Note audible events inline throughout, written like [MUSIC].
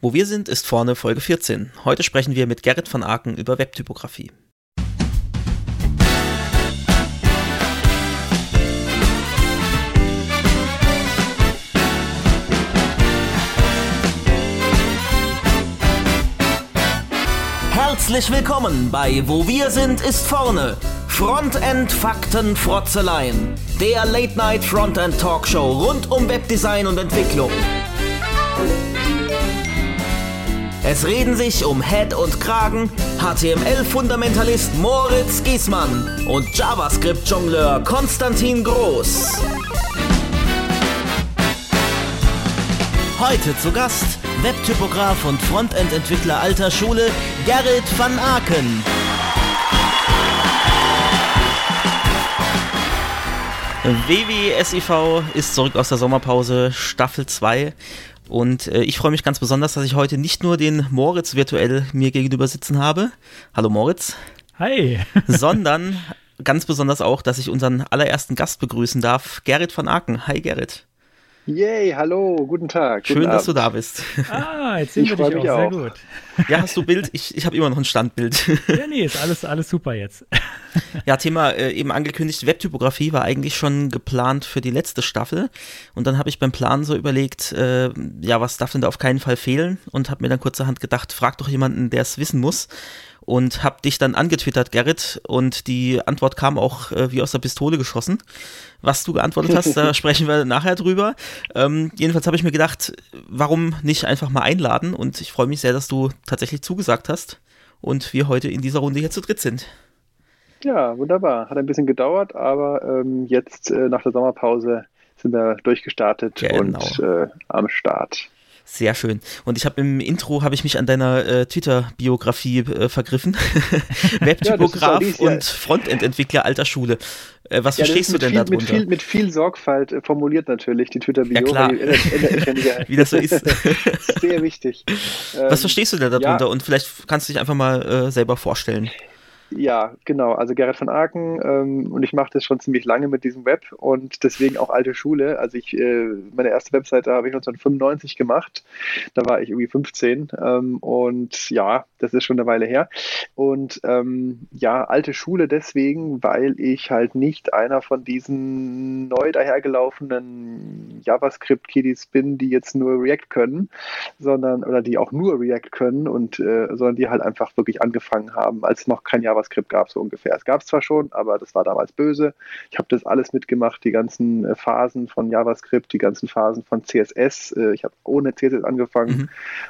Wo wir sind, ist vorne Folge 14. Heute sprechen wir mit Gerrit van Aken über Webtypografie. Herzlich willkommen bei Wo wir sind, ist vorne. Frontend Fakten Frotzeleien. Der Late Night Frontend Talkshow rund um Webdesign und Entwicklung. Es reden sich um Head und Kragen HTML-Fundamentalist Moritz Giesmann und JavaScript-Jongleur Konstantin Groß. Heute zu Gast Webtypograf und Frontend-Entwickler alter Schule Gerrit van Aken. WWSIV ist zurück aus der Sommerpause, Staffel 2. Und äh, ich freue mich ganz besonders, dass ich heute nicht nur den Moritz virtuell mir gegenüber sitzen habe. Hallo Moritz. Hi. [LAUGHS] sondern ganz besonders auch, dass ich unseren allerersten Gast begrüßen darf, Gerrit von Aken. Hi Gerrit. Yay, hallo, guten Tag. Schön, guten dass du da bist. Ah, jetzt sehen ich wir dich auch. auch. Sehr gut. Ja, hast du Bild? Ich, ich habe immer noch ein Standbild. Ja, nee, ist alles, alles super jetzt. Ja, Thema äh, eben angekündigt, Webtypografie war eigentlich schon geplant für die letzte Staffel. Und dann habe ich beim Plan so überlegt, äh, ja, was darf denn da auf keinen Fall fehlen? Und habe mir dann kurzerhand gedacht, frag doch jemanden, der es wissen muss und habe dich dann angetwittert, Gerrit, und die Antwort kam auch äh, wie aus der Pistole geschossen. Was du geantwortet hast, da [LAUGHS] sprechen wir nachher drüber. Ähm, jedenfalls habe ich mir gedacht, warum nicht einfach mal einladen? Und ich freue mich sehr, dass du tatsächlich zugesagt hast und wir heute in dieser Runde hier zu dritt sind. Ja, wunderbar. Hat ein bisschen gedauert, aber ähm, jetzt äh, nach der Sommerpause sind wir durchgestartet genau. und äh, am Start. Sehr schön. Und ich habe im Intro habe ich mich an deiner äh, Twitter-Biografie äh, vergriffen. [LAUGHS] Webtypograf ja, und Frontend-Entwickler alter Schule. Äh, was ja, verstehst du denn viel, darunter? Mit viel, mit viel Sorgfalt äh, formuliert natürlich die Twitter-Bio. Ja, klar. [LAUGHS] Wie das so ist. [LAUGHS] Sehr wichtig. was ähm, verstehst du denn darunter? Ja. Und vielleicht kannst du dich einfach mal äh, selber vorstellen. Ja, genau. Also Gerrit van Aken ähm, und ich mache das schon ziemlich lange mit diesem Web und deswegen auch alte Schule. Also ich, äh, meine erste Webseite habe ich 1995 gemacht. Da war ich irgendwie 15 ähm, und ja, das ist schon eine Weile her. Und ähm, ja, alte Schule deswegen, weil ich halt nicht einer von diesen neu dahergelaufenen JavaScript-Kiddies bin, die jetzt nur React können, sondern oder die auch nur React können und äh, sondern die halt einfach wirklich angefangen haben, als noch kein Java JavaScript gab, so ungefähr. Es gab es zwar schon, aber das war damals böse. Ich habe das alles mitgemacht, die ganzen äh, Phasen von JavaScript, die ganzen Phasen von CSS. Äh, ich habe ohne CSS angefangen mhm.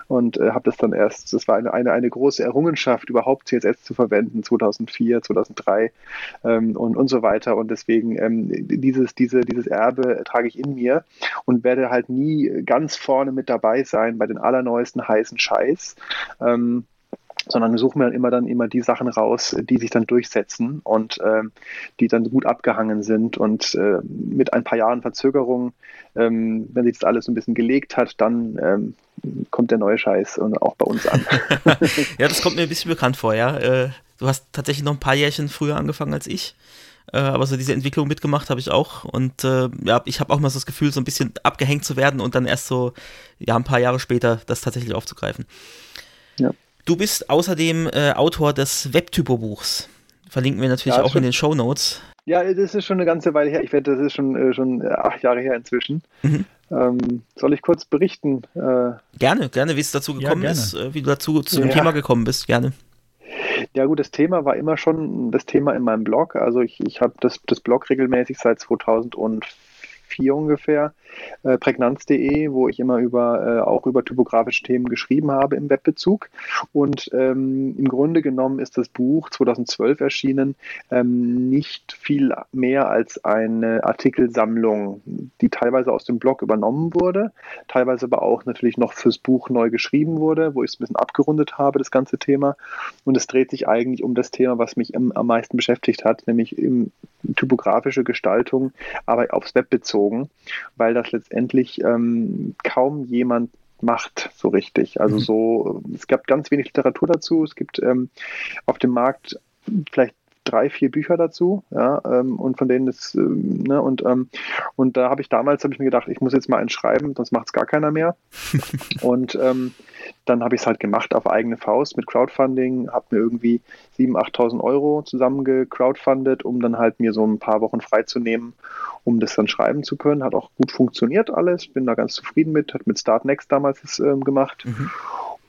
und äh, habe das dann erst, das war eine, eine, eine große Errungenschaft, überhaupt CSS zu verwenden, 2004, 2003 ähm, und, und so weiter. Und deswegen ähm, dieses, diese, dieses Erbe trage ich in mir und werde halt nie ganz vorne mit dabei sein bei den allerneuesten heißen Scheiß. Ähm, sondern suchen wir dann immer dann immer die Sachen raus, die sich dann durchsetzen und äh, die dann gut abgehangen sind und äh, mit ein paar Jahren Verzögerung, ähm, wenn sich das alles so ein bisschen gelegt hat, dann ähm, kommt der neue Scheiß und auch bei uns an. [LAUGHS] ja, das kommt mir ein bisschen bekannt vor, ja. Äh, du hast tatsächlich noch ein paar Jährchen früher angefangen als ich. Äh, aber so diese Entwicklung mitgemacht habe ich auch. Und äh, ja, ich habe auch mal so das Gefühl, so ein bisschen abgehängt zu werden und dann erst so, ja, ein paar Jahre später das tatsächlich aufzugreifen. Ja. Du bist außerdem äh, Autor des Webtypo-Buchs. Verlinken wir natürlich ja, auch in den Show Notes. Ja, das ist schon eine ganze Weile her. Ich werde, das ist schon, äh, schon acht Jahre her inzwischen. Mhm. Ähm, soll ich kurz berichten? Äh, gerne, gerne, wie es dazu gekommen ja, ist, äh, wie du dazu zu dem ja. Thema gekommen bist, gerne. Ja gut, das Thema war immer schon das Thema in meinem Blog. Also ich, ich habe das, das Blog regelmäßig seit 2004 ungefähr äh, prägnanz.de, wo ich immer über, äh, auch über typografische Themen geschrieben habe im Webbezug. Und ähm, im Grunde genommen ist das Buch 2012 erschienen, ähm, nicht viel mehr als eine Artikelsammlung, die teilweise aus dem Blog übernommen wurde, teilweise aber auch natürlich noch fürs Buch neu geschrieben wurde, wo ich es ein bisschen abgerundet habe, das ganze Thema. Und es dreht sich eigentlich um das Thema, was mich am, am meisten beschäftigt hat, nämlich im, typografische Gestaltung, aber aufs Web bezogen, weil das letztendlich ähm, kaum jemand macht so richtig. Also mhm. so, es gab ganz wenig Literatur dazu. Es gibt ähm, auf dem Markt vielleicht drei, vier Bücher dazu, ja, ähm, und von denen ist, ähm, ne, und, ähm, und da habe ich damals, habe ich mir gedacht, ich muss jetzt mal einen schreiben, sonst macht es gar keiner mehr. [LAUGHS] und ähm, dann habe ich es halt gemacht auf eigene Faust mit Crowdfunding, habe mir irgendwie 7.000, 8.000 Euro zusammen gecrowdfundet, um dann halt mir so ein paar Wochen freizunehmen, um das dann schreiben zu können. Hat auch gut funktioniert alles, bin da ganz zufrieden mit, hat mit Start Next damals das, ähm, gemacht. Mhm.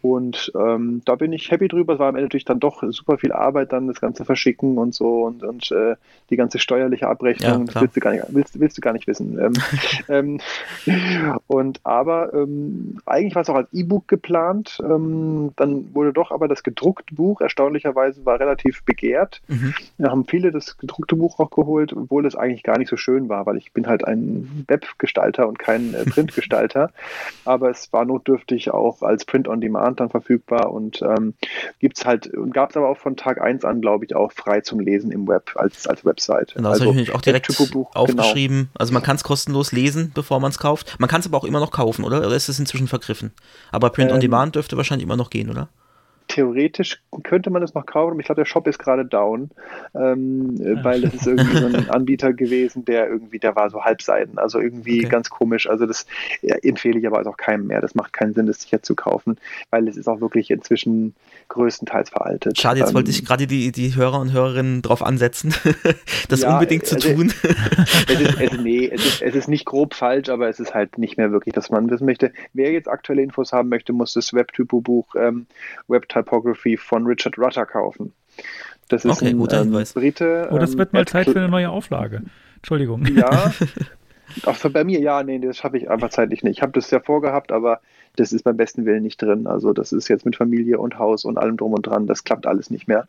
Und ähm, da bin ich happy drüber. Es war am Ende natürlich dann doch super viel Arbeit, dann das Ganze verschicken und so und, und äh, die ganze steuerliche Abrechnung, ja, das willst du gar nicht, willst, willst du gar nicht wissen. Ähm, [LAUGHS] ähm, und aber ähm, eigentlich war es auch als E-Book geplant. Ähm, dann wurde doch aber das gedruckte Buch erstaunlicherweise war relativ begehrt. Mhm. Wir haben viele das gedruckte Buch auch geholt, obwohl es eigentlich gar nicht so schön war, weil ich bin halt ein Webgestalter und kein äh, Printgestalter. [LAUGHS] aber es war notdürftig auch als Print on Demand Versand dann verfügbar und ähm, gibt es halt, gab es aber auch von Tag 1 an, glaube ich, auch frei zum Lesen im Web als, als Website. Genau, das also, habe ich auch direkt genau. aufgeschrieben. Genau. Also man kann es kostenlos lesen, bevor man es kauft. Man kann es aber auch immer noch kaufen, oder? Oder ist es inzwischen vergriffen? Aber Print ähm, on Demand dürfte wahrscheinlich immer noch gehen, oder? Theoretisch könnte man das noch kaufen, aber ich glaube, der Shop ist gerade down, ähm, ja. weil das ist irgendwie so ein [LAUGHS] Anbieter gewesen, der irgendwie, der war so halbseiden, also irgendwie okay. ganz komisch. Also das empfehle ich aber auch keinem mehr. Das macht keinen Sinn, das sicher zu kaufen, weil es ist auch wirklich inzwischen größtenteils veraltet. Schade, jetzt ähm, wollte ich gerade die, die Hörer und Hörerinnen darauf ansetzen, [LAUGHS] das ja, unbedingt zu also, tun. [LAUGHS] Es ist, es, nee, es ist, es ist nicht grob falsch, aber es ist halt nicht mehr wirklich, dass man wissen möchte. Wer jetzt aktuelle Infos haben möchte, muss das Webtypo-Buch ähm, Webtype Typography von Richard Rutter kaufen. Das ist okay, ein guter ähm, Brite. Oh, das wird mal ähm, Zeit für eine neue Auflage. Entschuldigung. Ja. [LAUGHS] Auch bei mir, ja, nee, das schaffe ich einfach zeitlich nicht. Ich habe das ja vorgehabt, aber das ist beim besten Willen nicht drin. Also das ist jetzt mit Familie und Haus und allem drum und dran, das klappt alles nicht mehr.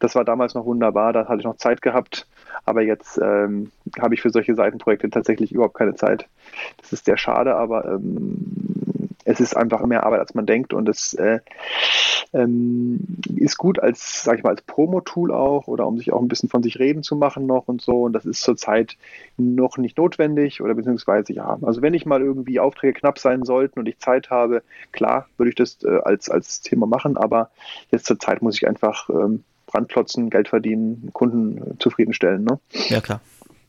Das war damals noch wunderbar, da hatte ich noch Zeit gehabt, aber jetzt ähm, habe ich für solche Seitenprojekte tatsächlich überhaupt keine Zeit. Das ist sehr schade, aber ähm, es ist einfach mehr Arbeit, als man denkt und es äh, ähm, ist gut als, sag ich mal, als Promo-Tool auch oder um sich auch ein bisschen von sich reden zu machen noch und so und das ist zurzeit noch nicht notwendig oder beziehungsweise ja, also wenn ich mal irgendwie Aufträge knapp sein sollten und ich Zeit habe, klar, würde ich das äh, als, als Thema machen, aber jetzt zur Zeit muss ich einfach ähm, brandklotzen, Geld verdienen, Kunden äh, zufriedenstellen. Ne? Ja, klar.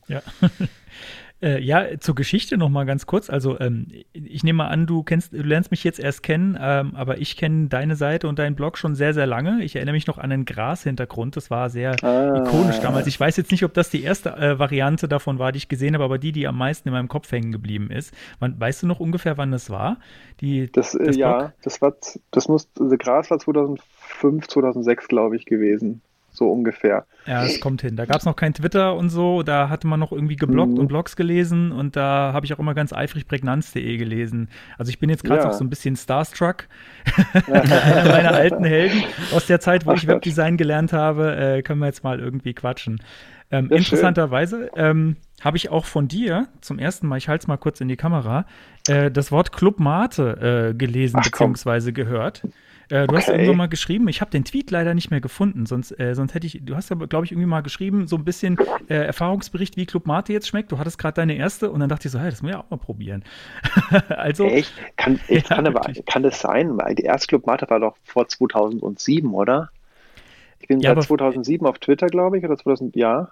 Ja. [LAUGHS] Äh, ja, zur Geschichte noch mal ganz kurz. Also ähm, ich nehme mal an, du kennst, du lernst mich jetzt erst kennen, ähm, aber ich kenne deine Seite und deinen Blog schon sehr, sehr lange. Ich erinnere mich noch an einen Gras-Hintergrund. Das war sehr ah. ikonisch damals. Ich weiß jetzt nicht, ob das die erste äh, Variante davon war, die ich gesehen habe, aber die, die am meisten in meinem Kopf hängen geblieben ist. Wann, weißt du noch ungefähr, wann das war? Die, das, äh, das ja, das war, das muss, also Gras war 2005, 2006, glaube ich, gewesen so ungefähr. Ja, es kommt hin. Da gab es noch kein Twitter und so, da hatte man noch irgendwie geblockt mhm. und Blogs gelesen und da habe ich auch immer ganz eifrig prägnanz.de gelesen. Also ich bin jetzt gerade ja. auch so ein bisschen starstruck. [LAUGHS] Einer meiner alten Helden aus der Zeit, wo Ach, ich Webdesign gelernt habe, äh, können wir jetzt mal irgendwie quatschen. Ähm, interessanterweise ähm, habe ich auch von dir zum ersten Mal, ich halte es mal kurz in die Kamera, äh, das Wort Club Mate äh, gelesen bzw. gehört. Äh, du okay. hast irgendwann mal geschrieben, ich habe den Tweet leider nicht mehr gefunden, sonst, äh, sonst hätte ich, du hast aber, glaube ich, irgendwie mal geschrieben, so ein bisschen äh, Erfahrungsbericht, wie Club Mate jetzt schmeckt. Du hattest gerade deine erste und dann dachte ich so, hey, das muss ich auch mal probieren. [LAUGHS] also. Echt? Kann, ich ja, kann, aber, kann das sein? Weil die erste Club Mate war doch vor 2007, oder? Ich bin ja, seit 2007 auf Twitter, glaube ich, oder 2000, ja.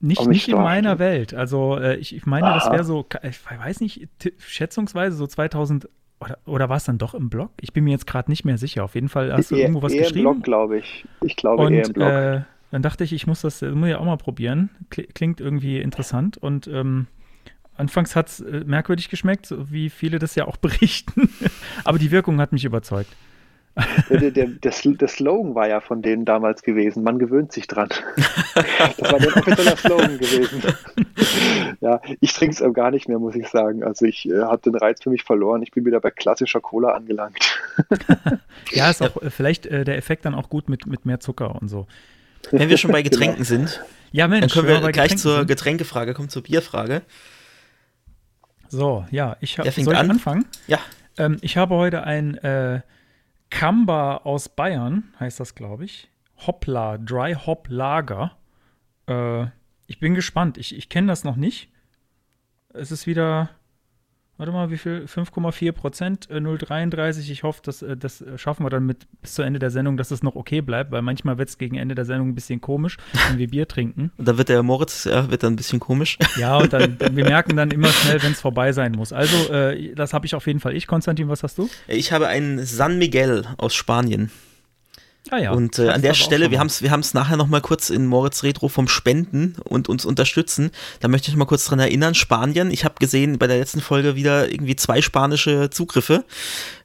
Nicht, nicht in meiner Welt. Also äh, ich, ich meine, Aha. das wäre so, ich weiß nicht, schätzungsweise so 2000 oder, oder war es dann doch im Blog? Ich bin mir jetzt gerade nicht mehr sicher. Auf jeden Fall hast du eher, irgendwo was eher geschrieben. Im Blog, glaube ich. Ich glaube und, eher im Blog. Äh, dann dachte ich, ich muss das, muss ich auch mal probieren. Klingt irgendwie interessant und ähm, anfangs hat es äh, merkwürdig geschmeckt, so wie viele das ja auch [LAUGHS] berichten. Aber die Wirkung hat mich überzeugt. Der, der, der, der, Slogan war ja von denen damals gewesen, man gewöhnt sich dran. [LAUGHS] Das war der offizieller Slogan gewesen. Ja, ich trinke es gar nicht mehr, muss ich sagen. Also ich äh, habe den Reiz für mich verloren. Ich bin wieder bei klassischer Cola angelangt. [LAUGHS] Ja, ist auch äh, vielleicht äh, der Effekt dann auch gut mit, mit mehr Zucker und so. Wenn wir schon bei [LAUGHS] Getränken genau. sind, ja, Mensch, dann können wir gleich zur sind. Getränkefrage kommen, zur Bierfrage. So, ja, ich habe. Soll ich an? anfangen? Ja. Ähm, ich habe heute ein äh, Kamba aus Bayern, heißt das, glaube ich. Hoppla, Dry Hop Lager. Äh, ich bin gespannt. Ich, ich kenne das noch nicht. Es ist wieder. Warte mal, wie viel? 5,4 Prozent, 0,33. Ich hoffe, dass, das schaffen wir dann mit bis zu Ende der Sendung, dass es noch okay bleibt, weil manchmal wird es gegen Ende der Sendung ein bisschen komisch, wenn wir Bier trinken. [LAUGHS] Und da wird der Moritz, ja, wird dann ein bisschen komisch. Ja, und dann, wir merken dann immer schnell, wenn es vorbei sein muss. Also, äh, das habe ich auf jeden Fall. Ich, Konstantin, was hast du? Ich habe einen San Miguel aus Spanien. Ah ja, und äh, an der Stelle, wir haben es wir haben's nachher noch mal kurz in Moritz Retro vom Spenden und uns unterstützen. Da möchte ich mal kurz dran erinnern, Spanien, ich habe gesehen bei der letzten Folge wieder irgendwie zwei spanische Zugriffe.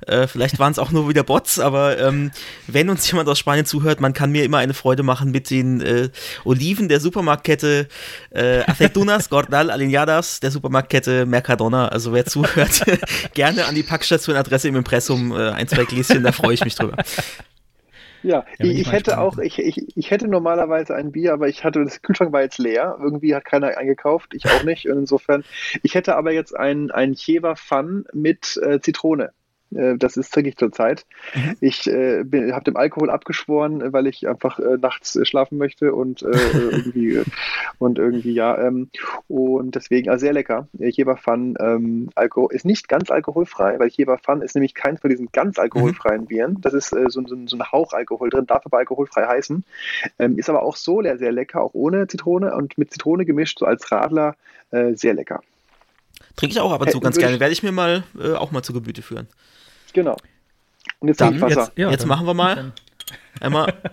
Äh, vielleicht waren es auch nur wieder Bots, aber ähm, wenn uns jemand aus Spanien zuhört, man kann mir immer eine Freude machen mit den äh, Oliven der Supermarktkette äh, Aceitunas [LAUGHS] Gordal Alineadas der Supermarktkette Mercadona. Also wer zuhört, [LAUGHS] gerne an die Packstation Adresse im Impressum äh, ein, zwei Gläschen, da freue ich mich drüber. Ja, ja ich, ich hätte auch, ich, ich, ich hätte normalerweise ein Bier, aber ich hatte, das Kühlschrank war jetzt leer. Irgendwie hat keiner eingekauft, ich auch nicht. Und insofern, ich hätte aber jetzt ein, ein Jever Fun mit äh, Zitrone. Äh, das ist trinke ich zurzeit. Mhm. Ich äh, habe dem Alkohol abgeschworen, weil ich einfach äh, nachts äh, schlafen möchte und äh, [LAUGHS] irgendwie und irgendwie ja ähm, und deswegen also sehr lecker. Jeber Fun ähm, Alkohol ist nicht ganz alkoholfrei, weil Jeber Fun ist nämlich keins von diesen ganz alkoholfreien mhm. Bieren. Das ist äh, so, so, so, ein Hauch Alkohol drin, darf aber alkoholfrei heißen. Ähm, ist aber auch so sehr lecker, auch ohne Zitrone und mit Zitrone gemischt, so als Radler sehr lecker. Trinke ich auch ab und zu ganz gerne. Werde ich mir mal auch mal zu Gebüte führen. Genau. Und jetzt, dann, jetzt, ja, jetzt machen wir mal. Einmal. [LAUGHS]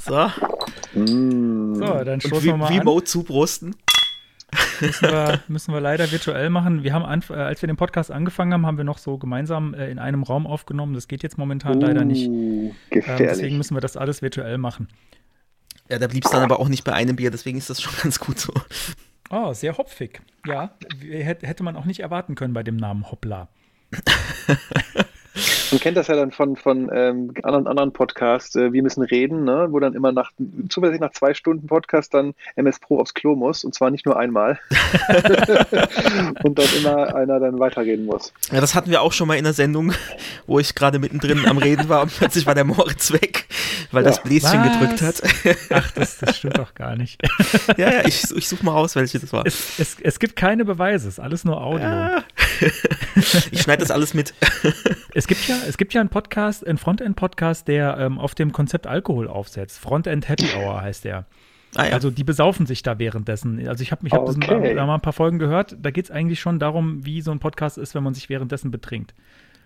So. Mm. So, dann stoßen wir mal wie an. Mode zubrusten. Müssen wir, müssen wir leider virtuell machen. Wir haben, äh, als wir den Podcast angefangen haben, haben wir noch so gemeinsam äh, in einem Raum aufgenommen. Das geht jetzt momentan uh, leider nicht. Uh, gefährlich. Ähm, deswegen müssen wir das alles virtuell machen. Ja, da blieb es dann aber auch nicht bei einem Bier, deswegen ist das schon [LAUGHS] ganz gut so. Oh, sehr hopfig. Ja, hätte man auch nicht erwarten können bei dem Namen Hoppla. Man kennt das ja dann von, von ähm, anderen, anderen Podcasts, äh, Wir müssen reden, ne? wo dann immer nach, zuverlässig nach zwei Stunden Podcast dann MS Pro aufs Klo muss und zwar nicht nur einmal. [LAUGHS] und dann immer einer dann weiterreden muss. Ja, das hatten wir auch schon mal in der Sendung, wo ich gerade mittendrin am Reden war und plötzlich war der Moritz weg, weil ja. das Bläschen Was? gedrückt hat. Ach, das, das stimmt doch gar nicht. ja, ja, ich, ich suche mal aus, welche das war. Es, es, es gibt keine Beweise, es ist alles nur Audio. Ja. Ich schneide das alles mit. [LAUGHS] es gibt ja es gibt ja einen Podcast, einen Frontend-Podcast, der ähm, auf dem Konzept Alkohol aufsetzt. Frontend Happy Hour heißt der. Ah, ja. Also die besaufen sich da währenddessen. Also ich habe hab okay. da mal ein paar Folgen gehört. Da geht es eigentlich schon darum, wie so ein Podcast ist, wenn man sich währenddessen betrinkt.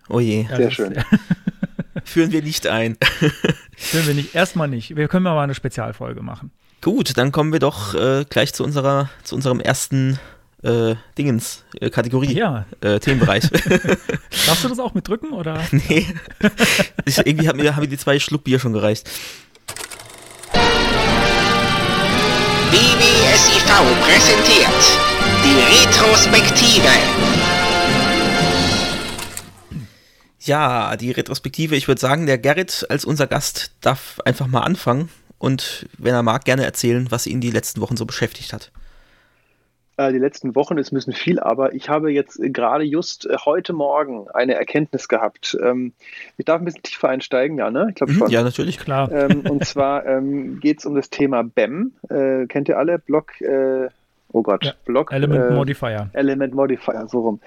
Oh je. Also Sehr schön. [LAUGHS] Führen wir nicht ein. [LAUGHS] Führen wir nicht. Erstmal nicht. Wir können mal eine Spezialfolge machen. Gut, dann kommen wir doch äh, gleich zu unserer, zu unserem ersten äh, Dingens, äh, Kategorie, ja. äh, Themenbereich. [LAUGHS] Darfst du das auch mit drücken, oder? [LAUGHS] Nee. Ich, irgendwie haben mir, haben mir die zwei Schluck Bier schon gereicht. BBSIV präsentiert die Retrospektive. Ja, die Retrospektive. Ich würde sagen, der Gerrit als unser Gast darf einfach mal anfangen und, wenn er mag, gerne erzählen, was ihn die letzten Wochen so beschäftigt hat. Äh, die letzten Wochen, es müssen viel, aber ich habe jetzt gerade just äh, heute Morgen eine Erkenntnis gehabt. Ähm, ich darf ein bisschen tiefer einsteigen, ja, ne? Ich glaube mhm. schon. Ja, natürlich, klar. Ähm, und zwar ähm, geht es um das Thema BEM. Äh, kennt ihr alle? Block äh, oh Gott, ja, Block. Element äh, Modifier. Element Modifier, so rum.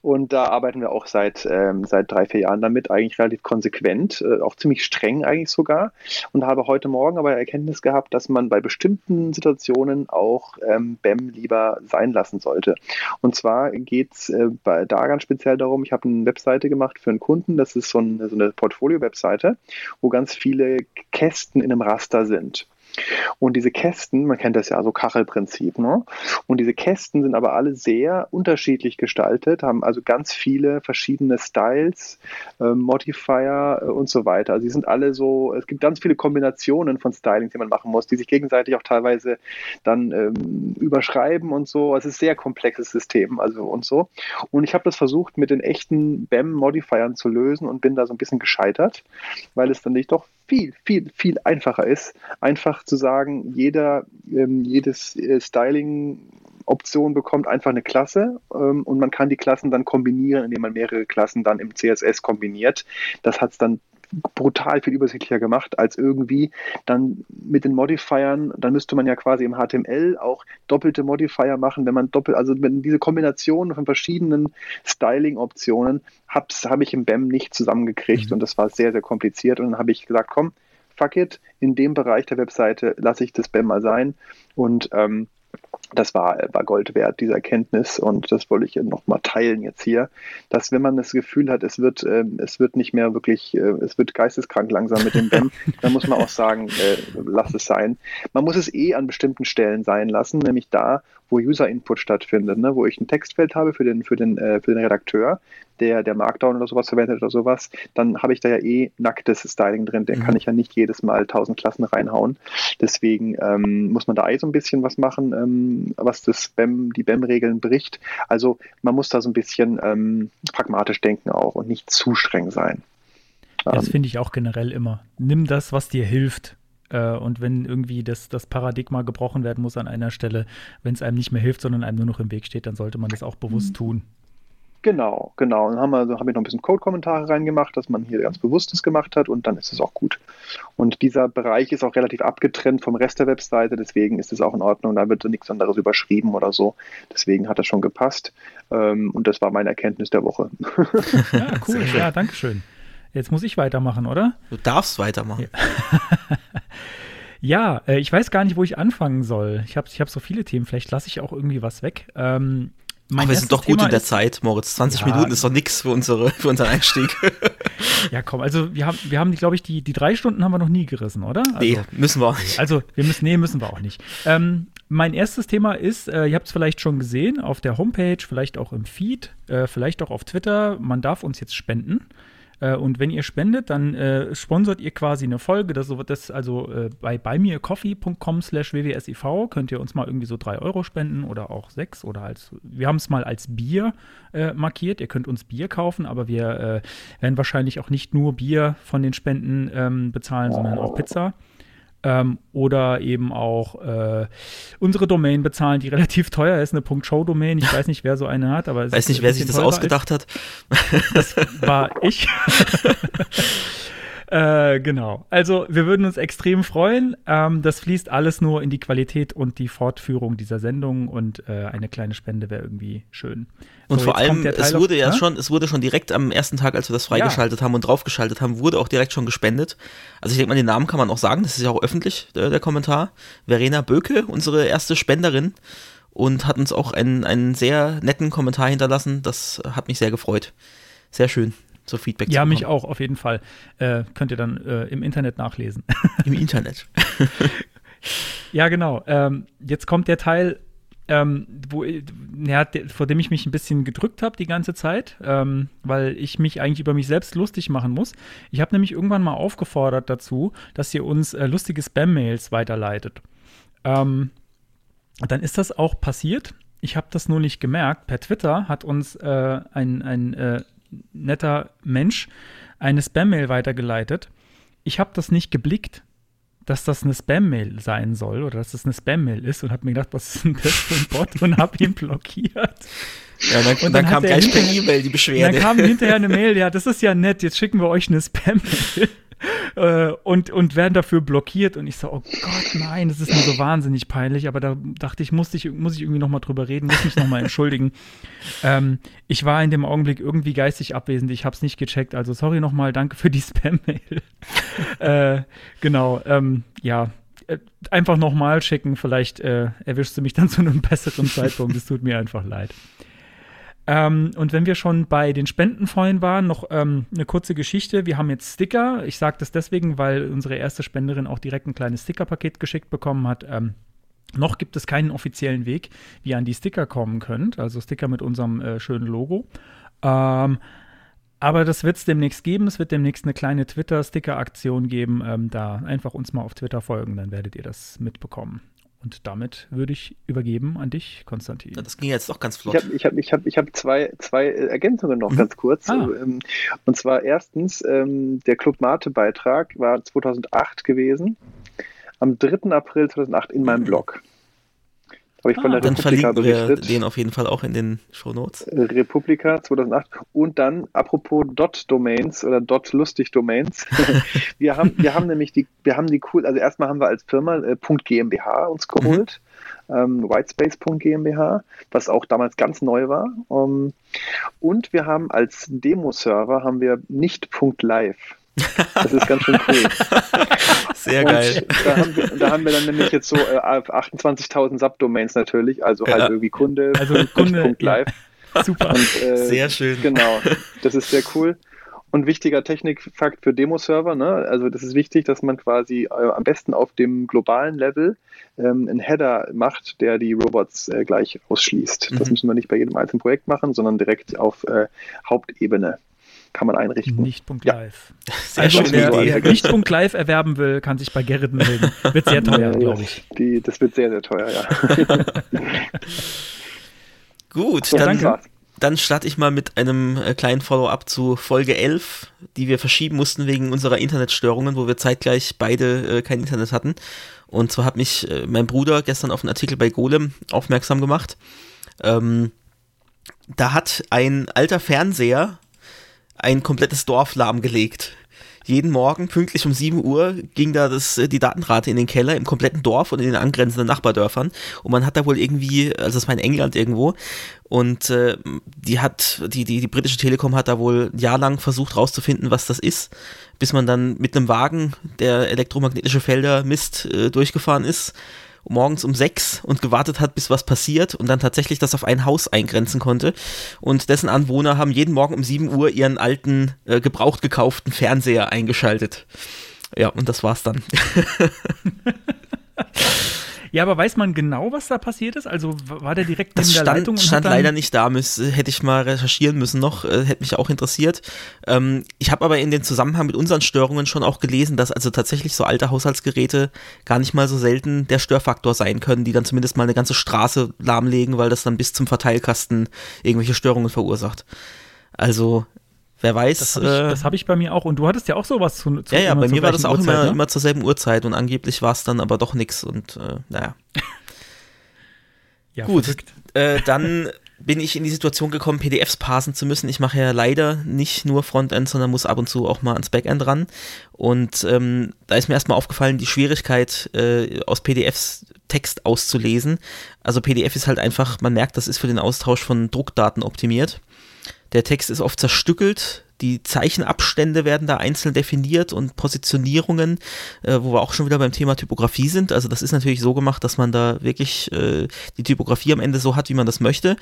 Und da arbeiten wir auch seit, ähm, seit drei, vier Jahren damit, eigentlich relativ konsequent, äh, auch ziemlich streng eigentlich sogar. Und habe heute Morgen aber Erkenntnis gehabt, dass man bei bestimmten Situationen auch ähm, BEM lieber sein lassen sollte. Und zwar geht es äh, da ganz speziell darum, ich habe eine Webseite gemacht für einen Kunden, das ist so, ein, so eine Portfolio-Webseite, wo ganz viele Kästen in einem Raster sind. Und diese Kästen, man kennt das ja, so Kachelprinzip, ne? Und diese Kästen sind aber alle sehr unterschiedlich gestaltet, haben also ganz viele verschiedene Styles, äh, Modifier äh, und so weiter. Also die sind alle so, es gibt ganz viele Kombinationen von Stylings, die man machen muss, die sich gegenseitig auch teilweise dann ähm, überschreiben und so. Es ist ein sehr komplexes System, also und so. Und ich habe das versucht mit den echten BEM-Modifiern zu lösen und bin da so ein bisschen gescheitert, weil es dann nicht doch viel, viel, viel einfacher ist, einfach zu sagen, jeder, ähm, jedes äh, Styling Option bekommt einfach eine Klasse ähm, und man kann die Klassen dann kombinieren, indem man mehrere Klassen dann im CSS kombiniert. Das hat es dann brutal viel übersichtlicher gemacht, als irgendwie dann mit den Modifiern, dann müsste man ja quasi im HTML auch doppelte Modifier machen, wenn man doppelt, also wenn diese Kombination von verschiedenen Styling-Optionen habe hab ich im BEM nicht zusammengekriegt mhm. und das war sehr, sehr kompliziert und dann habe ich gesagt, komm, fuck it, in dem Bereich der Webseite lasse ich das BEM mal sein und ähm, das war, war Gold wert, diese Erkenntnis. Und das wollte ich nochmal teilen jetzt hier, dass wenn man das Gefühl hat, es wird, äh, es wird nicht mehr wirklich, äh, es wird geisteskrank langsam mit dem BEM, [LAUGHS] dann muss man auch sagen, äh, lass es sein. Man muss es eh an bestimmten Stellen sein lassen, nämlich da, wo User-Input stattfindet, ne? wo ich ein Textfeld habe für den, für den, äh, für den Redakteur, der, der Markdown oder sowas verwendet oder sowas, dann habe ich da ja eh nacktes Styling drin. Der mhm. kann ich ja nicht jedes Mal tausend Klassen reinhauen. Deswegen ähm, muss man da eh so ein bisschen was machen, ähm, was das BEM, die BEM-Regeln bricht. Also man muss da so ein bisschen ähm, pragmatisch denken auch und nicht zu streng sein. Das ähm, finde ich auch generell immer. Nimm das, was dir hilft. Äh, und wenn irgendwie das, das Paradigma gebrochen werden muss an einer Stelle, wenn es einem nicht mehr hilft, sondern einem nur noch im Weg steht, dann sollte man das auch bewusst mhm. tun. Genau, genau. Dann haben wir, also habe ich noch ein bisschen Code-Kommentare reingemacht, dass man hier ganz Bewusstes gemacht hat und dann ist es auch gut. Und dieser Bereich ist auch relativ abgetrennt vom Rest der Webseite, deswegen ist es auch in Ordnung. Da wird nichts anderes überschrieben oder so. Deswegen hat das schon gepasst. Ähm, und das war meine Erkenntnis der Woche. [LAUGHS] Ja, cool. Ja, danke schön. Jetzt muss ich weitermachen, oder? Du darfst weitermachen. Ja, [LAUGHS] ja äh, ich weiß gar nicht, wo ich anfangen soll. Ich habe ich hab so viele Themen. Vielleicht lasse ich auch irgendwie was weg. Ähm, mein Aber wir sind doch gut Thema in der Zeit, Moritz. 20 ja, Minuten ist doch nichts für, unsere, für unseren Einstieg. [LAUGHS] ja, komm, also wir haben, wir haben glaube ich, die, die drei Stunden haben wir noch nie gerissen, oder? Also, nee, müssen wir auch nicht. Also, wir müssen, nee, müssen wir auch nicht. Ähm, mein erstes Thema ist, äh, ihr habt es vielleicht schon gesehen, auf der Homepage, vielleicht auch im Feed, äh, vielleicht auch auf Twitter, man darf uns jetzt spenden. Äh, und wenn ihr spendet, dann äh, sponsert ihr quasi eine Folge. Das, das also äh, bei beimircoffee.com slash wwsiv könnt ihr uns mal irgendwie so drei Euro spenden oder auch sechs oder als, wir haben es mal als Bier äh, markiert. Ihr könnt uns Bier kaufen, aber wir äh, werden wahrscheinlich auch nicht nur Bier von den Spenden ähm, bezahlen, sondern auch Pizza. Ähm, oder eben auch äh, unsere Domain bezahlen, die [LAUGHS] relativ teuer ist, eine .show-Domain. Ich weiß nicht, wer so eine hat, aber es weiß nicht, wer sich das ausgedacht ist. hat. Das war ich. [LAUGHS] Äh, genau. Also wir würden uns extrem freuen. Ähm, das fließt alles nur in die Qualität und die Fortführung dieser Sendung und äh, eine kleine Spende wäre irgendwie schön. Und so, vor allem, es wurde auf, ja ne? schon, es wurde schon direkt am ersten Tag, als wir das freigeschaltet ja. haben und draufgeschaltet haben, wurde auch direkt schon gespendet. Also ich denke mal, den Namen kann man auch sagen, das ist ja auch öffentlich, der, der Kommentar. Verena Böke, unsere erste Spenderin und hat uns auch einen, einen sehr netten Kommentar hinterlassen. Das hat mich sehr gefreut. Sehr schön so Feedback ja, zu Ja, mich auch, auf jeden Fall. Äh, könnt ihr dann äh, im Internet nachlesen. [LAUGHS] Im Internet. [LAUGHS] ja, genau. Ähm, jetzt kommt der Teil, ähm, wo, ja, der, vor dem ich mich ein bisschen gedrückt habe die ganze Zeit, ähm, weil ich mich eigentlich über mich selbst lustig machen muss. Ich habe nämlich irgendwann mal aufgefordert dazu, dass ihr uns äh, lustige Spam-Mails weiterleitet. Ähm, dann ist das auch passiert. Ich habe das nur nicht gemerkt. Per Twitter hat uns äh, ein, ein äh, netter Mensch eine Spam-Mail weitergeleitet. Ich habe das nicht geblickt, dass das eine Spam-Mail sein soll oder dass das eine Spam-Mail ist und habe mir gedacht, was ist denn das für ein Bot und habe ihn blockiert. Ja, dann, und dann, dann kam gleich per E-Mail die Beschwerde. Dann kam hinterher eine [LAUGHS] Mail, ja, das ist ja nett, jetzt schicken wir euch eine Spam-Mail. Äh, und, und werden dafür blockiert. Und ich so, oh Gott, nein, das ist mir so wahnsinnig peinlich. Aber da dachte ich, muss ich, muss ich irgendwie nochmal drüber reden, muss mich nochmal entschuldigen. [LAUGHS] Ähm, ich war in dem Augenblick irgendwie geistig abwesend. Ich habe es nicht gecheckt. Also sorry nochmal, danke für die [LAUGHS] Spam-Mail. [LAUGHS] äh, genau, ähm, ja, äh, einfach nochmal schicken. Vielleicht äh, erwischst du mich dann zu einem besseren Zeitpunkt. Es tut mir einfach leid. Ähm, und wenn wir schon bei den Spenden vorhin waren, noch ähm, eine kurze Geschichte. Wir haben jetzt Sticker. Ich sage das deswegen, weil unsere erste Spenderin auch direkt ein kleines Stickerpaket geschickt bekommen hat. Ähm, noch gibt es keinen offiziellen Weg, wie ihr an die Sticker kommen könnt. Also Sticker mit unserem äh, schönen Logo. Ähm, aber das wird es demnächst geben. Es wird demnächst eine kleine Twitter-Sticker-Aktion geben. Ähm, da einfach uns mal auf Twitter folgen, dann werdet ihr das mitbekommen. Und damit würde ich übergeben an dich, Konstantin. das ging jetzt doch ganz flott. Ich habe ich hab, ich hab, ich hab zwei, zwei Ergänzungen noch mhm. ganz kurz. Ah. Ähm, und zwar erstens, ähm, der Club Mate-Beitrag war 2008 gewesen, am 3. April 2008 in meinem mhm. Blog. Habe ich von ah, der dann Republika berichtet. Wir den auf jeden Fall auch in den Show Notes. Republika 2008. Und dann, apropos Dot-Domains oder Dot-Lustig-Domains. [LAUGHS] wir, haben, wir haben nämlich die, wir haben die cool, also erstmal haben wir als Firma äh, .gmbh uns geholt. Mhm. Ähm, Whitespace.gmbh, was auch damals ganz neu war. Um, ähm, und wir haben als Demo-Server haben wir nicht .live. Das ist ganz schön cool. [LAUGHS] Sehr und geil. Da haben, wir, da haben, wir, dann nämlich jetzt so äh, 28.000 Subdomains natürlich, also halt ja. irgendwie Kunde, also [LAUGHS] Kunde live. Ja. [LAUGHS] Super. Und, äh, Sehr schön. Genau, das ist sehr cool. Und wichtiger Technikfakt für Demo-Server, ne? also das ist wichtig, dass man quasi äh, am besten auf dem globalen Level ähm, einen Header macht, der die Robots äh, gleich ausschließt. Mhm. Das müssen wir nicht bei jedem einzelnen Projekt machen, sondern direkt auf äh, Hauptebene kann man einrichten. Nicht.live. Ja. [LAUGHS] Sehr also, wer, Nicht.live erwerben will, kann sich bei Gerrit melden. Wird sehr teuer, [LAUGHS] glaube ich. Die, das wird sehr, sehr teuer, ja. [LAUGHS] Gut, ja, dann, dann starte ich mal mit einem äh, kleinen Follow-up zu Folge 11, die wir verschieben mussten wegen unserer Internetstörungen, wo wir zeitgleich beide äh, kein Internet hatten. Und zwar hat mich äh, mein Bruder gestern auf einen Artikel bei Golem aufmerksam gemacht. Ähm, da hat ein alter Fernseher ein komplettes Dorf lahmgelegt. Jeden Morgen pünktlich um 7 Uhr ging da das, äh, die Datenrate in den Keller im kompletten Dorf und in den angrenzenden Nachbardörfern. Und man hat da wohl irgendwie, also das war in England irgendwo, und äh, die hat, die, die, die britische Telekom hat da wohl ein Jahr lang versucht rauszufinden, was das ist, bis man dann mit einem Wagen, der elektromagnetische Felder misst, äh, durchgefahren ist morgens um sechs und gewartet hat, bis was passiert und dann tatsächlich das auf ein Haus eingrenzen konnte. Und dessen Anwohner haben jeden Morgen um sieben Uhr ihren alten, äh, gebraucht gekauften Fernseher eingeschaltet. Ja, und das war's dann. [LAUGHS] [LAUGHS] Ja, aber weiß man genau, was da passiert ist? Also war der direkt das neben stand, der Leitung? Das stand leider nicht da, müß, hätte ich mal recherchieren müssen noch, äh, hätte mich auch interessiert. Ähm, ich habe aber in den Zusammenhang mit unseren Störungen schon auch gelesen, dass also tatsächlich so alte Haushaltsgeräte gar nicht mal so selten der Störfaktor sein können, die dann zumindest mal eine ganze Straße lahmlegen, weil das dann bis zum Verteilkasten irgendwelche Störungen verursacht. Also Wer weiß. Das habe ich, äh, hab ich, bei mir auch. Und du hattest ja auch sowas zu. zu ja, ja, bei mir war das auch Uhrzeit, immer, ne? immer zur selben Uhrzeit und angeblich war es dann aber doch nichts und äh, naja. ja, Gut, äh, dann bin ich in die Situation gekommen, PDFs parsen zu müssen. Ich mache ja leider nicht nur Frontend, sondern muss ab und zu auch mal ans Backend ran. Und ähm, da ist mir erstmal aufgefallen, die Schwierigkeit, äh, aus PDFs Text auszulesen. Also PDF ist halt einfach, man merkt, das ist für den Austausch von Druckdaten optimiert. Der Text ist oft zerstückelt, die Zeichenabstände werden da einzeln definiert und Positionierungen, äh, wo wir auch schon wieder beim Thema Typografie sind. Also das ist natürlich so gemacht, dass man da wirklich äh, die Typografie am Ende so hat, wie man das möchte.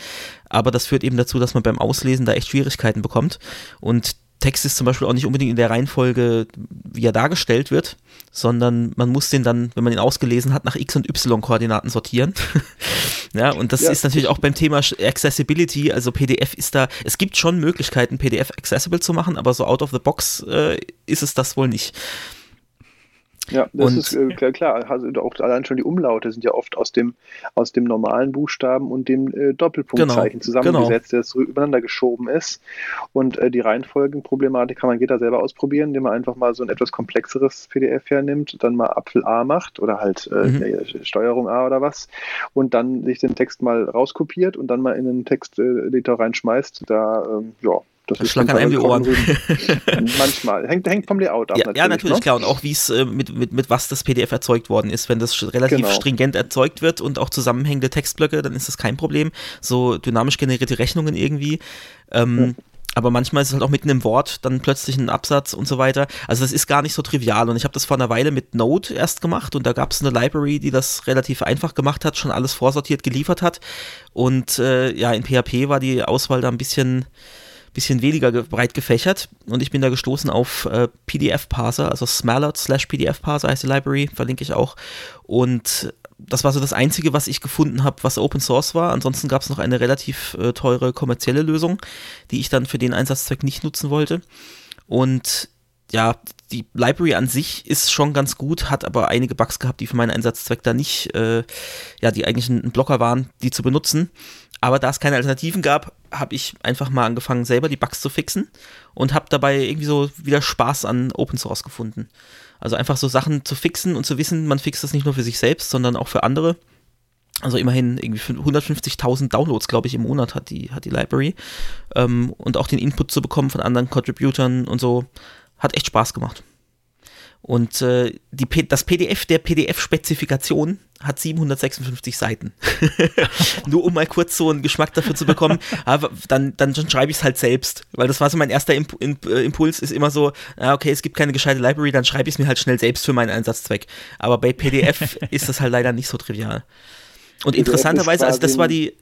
Aber das führt eben dazu, dass man beim Auslesen da echt Schwierigkeiten bekommt. Und Text ist zum Beispiel auch nicht unbedingt in der Reihenfolge, wie er dargestellt wird, sondern man muss den dann, wenn man ihn ausgelesen hat, nach X- und Y-Koordinaten sortieren. [LAUGHS] ja, und das ja. ist natürlich auch beim Thema Accessibility, also PDF ist da, es gibt schon Möglichkeiten, PDF accessible zu machen, aber so out of the box äh, ist es das wohl nicht. Ja, das und, ist äh, klar. Also auch allein schon die Umlaute sind ja oft aus dem, aus dem normalen Buchstaben und dem äh, Doppelpunktzeichen genau, zusammengesetzt, genau. das so übereinander geschoben ist. Und äh, die Reihenfolgenproblematik kann man jeder selber ausprobieren, indem man einfach mal so ein etwas komplexeres PDF hernimmt, dann mal Apfel A macht oder halt äh, mhm. Steuerung A oder was und dann sich den Text mal rauskopiert und dann mal in den Texteditor reinschmeißt. Da, ähm, ja, das ist Schlag an einem die Ohren. Manchmal. Hängt, hängt vom Layout ab. Ja, natürlich, ja, natürlich ne? klar. Und auch wie es äh, mit, mit, mit was das PDF erzeugt worden ist. Wenn das relativ genau. stringent erzeugt wird und auch zusammenhängende Textblöcke, dann ist das kein Problem. So dynamisch generierte Rechnungen irgendwie. Ähm, ja. Aber manchmal ist es halt auch mitten im Wort dann plötzlich ein Absatz und so weiter. Also das ist gar nicht so trivial. Und ich habe das vor einer Weile mit Node erst gemacht und da gab es eine Library, die das relativ einfach gemacht hat, schon alles vorsortiert geliefert hat. Und äh, ja, in PHP war die Auswahl da ein bisschen bisschen weniger breit gefächert und ich bin da gestoßen auf äh, PDF-Parser, also Smallot slash PDF-Parser heißt die Library, verlinke ich auch. Und das war so das Einzige, was ich gefunden habe, was Open Source war. Ansonsten gab es noch eine relativ äh, teure kommerzielle Lösung, die ich dann für den Einsatzzweck nicht nutzen wollte. Und ja, die Library an sich ist schon ganz gut, hat aber einige Bugs gehabt, die für meinen Einsatzzweck da nicht, äh, ja, die eigentlich ein Blocker waren, die zu benutzen. Aber da es keine Alternativen gab, habe ich einfach mal angefangen, selber die Bugs zu fixen und habe dabei irgendwie so wieder Spaß an Open Source gefunden. Also einfach so Sachen zu fixen und zu wissen, man fixt das nicht nur für sich selbst, sondern auch für andere. Also immerhin irgendwie 150.000 Downloads, glaube ich, im Monat hat die, hat die Library. Ähm, und auch den Input zu bekommen von anderen Contributern und so, hat echt Spaß gemacht. Und äh, die, das PDF der PDF-Spezifikation hat 756 Seiten. [LAUGHS] Nur um mal kurz so einen Geschmack dafür zu bekommen, [LAUGHS] aber dann, dann schreibe ich es halt selbst. Weil das war so mein erster Imp Imp äh, Impuls, ist immer so, ah, okay, es gibt keine gescheite Library, dann schreibe ich es mir halt schnell selbst für meinen Einsatzzweck. Aber bei PDF [LAUGHS] ist das halt leider nicht so trivial. Und interessanterweise, also das war die?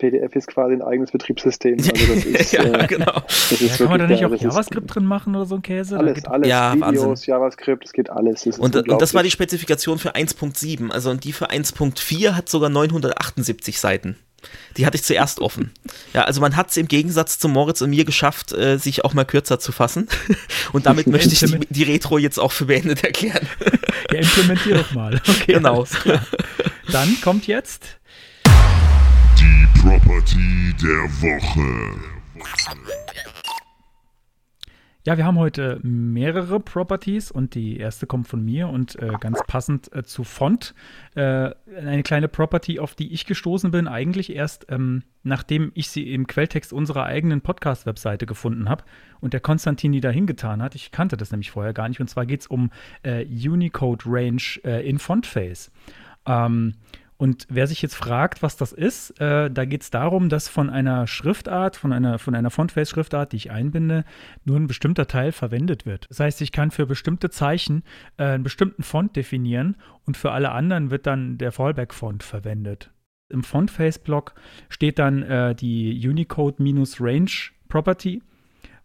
PDF ist quasi ein eigenes Betriebssystem. [LAUGHS] Also das ist, [LAUGHS] ja, äh, genau. Das ist ja, kann man da nicht auch JavaScript drin machen oder so ein Käse? Alles, alles. Ja, Videos, Wahnsinn. JavaScript, es geht alles. Und, und, das war die Spezifikation für 1.7. Also und die für 1.4 hat sogar 978 Seiten. Die hatte ich zuerst [LAUGHS] offen. Ja, also man hat es im Gegensatz zu Moritz und mir geschafft, äh, sich auch mal kürzer zu fassen. Und damit möchte ich die, die, Retro jetzt auch für beendet erklären. Ja, implementier doch mal. Okay, genau. Dann kommt jetzt Property der Woche. Ja, wir haben heute mehrere Properties und die erste kommt von mir und äh, ganz passend äh, zu Font. Äh, eine kleine Property, auf die ich gestoßen bin, eigentlich erst ähm, nachdem ich sie im Quelltext unserer eigenen Podcast-Webseite gefunden habe und der Konstantin die da hingetan hat. Ich kannte das nämlich vorher gar nicht und zwar geht es um äh, Unicode Range äh, in Fontface. Ähm, und wer sich jetzt fragt, was das ist, äh, da geht es darum, dass von einer Schriftart, von einer, von einer Fontface-Schriftart, die ich einbinde, nur ein bestimmter Teil verwendet wird. Das heißt, ich kann für bestimmte Zeichen äh, einen bestimmten Font definieren und für alle anderen wird dann der Fallback-Font verwendet. Im Fontface-Block steht dann äh, die Unicode-Range-Property.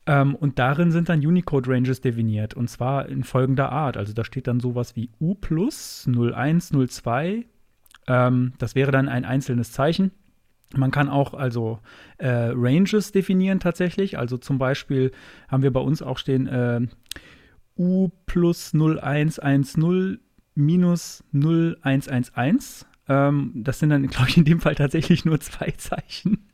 Ähm, und darin sind dann Unicode-Ranges definiert und zwar in folgender Art. Also da steht dann sowas wie U plus 0102 ähm, das wäre dann ein einzelnes Zeichen. Man kann auch also äh, Ranges definieren tatsächlich. Also zum Beispiel haben wir bei uns auch stehen äh, U plus 0110 minus 0111. Ähm, das sind dann, [LAUGHS] glaube ich, in dem Fall tatsächlich nur zwei Zeichen.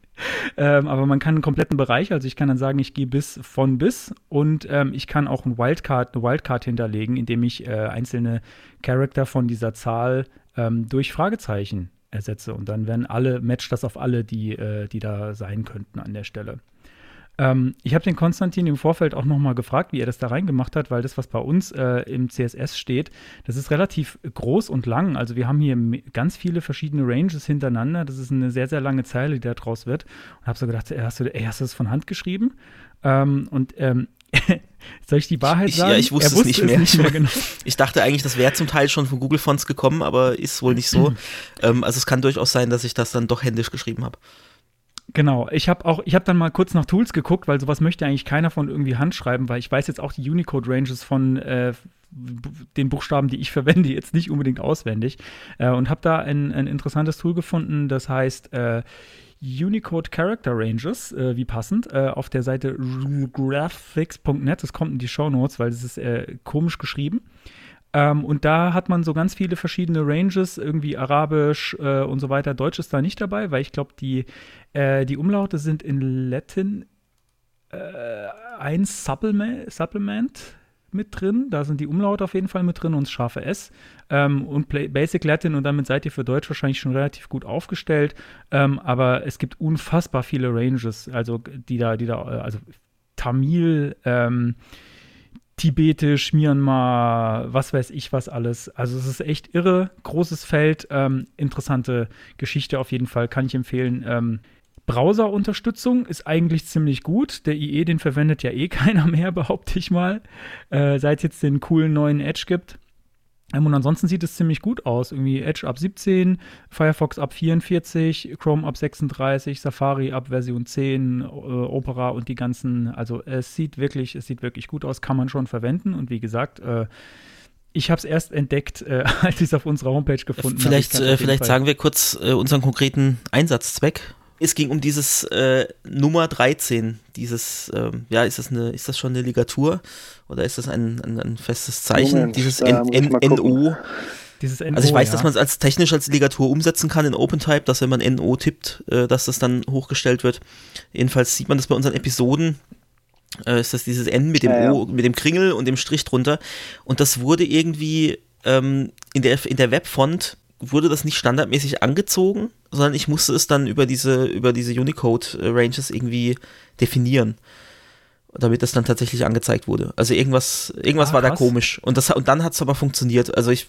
Ähm, aber man kann einen kompletten Bereich, also ich kann dann sagen, ich gehe bis von bis und ähm, ich kann auch ein Wildcard, eine Wildcard hinterlegen, indem ich äh, einzelne Charakter von dieser Zahl ähm, durch Fragezeichen ersetze. Und dann werden alle, match das auf alle, die, äh, die da sein könnten an der Stelle. Ähm, ich habe den Konstantin im Vorfeld auch nochmal gefragt, wie er das da reingemacht hat, weil das, was bei uns äh, im CSS steht, das ist relativ groß und lang. Also wir haben hier ganz viele verschiedene Ranges hintereinander. Das ist eine sehr, sehr lange Zeile, die da draus wird. Und habe so gedacht, ey, hast, du, ey, hast du das von Hand geschrieben? Ähm, und ähm, [LAUGHS] soll ich die Wahrheit sagen? Ich, ja, ich wusste, wusste es, nicht, mehr. es nicht mehr. genau. Ich dachte eigentlich, das wäre zum Teil schon von Google Fonts gekommen, aber ist wohl nicht so. [CLEARS THROAT] ähm, also es kann durchaus sein, dass ich das dann doch händisch geschrieben habe. Genau, ich habe auch, ich habe dann mal kurz nach Tools geguckt, weil sowas möchte eigentlich keiner von irgendwie handschreiben, weil ich weiß jetzt auch die Unicode-Ranges von äh, den Buchstaben, die ich verwende, [LAUGHS] jetzt nicht unbedingt auswendig äh, und habe da ein, ein, interessantes Tool gefunden, das heißt äh, Unicode Character Ranges, äh, wie passend, äh, auf der Seite graphics.net. Das kommt in die Show Notes, weil es ist äh, komisch geschrieben. Ähm, und da hat man so ganz viele verschiedene Ranges, irgendwie Arabisch äh, und so weiter. Deutsch ist da nicht dabei, weil ich glaube, die, äh, die Umlaute sind in Latin äh, ein Supplement, Supplement mit drin. Da sind die Umlaute auf jeden Fall mit drin und das scharfe S. Ähm, und Play Basic Latin und damit seid ihr für Deutsch wahrscheinlich schon relativ gut aufgestellt. Ähm, aber es gibt unfassbar viele Ranges, also die da, die da, äh, also Tamil, ähm, Tibetisch, Myanmar, was weiß ich was alles. Also es ist echt irre, großes Feld, ähm, interessante Geschichte auf jeden Fall, kann ich empfehlen. Ähm, Browser-Unterstützung ist eigentlich ziemlich gut. Der IE, den verwendet ja eh [LAUGHS] keiner mehr, behaupte ich mal, äh, seit es jetzt den coolen neuen Edge gibt. Ähm, und ansonsten sieht es ziemlich gut aus. Irgendwie Edge ab 17, Firefox ab 44, Chrome ab 36, Safari ab Version 10, äh, Opera und die ganzen. Also es sieht wirklich, es sieht wirklich gut aus, kann man schon verwenden. Und wie gesagt, äh, ich habe es erst entdeckt, äh, [LAUGHS] als ich es auf unserer Homepage gefunden habe. Vielleicht, äh, vielleicht sagen wir kurz äh, unseren konkreten Einsatzzweck. Es ging um dieses äh, Nummer 13, dieses, ähm, ja, ist das, eine, ist das schon eine Ligatur oder ist das ein, ein, ein festes Zeichen? Moment, dieses N, N, NO. Dieses NO, also ich weiß, ja. dass man es als technisch als Ligatur umsetzen kann in OpenType, dass wenn man NO tippt, äh, dass das dann hochgestellt wird. Jedenfalls sieht man das bei unseren Episoden. Äh, ist das dieses N mit dem ja, O, mit dem Kringel und dem Strich drunter. Und das wurde irgendwie ähm, in der, in der Webfont wurde das nicht standardmäßig angezogen, sondern ich musste es dann über diese, über diese Unicode-Ranges irgendwie definieren damit das dann tatsächlich angezeigt wurde. Also irgendwas, irgendwas ah, war da komisch. Und, das, und dann hat es aber funktioniert. Also ich,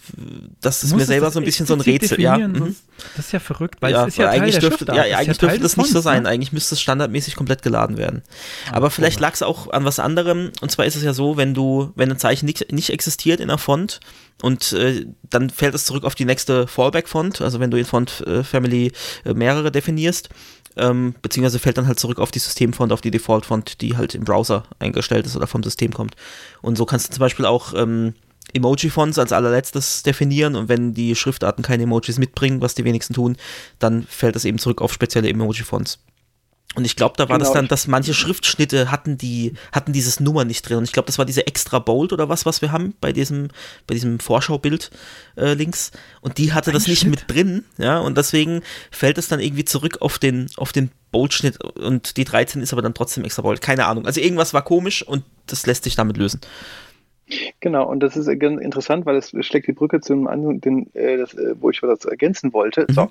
das ist mir selber so ein bisschen so ein Rätsel. Ja. Mhm. Das ist ja verrückt, weil ja, es ist ja eigentlich Teil dürfte, ja, eigentlich ja dürfte das nicht so sein. Ne? Eigentlich müsste es standardmäßig komplett geladen werden. Ah, aber vielleicht lag es auch an was anderem. Und zwar ist es ja so, wenn du, wenn ein Zeichen nicht, nicht existiert in der Font und äh, dann fällt es zurück auf die nächste Fallback-Font, also wenn du in Font-Family äh, mehrere definierst, ähm, beziehungsweise fällt dann halt zurück auf die Systemfont, auf die Default-Font, die halt im Browser eingestellt ist oder vom System kommt. Und so kannst du zum Beispiel auch ähm, Emoji-Fonts als allerletztes definieren und wenn die Schriftarten keine Emojis mitbringen, was die wenigsten tun, dann fällt das eben zurück auf spezielle Emoji-Fonts. Und ich glaube, da war genau. das dann, dass manche Schriftschnitte hatten die, hatten dieses Nummer nicht drin. Und ich glaube, das war diese extra Bold oder was, was wir haben bei diesem, bei diesem Vorschaubild äh, links. Und die hatte Ein das nicht Schnitt. mit drin, ja. Und deswegen fällt es dann irgendwie zurück auf den, auf den Bold-Schnitt und die 13 ist aber dann trotzdem extra Bold. Keine Ahnung. Also irgendwas war komisch und das lässt sich damit lösen. Genau, und das ist ganz interessant, weil es schlägt die Brücke zu einem anderen, den, äh, das, äh, wo ich was ergänzen wollte. Mhm. So.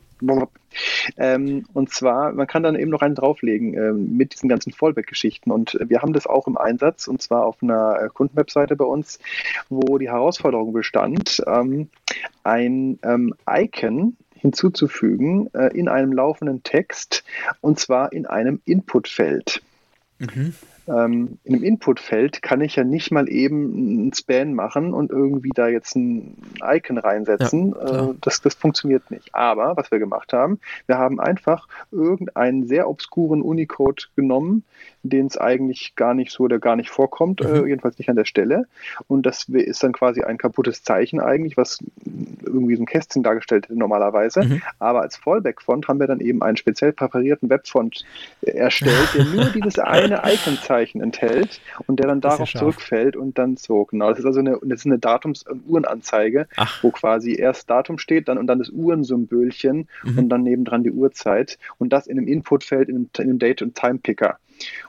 Ähm, und zwar, man kann dann eben noch einen drauflegen äh, mit diesen ganzen Fallback-Geschichten. Und wir haben das auch im Einsatz, und zwar auf einer äh, Kundenwebseite bei uns, wo die Herausforderung bestand, ähm, ein ähm, Icon hinzuzufügen äh, in einem laufenden Text, und zwar in einem Inputfeld. Mhm ähm, in einem Inputfeld kann ich ja nicht mal eben ein Span machen und irgendwie da jetzt ein Icon reinsetzen. Ja, äh, das, das funktioniert nicht. Aber was wir gemacht haben, wir haben einfach irgendeinen sehr obskuren Unicode genommen, den es eigentlich gar nicht so oder gar nicht vorkommt, äh, mhm. äh, jedenfalls nicht an der Stelle. Und das ist dann quasi ein kaputtes Zeichen eigentlich, was irgendwie so ein Kästchen dargestellt hätte normalerweise. Mhm. Aber als Fallback-Font haben wir dann eben einen speziell präparierten Webfont erstellt, der nur [LAUGHS] dieses eine Icon-Zeichen enthält und der dann darauf ja zurückfällt und dann so. Genau, das ist also eine, das ist eine Datums- und Uhrenanzeige, Ach. wo quasi erst Datum steht, dann und dann das Uhrensymbolchen mhm. und dann nebendran die Uhrzeit und das in einem Inputfeld in einem, in einem Date- und Time-Picker.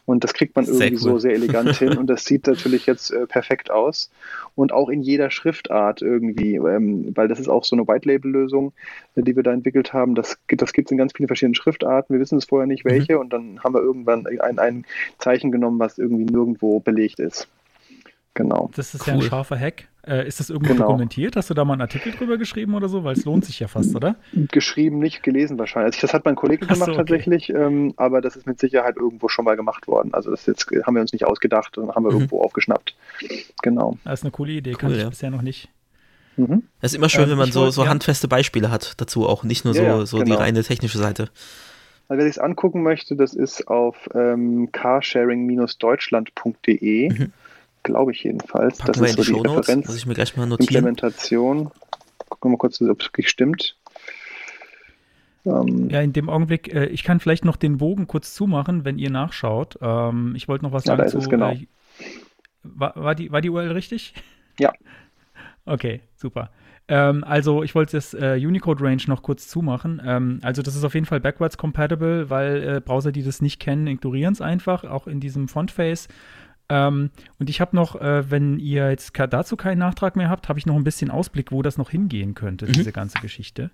Und das kriegt man irgendwie cool. so sehr elegant [LAUGHS] hin und das sieht natürlich jetzt äh, perfekt aus. Und auch in jeder Schriftart irgendwie, ähm, weil das ist auch so eine White-Label-Lösung, äh, die wir da entwickelt haben. Das, das gibt es in ganz vielen verschiedenen Schriftarten. Wir wissen es vorher nicht, welche. Mhm. Und dann haben wir irgendwann ein, ein Zeichen genommen, was irgendwie nirgendwo belegt ist. Genau. Das ist cool. ja ein scharfer Hack. Äh, ist das irgendwo genau. dokumentiert? Hast du da mal einen Artikel drüber geschrieben oder so? Weil es lohnt sich ja fast, oder? Geschrieben, nicht gelesen wahrscheinlich. Also das hat mein Kollege gemacht so, okay. tatsächlich, ähm, aber das ist mit Sicherheit irgendwo schon mal gemacht worden. Also das jetzt haben wir uns nicht ausgedacht und haben wir mhm. irgendwo aufgeschnappt. Genau. Das ist eine coole Idee, cool, kann ich bisher noch nicht. Mhm. Es ist immer schön, ähm, wenn man so, so handfeste Beispiele hat dazu auch, nicht nur so, ja, so genau. die reine technische Seite. Also wer sich es angucken möchte, das ist auf ähm, carsharing-deutschland.de. Mhm glaube ich jedenfalls. Packen das ist so die Shownotes, Referenz. Muss ich mir gleich mal notieren. Implementation. Gucken wir mal kurz, ob es wirklich stimmt. Ähm, ja, in dem Augenblick, äh, ich kann vielleicht noch den Bogen kurz zumachen, wenn ihr nachschaut. Ähm, ich wollte noch was ja, sagen zu. Es, genau. Äh, war, war, die, war die URL richtig? Ja. [LAUGHS] Okay, super. Ähm, also ich wollte das äh, Unicode-Range noch kurz zumachen. Ähm, also das ist auf jeden Fall backwards compatible, weil äh, Browser, die das nicht kennen, ignorieren es einfach, auch in diesem Font-Face. Ähm, und ich habe noch, äh, wenn ihr jetzt dazu keinen Nachtrag mehr habt, habe ich noch ein bisschen Ausblick, wo das noch hingehen könnte, mhm. diese ganze Geschichte.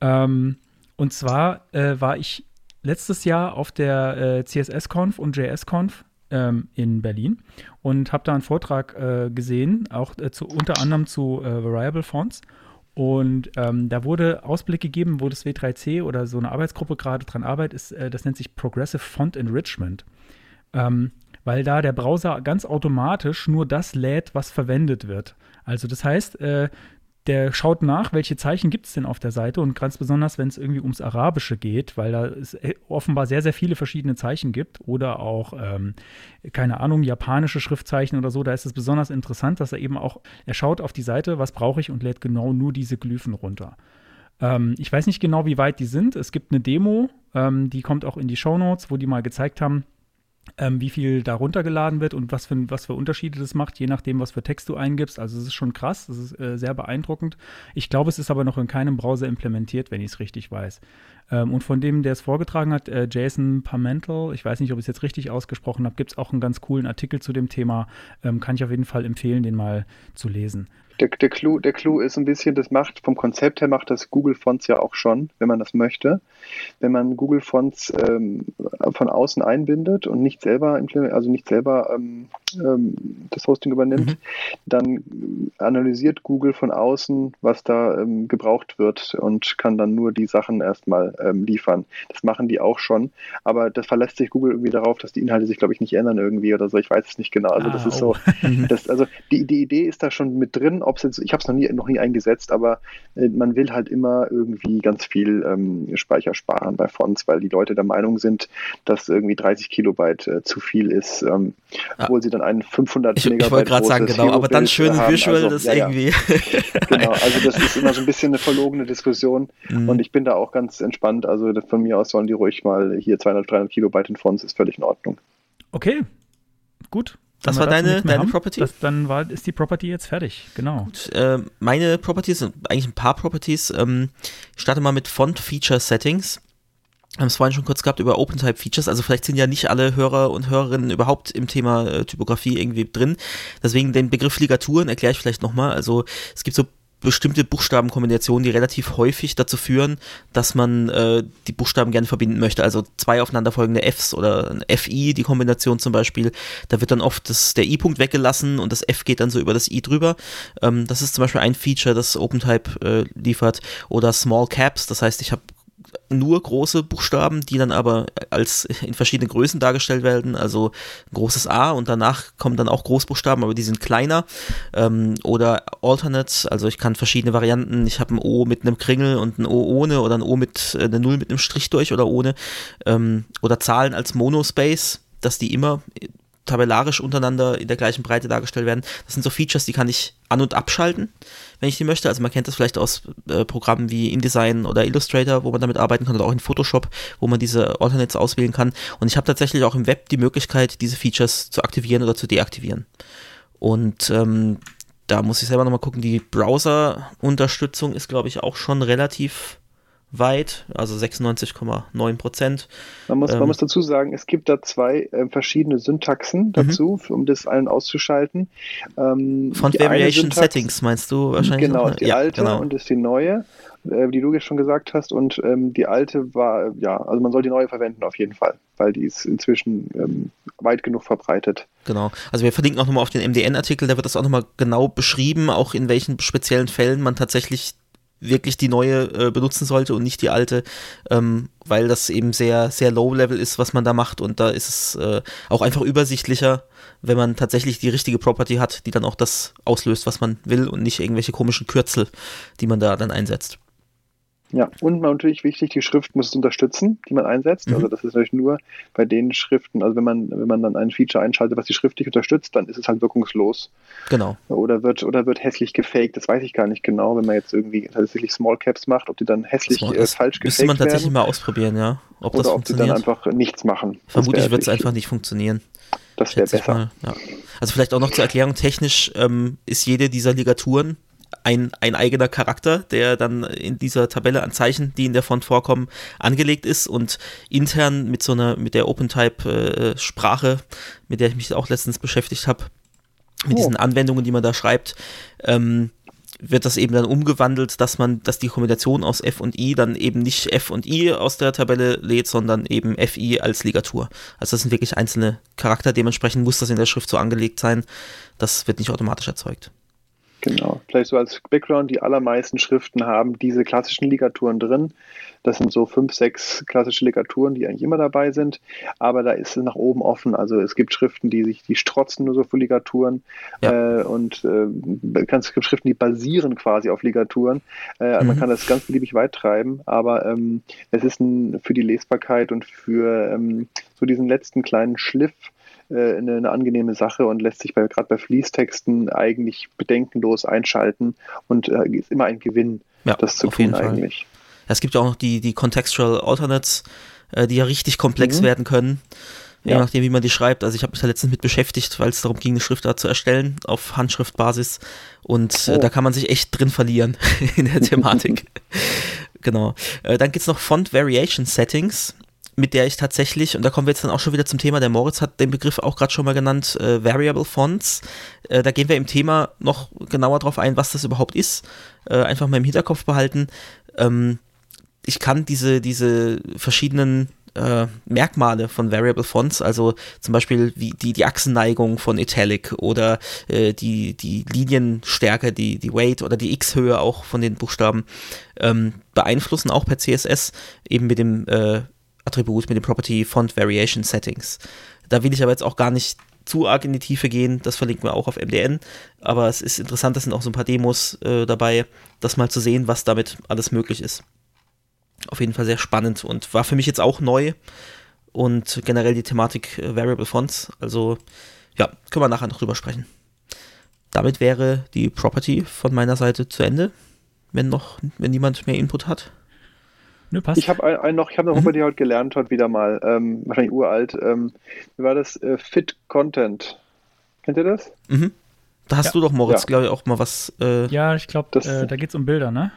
Ähm, und zwar äh, war ich letztes Jahr auf der äh, CSS-Conf und JS-Conf ähm, in Berlin und habe da einen Vortrag äh, gesehen, auch äh, zu, unter anderem zu äh, Variable Fonts. Und ähm, da wurde Ausblick gegeben, wo das W3C oder so eine Arbeitsgruppe gerade dran arbeitet, ist, äh, das nennt sich Progressive Font Enrichment. Ähm, weil da der Browser ganz automatisch nur das lädt, was verwendet wird. Also das heißt, äh, der schaut nach, welche Zeichen gibt es denn auf der Seite und ganz besonders, wenn es irgendwie ums Arabische geht, weil da es äh, offenbar sehr, sehr viele verschiedene Zeichen gibt oder auch, ähm, keine Ahnung, japanische Schriftzeichen oder so, da ist es besonders interessant, dass er eben auch, er schaut auf die Seite, was brauche ich und lädt genau nur diese Glyphen runter. Ähm, ich weiß nicht genau, wie weit die sind. Es gibt eine Demo, ähm, die kommt auch in die Show Notes, wo die mal gezeigt haben, ähm, wie viel da runtergeladen wird und was für, was für Unterschiede das macht, je nachdem, was für Text du eingibst. Also es ist schon krass, das ist äh, sehr beeindruckend. Ich glaube, es ist aber noch in keinem Browser implementiert, wenn ich es richtig weiß. Ähm, und von dem, der es vorgetragen hat, äh, Jason Parmental, ich weiß nicht, ob ich es jetzt richtig ausgesprochen habe, gibt es auch einen ganz coolen Artikel zu dem Thema. Ähm, kann ich auf jeden Fall empfehlen, den mal zu lesen der, der, Clou, der Clou ist ein bisschen, das macht vom Konzept her macht das Google Fonts ja auch schon, wenn man das möchte. Wenn man Google Fonts ähm, von außen einbindet und nicht selber also nicht selber ähm, ähm, das Hosting übernimmt, mhm. dann analysiert Google von außen, was da ähm, gebraucht wird und kann dann nur die Sachen erstmal ähm, liefern. Das machen die auch schon, aber das verlässt sich Google irgendwie darauf, dass die Inhalte sich, glaube ich, nicht ändern irgendwie oder so. Ich weiß es nicht genau. Also ah, das ist oh. so, [LAUGHS] das, also die, die Idee ist da schon mit drin, ob es jetzt, ich habe es noch nie, noch nie eingesetzt, aber äh, man will halt immer irgendwie ganz viel ähm, Speicher sparen bei Fonts, weil die Leute der Meinung sind, dass irgendwie 30 Kilobyte äh, zu viel ist, ähm, ja. obwohl sie dann einen 500 ich, Megabyte Ich wollte gerade sagen, genau, aber dann schön haben. Visual, also, das ja, irgendwie. Ja. [LAUGHS] genau, also das ist immer so ein bisschen eine verlogene Diskussion mhm. und ich bin da auch ganz entspannt. Also von mir aus sollen die ruhig mal hier 200, 300 Kilobyte in Fonts, ist völlig in Ordnung. Okay, gut. Das war deine, deine Property? Das, dann war, ist die Property jetzt fertig, genau. Gut, äh, meine Properties sind eigentlich ein paar Properties. Ähm, ich starte mal mit Font Feature Settings. Wir haben es vorhin schon kurz gehabt über OpenType Features. Also vielleicht sind ja nicht alle Hörer und Hörerinnen überhaupt im Thema äh, Typografie irgendwie drin. Deswegen den Begriff Ligaturen erkläre ich vielleicht nochmal. Also es gibt so bestimmte Buchstabenkombinationen, die relativ häufig dazu führen, dass man äh, die Buchstaben gerne verbinden möchte. Also zwei aufeinanderfolgende Fs oder ein FI, die Kombination zum Beispiel. Da wird dann oft das, der I-Punkt weggelassen und das F geht dann so über das I drüber. Ähm, das ist zum Beispiel ein Feature, das OpenType äh, liefert. Oder Small Caps, das heißt, ich habe nur große Buchstaben, die dann aber als in verschiedenen Größen dargestellt werden. Also ein großes A und danach kommen dann auch Großbuchstaben, aber die sind kleiner. Ähm, oder Alternates, also ich kann verschiedene Varianten. Ich habe ein O mit einem Kringel und ein O ohne oder ein O mit äh, eine Null mit einem Strich durch oder ohne. Ähm, oder Zahlen als Monospace, dass die immer tabellarisch untereinander in der gleichen Breite dargestellt werden. Das sind so Features, die kann ich an- und abschalten, wenn ich die möchte. Also man kennt das vielleicht aus äh, Programmen wie InDesign oder Illustrator, wo man damit arbeiten kann, oder auch in Photoshop, wo man diese Alternates auswählen kann. Und ich habe tatsächlich auch im Web die Möglichkeit, diese Features zu aktivieren oder zu deaktivieren. Und ähm, da muss ich selber nochmal gucken, die Browser-Unterstützung ist, glaube ich, auch schon relativ weit, also 96,9 Prozent. Man muss, ähm, man muss dazu sagen, es gibt da zwei äh, verschiedene Syntaxen mhm. dazu, mhm. um das allen auszuschalten. Ähm, Font Variation Syntax, Settings meinst du wahrscheinlich? Genau, noch? die ja, alte genau. und ist die neue, äh, die du jetzt schon gesagt hast. Und ähm, die alte war, ja, also man soll die neue verwenden auf jeden Fall, weil die ist inzwischen ähm, weit genug verbreitet. Genau. Also wir verlinken auch nochmal auf den MDN-Artikel, da wird das auch nochmal genau beschrieben, auch in welchen speziellen Fällen man tatsächlich wirklich die neue äh, benutzen sollte und nicht die alte, ähm, weil das eben sehr, sehr low-level ist, was man da macht und da ist es äh, auch einfach übersichtlicher, wenn man tatsächlich die richtige Property hat, die dann auch das auslöst, was man will und nicht irgendwelche komischen Kürzel, die man da dann einsetzt. Ja, und natürlich wichtig, die Schrift muss es unterstützen, die man einsetzt. Mhm. Also das ist natürlich nur bei den Schriften, also wenn man, wenn man dann ein Feature einschaltet, was die Schrift nicht unterstützt, dann ist es halt wirkungslos. Genau. Oder wird, oder wird hässlich gefaked, das weiß ich gar nicht genau, wenn man jetzt irgendwie tatsächlich Small Caps macht, ob die dann hässlich äh, falsch gefaked Müsste man tatsächlich werden. mal ausprobieren, ja. Ob oder das ob die dann einfach nichts machen. Vermutlich wird es einfach nicht funktionieren. Das wäre besser. Mal, ja. Also vielleicht auch noch zur Erklärung, technisch ähm, ist jede dieser Ligaturen ein, ein eigener Charakter, der dann in dieser Tabelle an Zeichen, die in der Font vorkommen, angelegt ist und intern mit so einer, mit der OpenType-Sprache, äh, mit der ich mich auch letztens beschäftigt habe, mit oh. diesen Anwendungen, die man da schreibt, ähm, wird das eben dann umgewandelt, dass man, dass die Kombination aus F und I dann eben nicht F und I aus der Tabelle lädt, sondern eben FI als Ligatur. Also das sind wirklich einzelne Charakter, dementsprechend muss das in der Schrift so angelegt sein. Das wird nicht automatisch erzeugt. Genau, vielleicht so als Background, die allermeisten Schriften haben diese klassischen Ligaturen drin. Das sind so fünf, sechs klassische Ligaturen, die eigentlich immer dabei sind, aber da ist es nach oben offen. Also es gibt Schriften, die sich, die strotzen nur so für Ligaturen ja. äh, und äh, es gibt Schriften, die basieren quasi auf Ligaturen. Äh, mhm. Man kann das ganz beliebig weit treiben, aber ähm, es ist ein, für die Lesbarkeit und für ähm, so diesen letzten kleinen Schliff äh, eine, eine, angenehme Sache und lässt sich bei, gerade bei Fließtexten eigentlich bedenkenlos einschalten und äh, ist immer ein Gewinn, ja, das zu tun eigentlich. Ja, es gibt ja auch noch die, die Contextual Alternates, äh, die ja richtig komplex mhm. werden können. Je ja. nachdem, wie man die schreibt. Also ich habe mich da letztens mit beschäftigt, weil es darum ging, eine Schriftart zu erstellen auf Handschriftbasis. Und äh, oh. da kann man sich echt drin verlieren [LAUGHS] in der Thematik. [LAUGHS] Genau. Äh, dann gibt es noch Font Variation Settings mit der ich tatsächlich, und da kommen wir jetzt dann auch schon wieder zum Thema, der Moritz hat den Begriff auch gerade schon mal genannt, äh, Variable Fonts. Äh, da gehen wir im Thema noch genauer drauf ein, was das überhaupt ist. Äh, einfach mal im Hinterkopf behalten. Ähm, ich kann diese, diese verschiedenen äh, Merkmale von Variable Fonts, also zum Beispiel wie die, die Achsenneigung von Italic oder äh, die, die Linienstärke, die, die Weight oder die X-Höhe auch von den Buchstaben ähm, beeinflussen, auch per CSS, eben mit dem äh, Attribut mit dem Property Font Variation Settings. Da will ich aber jetzt auch gar nicht zu arg in die Tiefe gehen, das verlinken wir auch auf MDN, aber es ist interessant, da sind auch so ein paar Demos äh, dabei, das mal zu sehen, was damit alles möglich ist. Auf jeden Fall sehr spannend und war für mich jetzt auch neu und generell die Thematik äh, Variable Fonts, also ja, können wir nachher noch drüber sprechen. Damit wäre die Property von meiner Seite zu Ende, wenn noch, wenn niemand mehr Input hat. Nö, passt. Ich habe ein, ein noch, ich habe noch mhm. über die heute gelernt, heute wieder mal, ähm, wahrscheinlich uralt. Ähm, wie war das? Äh, Fit Content. Kennt ihr das? Mhm. Da hast ja. du doch, Moritz, ja. glaube ich, auch mal was. Äh, ja, ich glaube, äh, da geht es um Bilder, ne?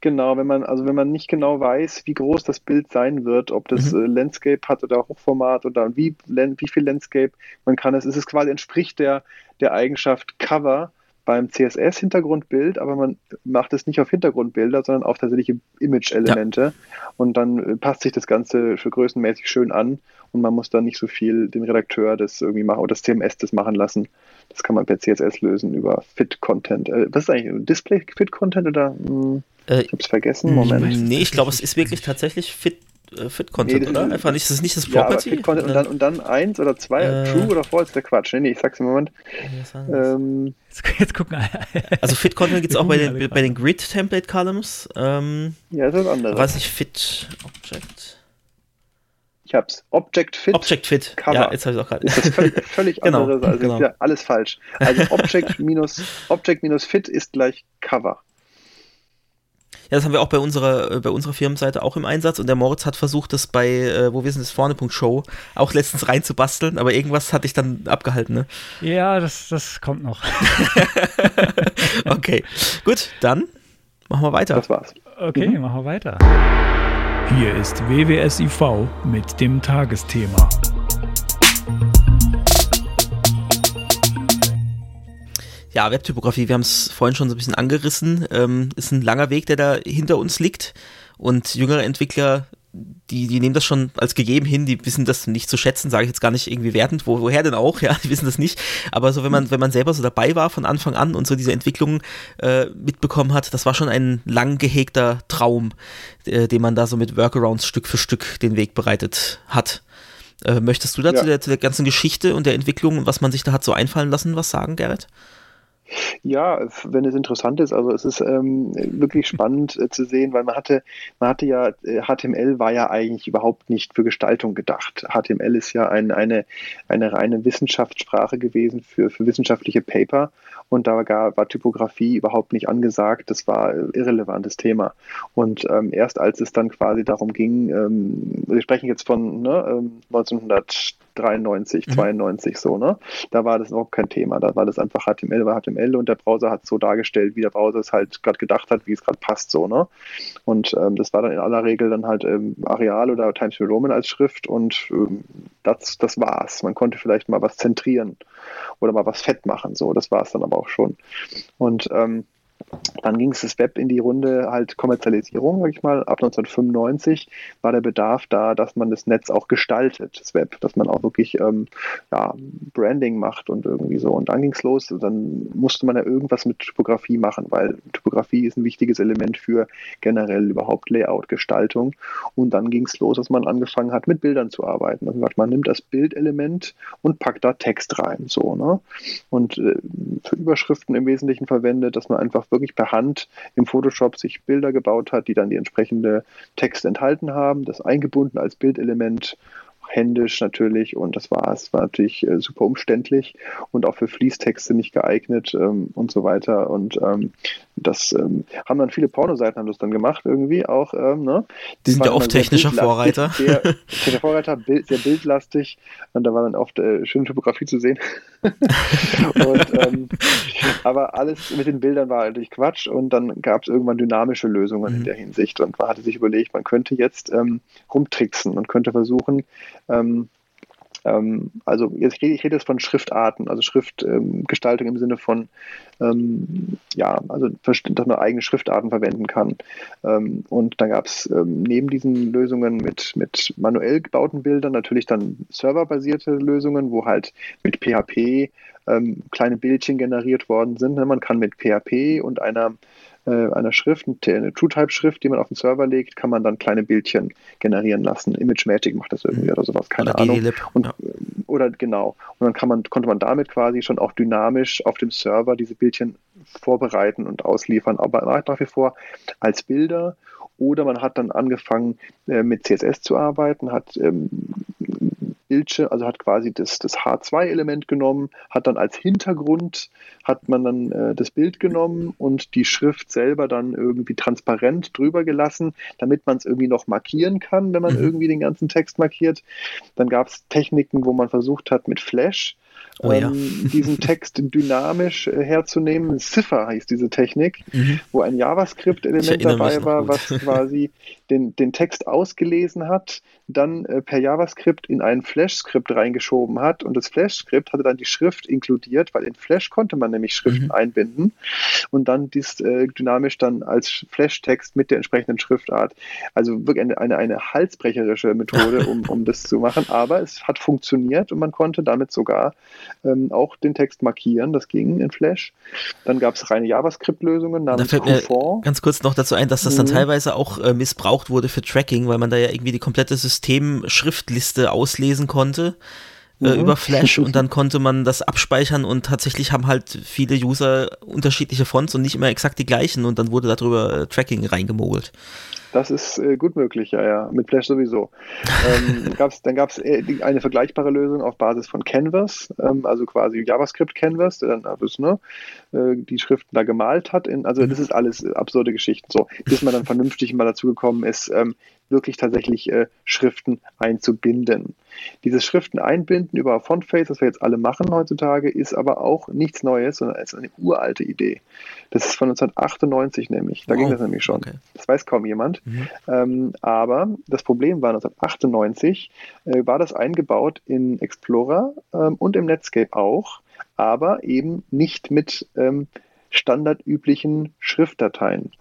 Genau, wenn man, also wenn man nicht genau weiß, wie groß das Bild sein wird, ob das mhm. äh, Landscape hat oder Hochformat oder wie, wie viel Landscape man kann es, ist es quasi entspricht der, der Eigenschaft Cover beim CSS-Hintergrundbild, aber man macht es nicht auf Hintergrundbilder, sondern auf tatsächliche Image-Elemente. Ja. Und dann äh, passt sich das Ganze für größenmäßig schön an und man muss dann nicht so viel den Redakteur das irgendwie machen oder das CMS das machen lassen. Das kann man per CSS lösen über Fit-Content. Äh, was ist eigentlich? Display-Fit-Content oder? Hm, äh, ich hab's vergessen. Moment. Nee, ich glaube, es ist wirklich tatsächlich Fit äh, Fit-Content, nee, oder? Einfach nicht, das ist nicht das Property. Ja, Fit-Content und dann, und dann eins oder zwei, äh, True oder False, der Quatsch. Nee, nee, ich sag's im Moment. Ähm, jetzt, jetzt gucken [LAUGHS] Also Fit-Content gibt's auch bei den, bei den Grid-Template-Columns. Ähm, ja, das ist was anderes. Weiß ich, Fit-Object. Ich hab's. Object Fit. Object Fit. Cover. Ja, jetzt habe ich auch gerade. Ist das völlig, völlig [LAUGHS] genau, anderes. Also genau. ja alles falsch. Also Object minus, Object minus Fit ist gleich Cover. Ja, das haben wir auch bei unserer, äh, bei unserer Firmenseite auch im Einsatz und der Moritz hat versucht, das bei, äh, wo wir sind, das vorne.show auch letztens reinzubasteln, aber irgendwas hatte ich dann abgehalten, ne? Ja, das, das kommt noch. [LAUGHS] okay, gut, dann machen wir weiter. Das war's. Okay, mhm. machen wir weiter. Hier ist WWSIV mit dem Tagesthema. Ja, Webtypografie, wir haben es vorhin schon so ein bisschen angerissen, ähm, ist ein langer Weg, der da hinter uns liegt. Und jüngere Entwickler, die, die nehmen das schon als gegeben hin, die wissen das nicht zu schätzen, sage ich jetzt gar nicht irgendwie wertend, wo, woher denn auch, [LAUGHS] ja, die wissen das nicht. Aber so, wenn man, wenn man selber so dabei war von Anfang an und so diese Entwicklung äh, mitbekommen hat, das war schon ein lang gehegter Traum, äh, den man da so mit Workarounds Stück für Stück den Weg bereitet hat. Äh, möchtest du da ja. zu, der, zu der ganzen Geschichte und der Entwicklung und was man sich da hat so einfallen lassen, was sagen, Gerrit? Ja, wenn es interessant ist, also es ist ähm, wirklich spannend äh, zu sehen, weil man hatte, man hatte ja, HTML äh, war ja eigentlich überhaupt nicht für Gestaltung gedacht. HTML ist ja ein, eine, eine reine Wissenschaftssprache gewesen für, für wissenschaftliche Paper und da gar, war Typografie überhaupt nicht angesagt. Das war ein irrelevantes Thema. Und ähm, erst als es dann quasi darum ging, ähm, wir sprechen jetzt von ne, 1993, ähm, mhm. 92 so, ne? Da war das überhaupt kein Thema. Da war das einfach HTML, war HTML und der Browser hat so dargestellt, wie der Browser es halt gerade gedacht hat, wie es gerade passt, so, ne? Und ähm, das war dann in aller Regel dann halt ähm, Areal oder Times New Roman als Schrift und ähm, das, das war's. Man konnte vielleicht mal was zentrieren oder mal was fett machen, so. Das war es dann aber auch schon. Und ähm, dann ging es das Web in die Runde halt Kommerzialisierung, sag ich mal. Ab 1995 war der Bedarf da, dass man das Netz auch gestaltet, das Web, dass man auch wirklich ähm, ja, Branding macht und irgendwie so. Und dann ging es los. Dann musste man ja irgendwas mit Typografie machen, weil Typografie ist ein wichtiges Element für generell überhaupt Layout-Gestaltung. Und dann ging es los, dass man angefangen hat, mit Bildern zu arbeiten. Also man nimmt das Bildelement und packt da Text rein. So, ne? Und äh, für Überschriften im Wesentlichen verwendet, dass man einfach wirklich per Hand im Photoshop sich Bilder gebaut hat, die dann die entsprechende Text enthalten haben, das eingebunden als Bildelement händisch natürlich und das war es. War natürlich äh, super umständlich und auch für Fließtexte nicht geeignet ähm, und so weiter. Und ähm, das ähm, haben dann viele Pornoseiten haben das dann gemacht irgendwie auch. Ähm, ne? Die, sind ja oft technischer Vorreiter. Sehr, technischer [LAUGHS] Vorreiter, Bild, sehr bildlastig und da war dann oft äh, schöne Topografie zu sehen. [LAUGHS] und, ähm, aber alles mit den Bildern war eigentlich Quatsch und dann gab es irgendwann dynamische Lösungen mhm. in der Hinsicht und man hatte sich überlegt, man könnte jetzt ähm, rumtricksen und könnte versuchen, ähm, ähm, also jetzt rede ich rede jetzt von Schriftarten, also Schriftgestaltung ähm, im Sinne von ähm, ja, also dass man eigene Schriftarten verwenden kann. Ähm, und dann gab es neben diesen Lösungen mit, mit manuell gebauten Bildern natürlich dann serverbasierte Lösungen, wo halt mit PHP ähm, kleine Bildchen generiert worden sind. Man kann mit PHP und einer äh, einer Schrift, eine TrueType-Schrift, die man auf den Server legt, kann man dann kleine Bildchen generieren lassen. ImageMagick macht das irgendwie oder sowas, keine oder Ahnung. Und, ja. Oder genau. Und dann kann man, konnte man damit quasi schon auch dynamisch auf dem Server diese Bildchen vorbereiten und ausliefern, aber nach wie vor als Bilder. Oder man hat dann angefangen äh, mit CSS zu arbeiten, hat ähm, Bildschirm, also hat quasi das, das H2-Element genommen, hat dann als Hintergrund, hat man dann äh, das Bild genommen und die Schrift selber dann irgendwie transparent drüber gelassen, damit man es irgendwie noch markieren kann, wenn man mhm. irgendwie den ganzen Text markiert. Dann gab es Techniken, wo man versucht hat, mit Flash oh, ja. ähm, diesen Text dynamisch äh, herzunehmen. Cipher heißt diese Technik, mhm. wo ein JavaScript-Element dabei war, was [LAUGHS] quasi den, den Text ausgelesen hat, dann äh, per JavaScript in ein Flash-Skript reingeschoben hat und das Flash-Skript hatte dann die Schrift inkludiert, weil in Flash konnte man nämlich Schriften mhm. einbinden und dann dies äh, dynamisch dann als Flash-Text mit der entsprechenden Schriftart. Also wirklich eine, eine, eine halsbrecherische Methode, [LAUGHS] um, um das zu machen, aber es hat funktioniert und man konnte damit sogar ähm, auch den Text markieren. Das ging in Flash. Dann gab es reine JavaScript-Lösungen namens Da fällt mir ganz kurz noch dazu ein, dass das dann mhm. teilweise auch äh, missbraucht wurde für Tracking, weil man da ja irgendwie die komplette System-Schriftliste auslesen konnte. Äh, mhm. über Flash [LAUGHS] und dann konnte man das abspeichern und tatsächlich haben halt viele User unterschiedliche Fonts und nicht immer exakt die gleichen und dann wurde darüber äh, Tracking reingemogelt. Das ist äh, gut möglich, ja, ja. Mit Flash sowieso. ähm, [LAUGHS] gab's, dann gab es äh, eine vergleichbare Lösung auf Basis von Canvas, ähm, also quasi JavaScript Canvas, der dann also, ne, äh, die Schriften da gemalt hat. In, also das ist alles absurde Geschichten. So, bis man dann vernünftig mal dazu gekommen ist, ähm, wirklich tatsächlich äh, Schriften einzubinden. Dieses Schriften einbinden über Fontface, was wir jetzt alle machen heutzutage, ist aber auch nichts Neues, sondern ist eine uralte Idee. Das ist von 1998 nämlich. Da wow. ging das nämlich schon. Okay. Das weiß kaum jemand. Mhm. Ähm, aber das Problem war 1998 äh, war das eingebaut in Explorer ähm, und im Netscape auch, aber eben nicht mit ähm, standardüblichen Schriftdateien.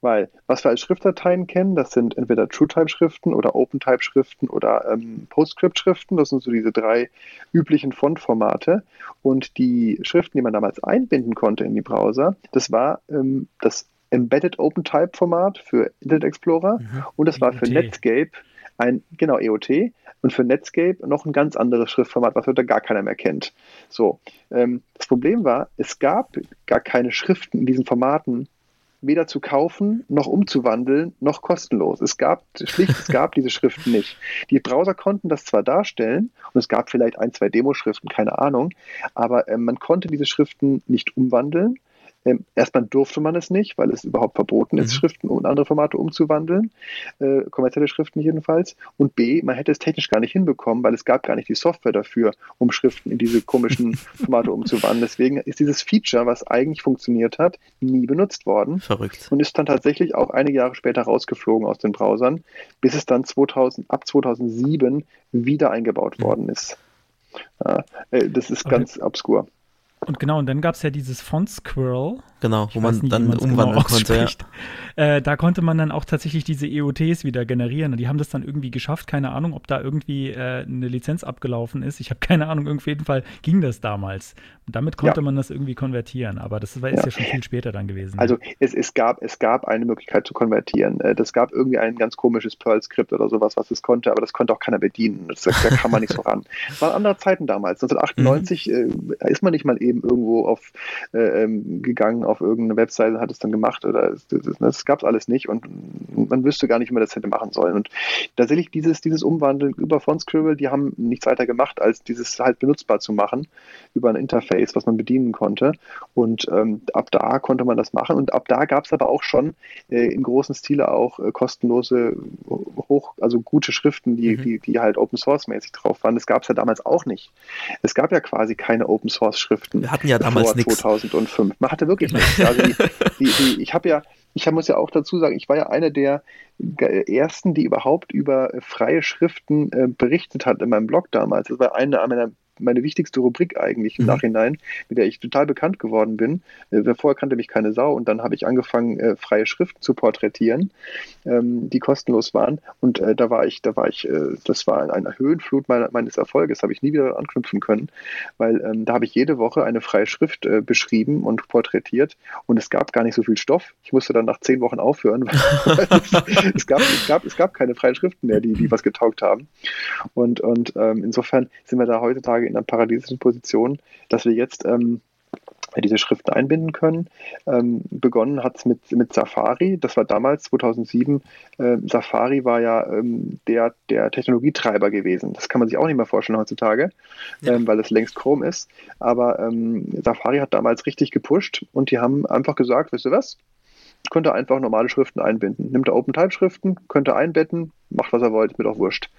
Weil, was wir als Schriftdateien kennen, das sind entweder TrueType-Schriften oder OpenType-Schriften oder ähm, PostScript-Schriften. Das sind so diese drei üblichen Fontformate. Und die Schriften, die man damals einbinden konnte in die Browser, das war ähm, das Embedded OpenType-Format für Internet Explorer mhm. und das war für EOT. Netscape ein, genau, EOT und für Netscape noch ein ganz anderes Schriftformat, was heute gar keiner mehr kennt. So, ähm, das Problem war, es gab gar keine Schriften in diesen Formaten, weder zu kaufen noch umzuwandeln noch kostenlos. Es gab schlicht, es gab diese Schriften nicht. Die Browser konnten das zwar darstellen und es gab vielleicht ein, zwei Demoschriften, keine Ahnung, aber äh, man konnte diese Schriften nicht umwandeln ähm, erstmal durfte man es nicht, weil es überhaupt verboten ist, mhm. Schriften und andere Formate umzuwandeln, äh, kommerzielle Schriften jedenfalls. Und B, man hätte es technisch gar nicht hinbekommen, weil es gab gar nicht die Software dafür, um Schriften in diese komischen [LAUGHS] Formate umzuwandeln. Deswegen ist dieses Feature, was eigentlich funktioniert hat, nie benutzt worden. Verrückt. Und ist dann tatsächlich auch einige Jahre später rausgeflogen aus den Browsern, bis es dann 2000, ab 2007 wieder eingebaut mhm. worden ist. Ja, äh, das ist okay. ganz obskur. Und genau, und dann gab es ja dieses Font Squirrel. Genau, wo man nicht, dann genau umwandeln genau konnte. Ja. Äh, da konnte man dann auch tatsächlich diese EOTs wieder generieren. Und die haben das dann irgendwie geschafft. Keine Ahnung, ob da irgendwie äh, eine Lizenz abgelaufen ist. Ich habe [LAUGHS] keine Ahnung, auf jeden Fall ging das damals. Und damit konnte ja. man das irgendwie konvertieren. Aber das war, ist ja. ja schon viel später dann gewesen. Also es, es, gab, es gab eine Möglichkeit zu konvertieren. Äh, das gab irgendwie ein ganz komisches Perl-Skript oder sowas, was es konnte, aber das konnte auch keiner bedienen. Das, da kam man nicht so ran. Das [LAUGHS] waren andere Zeiten damals. 1998 mhm. äh, ist man nicht mal eben irgendwo auf äh, ähm, gegangen auf irgendeine Webseite, hat es dann gemacht oder das, das, das gab es alles nicht und man wüsste gar nicht, wie man das hätte machen sollen. Und tatsächlich dieses, dieses Umwandeln über von Scribble, die haben nichts weiter gemacht, als dieses halt benutzbar zu machen über ein Interface, was man bedienen konnte. Und ähm, ab da konnte man das machen. Und ab da gab es aber auch schon äh, im großen Stile auch äh, kostenlose, hoch, also gute Schriften, die, mhm. die, die halt Open Source mäßig drauf waren. Das gab es ja damals auch nicht. Es gab ja quasi keine Open Source Schriften. Wir hatten ja damals nichts. 2005. Man hatte wirklich Also die, [LAUGHS] die, die, ich habe ja, ich muss ja auch dazu sagen, ich war ja einer der ersten, die überhaupt über freie Schriften äh, berichtet hat in meinem Blog damals. Das war eine meiner meine wichtigste Rubrik eigentlich im mhm. Nachhinein, mit der ich total bekannt geworden bin. Äh, vorher kannte mich keine Sau und dann habe ich angefangen, äh, freie Schriften zu porträtieren, ähm, die kostenlos waren. Und äh, da war ich, da war ich, äh, das war eine Höhenflut meiner, meines Erfolges, habe ich nie wieder anknüpfen können, weil ähm, da habe ich jede Woche eine freie Schrift äh, beschrieben und porträtiert und es gab gar nicht so viel Stoff. Ich musste dann nach zehn Wochen aufhören, [LAUGHS] weil es, es, gab, es, gab, es gab keine freien Schriften mehr, die, die was getaugt haben. Und, und ähm, insofern sind wir da heutzutage in einer paradiesischen Position, dass wir jetzt ähm, diese Schriften einbinden können. Ähm, begonnen hat es mit, mit Safari, das war damals 2007. Äh, Safari war ja ähm, der, der Technologietreiber gewesen. Das kann man sich auch nicht mehr vorstellen heutzutage, ja. ähm, weil es längst Chrome ist. Aber ähm, Safari hat damals richtig gepusht und die haben einfach gesagt, wisst ihr was? Könnte einfach normale Schriften einbinden. Nimmt er OpenType-Schriften, könnte einbetten, macht was er wollt, mir doch wurscht.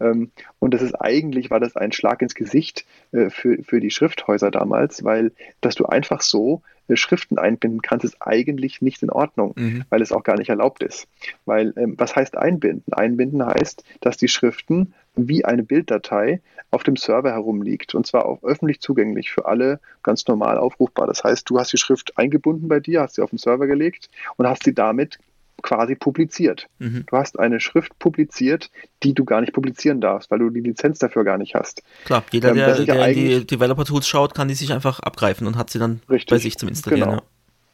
Ähm, und das ist eigentlich, war das ein Schlag ins Gesicht äh, für, für die Schrifthäuser damals, weil, dass du einfach so Schriften einbinden kannst, ist eigentlich nicht in Ordnung, mhm. weil es auch gar nicht erlaubt ist. Weil, ähm, was heißt einbinden? Einbinden heißt, dass die Schriften wie eine Bilddatei auf dem Server herumliegt und zwar auch öffentlich zugänglich für alle ganz normal aufrufbar. Das heißt, du hast die Schrift eingebunden bei dir, hast sie auf den Server gelegt und hast sie damit quasi publiziert. Mhm. Du hast eine Schrift publiziert, die du gar nicht publizieren darfst, weil du die Lizenz dafür gar nicht hast. Klar, jeder, ähm, der, der in die Developer-Tools schaut, kann die sich einfach abgreifen und hat sie dann richtig, bei sich zum Installieren. Genau. Ja.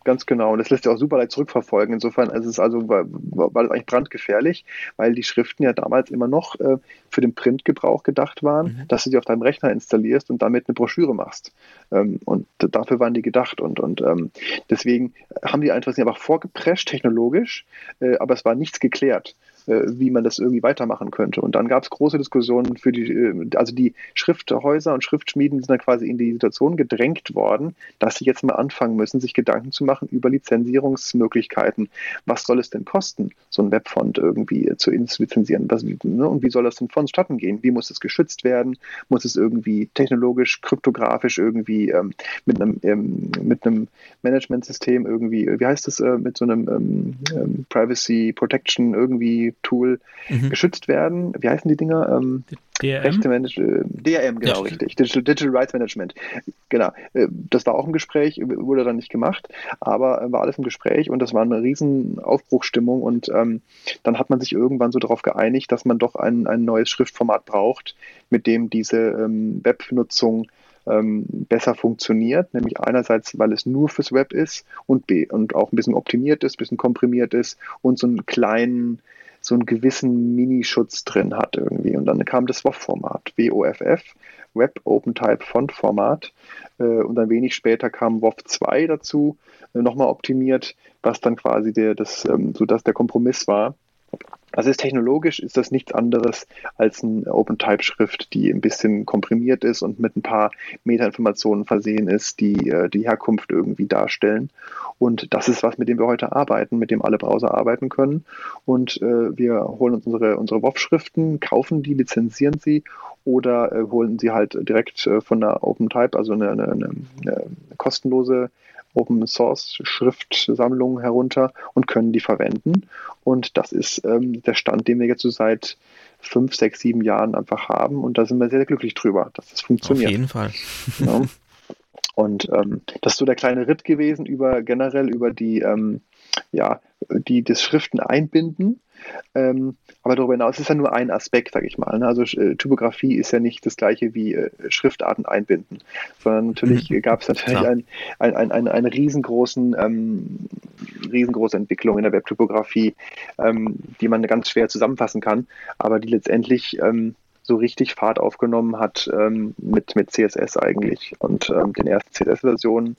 Ganz genau. Und das lässt sich auch super leicht zurückverfolgen. Insofern ist es also, war, war das eigentlich brandgefährlich, weil die Schriften ja damals immer noch äh, für den Printgebrauch gedacht waren, mhm. dass du die auf deinem Rechner installierst und damit eine Broschüre machst. Ähm, und dafür waren die gedacht. Und, und ähm, deswegen haben die einfach, einfach vorgeprescht technologisch, äh, aber es war nichts geklärt. Äh, wie man das irgendwie weitermachen könnte. Und dann gab es große Diskussionen für die, äh, also die Schrifthäuser und Schriftschmieden sind dann quasi in die Situation gedrängt worden, dass sie jetzt mal anfangen müssen, sich Gedanken zu machen über Lizenzierungsmöglichkeiten. Was soll es denn kosten, so ein Webfont irgendwie zu lizenzieren? Was, ne? Und wie soll das denn vonstatten gehen? Wie muss es geschützt werden? Muss es irgendwie technologisch, kryptografisch irgendwie ähm, mit einem ähm, mit einem Managementsystem irgendwie, wie heißt das, äh, mit so einem ähm, ähm Privacy Protection irgendwie Tool mhm. geschützt werden. Wie heißen die Dinger? Ähm, DRM? Rechte Management, DRM, genau, ja, richtig. Digital, Digital Rights Management. Genau. Äh, das war auch im Gespräch, wurde dann nicht gemacht, aber war alles im Gespräch und das war eine riesen Aufbruchstimmung und ähm, dann hat man sich irgendwann so darauf geeinigt, dass man doch ein, ein neues Schriftformat braucht, mit dem diese ähm, Webnutzung ähm, besser funktioniert, nämlich einerseits, weil es nur fürs Web ist und, B, und auch ein bisschen optimiert ist, ein bisschen komprimiert ist und so einen kleinen so einen gewissen Minischutz drin hat irgendwie. Und dann kam das WOF-Format, WOFF, Web Open Type Font Format. Äh, und dann wenig später kam WOF 2 dazu, äh, nochmal optimiert, was dann quasi der, das, ähm, so dass der Kompromiss war. Also ist technologisch ist das nichts anderes als eine OpenType-Schrift, die ein bisschen komprimiert ist und mit ein paar Metainformationen versehen ist, die äh, die Herkunft irgendwie darstellen. Und das ist was, mit dem wir heute arbeiten, mit dem alle Browser arbeiten können. Und äh, wir holen uns unsere, unsere WOF-Schriften, kaufen die, lizenzieren sie oder äh, holen sie halt direkt äh, von der OpenType, also eine, eine, eine, eine kostenlose Open Source Schriftsammlungen herunter und können die verwenden. Und das ist ähm, der Stand, den wir jetzt so seit fünf, sechs, sieben Jahren einfach haben. Und da sind wir sehr, sehr glücklich drüber, dass das funktioniert. Auf jeden Fall. [LAUGHS] Ja. Und ähm, das ist so der kleine Ritt gewesen über generell über die, ähm, ja, die das Schriften einbinden ähm, aber darüber hinaus ist ja nur ein Aspekt, sage ich mal. Ne? Also äh, Typografie ist ja nicht das gleiche wie äh, Schriftarten einbinden, sondern natürlich mhm. gab es natürlich ein, ein, ein, ein, eine riesengroßen, ähm, riesengroße Entwicklung in der Webtypografie, ähm, die man ganz schwer zusammenfassen kann, aber die letztendlich ähm, so richtig Fahrt aufgenommen hat ähm, mit, mit CSS eigentlich und ähm, den ersten CSS-Versionen,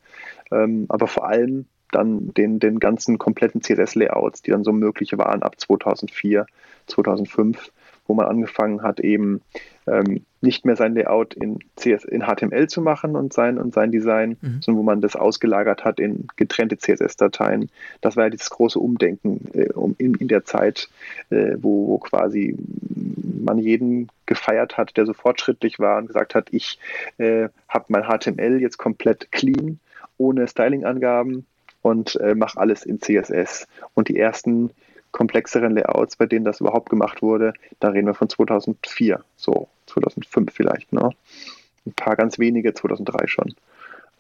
ähm, aber vor allem dann den, den ganzen kompletten CSS-Layouts, die dann so möglich waren ab 2004, 2005 wo man angefangen hat, eben ähm, nicht mehr sein Layout in, CS, in HTML zu machen und sein, und sein Design, mhm. sondern wo man das ausgelagert hat in getrennte CSS-Dateien. Das war ja dieses große Umdenken äh, um, in, in der Zeit, äh, wo, wo quasi man jeden gefeiert hat, der so fortschrittlich war und gesagt hat, ich äh, habe mein HTML jetzt komplett clean, ohne Styling-Angaben und äh, mache alles in CSS. Und die ersten komplexeren Layouts, bei denen das überhaupt gemacht wurde, da reden wir von 2004, so 2005 vielleicht, ne? Ein paar ganz wenige 2003 schon.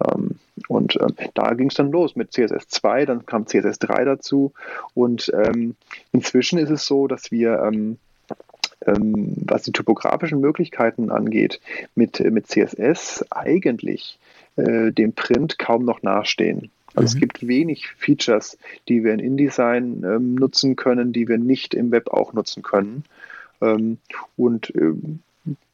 Ähm, und ähm, da ging es dann los mit CSS 2, dann kam CSS 3 dazu und ähm, inzwischen ist es so, dass wir ähm, ähm, was die topografischen Möglichkeiten angeht, mit, mit CSS eigentlich äh, dem Print kaum noch nachstehen. Also mhm. es gibt wenig Features, die wir in InDesign ähm, nutzen können, die wir nicht im Web auch nutzen können. Ähm, und ähm,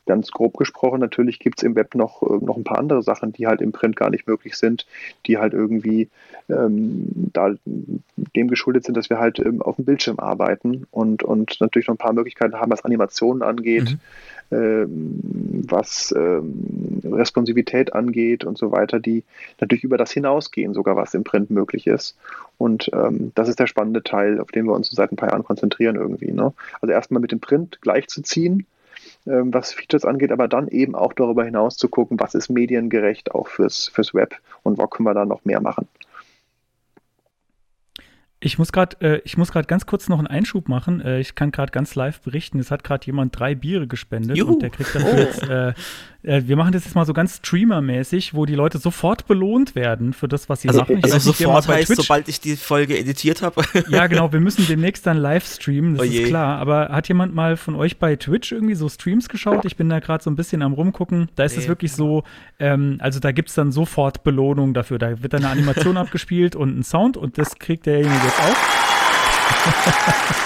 ganz grob gesprochen, natürlich gibt es im Web noch, äh, noch ein paar andere Sachen, die halt im Print gar nicht möglich sind, die halt irgendwie ähm, da dem geschuldet sind, dass wir halt ähm, auf dem Bildschirm arbeiten und, und natürlich noch ein paar Möglichkeiten haben, was Animationen angeht. Mhm ähm, was ähm, Responsivität angeht und so weiter, die natürlich über das hinausgehen, sogar was im Print möglich ist. Und ähm, das ist der spannende Teil, auf den wir uns seit ein paar Jahren konzentrieren irgendwie. Ne? Also erstmal mit dem Print gleichzuziehen, ähm, was Features angeht, aber dann eben auch darüber hinaus zu gucken, was ist mediengerecht auch fürs, fürs Web und wo können wir da noch mehr machen. Ich muss gerade, äh, ich muss gerade ganz kurz noch einen Einschub machen. Äh, ich kann gerade ganz live berichten. Es hat gerade jemand drei Biere gespendet Juhu. und der kriegt dafür oh. jetzt äh, äh, wir machen das jetzt mal so ganz Streamer-mäßig, wo die Leute sofort belohnt werden für das, was sie also, machen. Ich also sofort heißt, Twitch. sobald ich die Folge editiert habe. [LAUGHS] ja, genau, wir müssen demnächst dann live streamen, das oh ist klar. Aber hat jemand mal von euch bei Twitch irgendwie so Streams geschaut? Ich bin da gerade so ein bisschen am rumgucken. Da ist nee. es wirklich so, ähm, also da gibt es dann sofort Belohnung dafür. Da wird dann eine Animation [LAUGHS] abgespielt und ein Sound und das kriegt derjenige jetzt auch. [LAUGHS]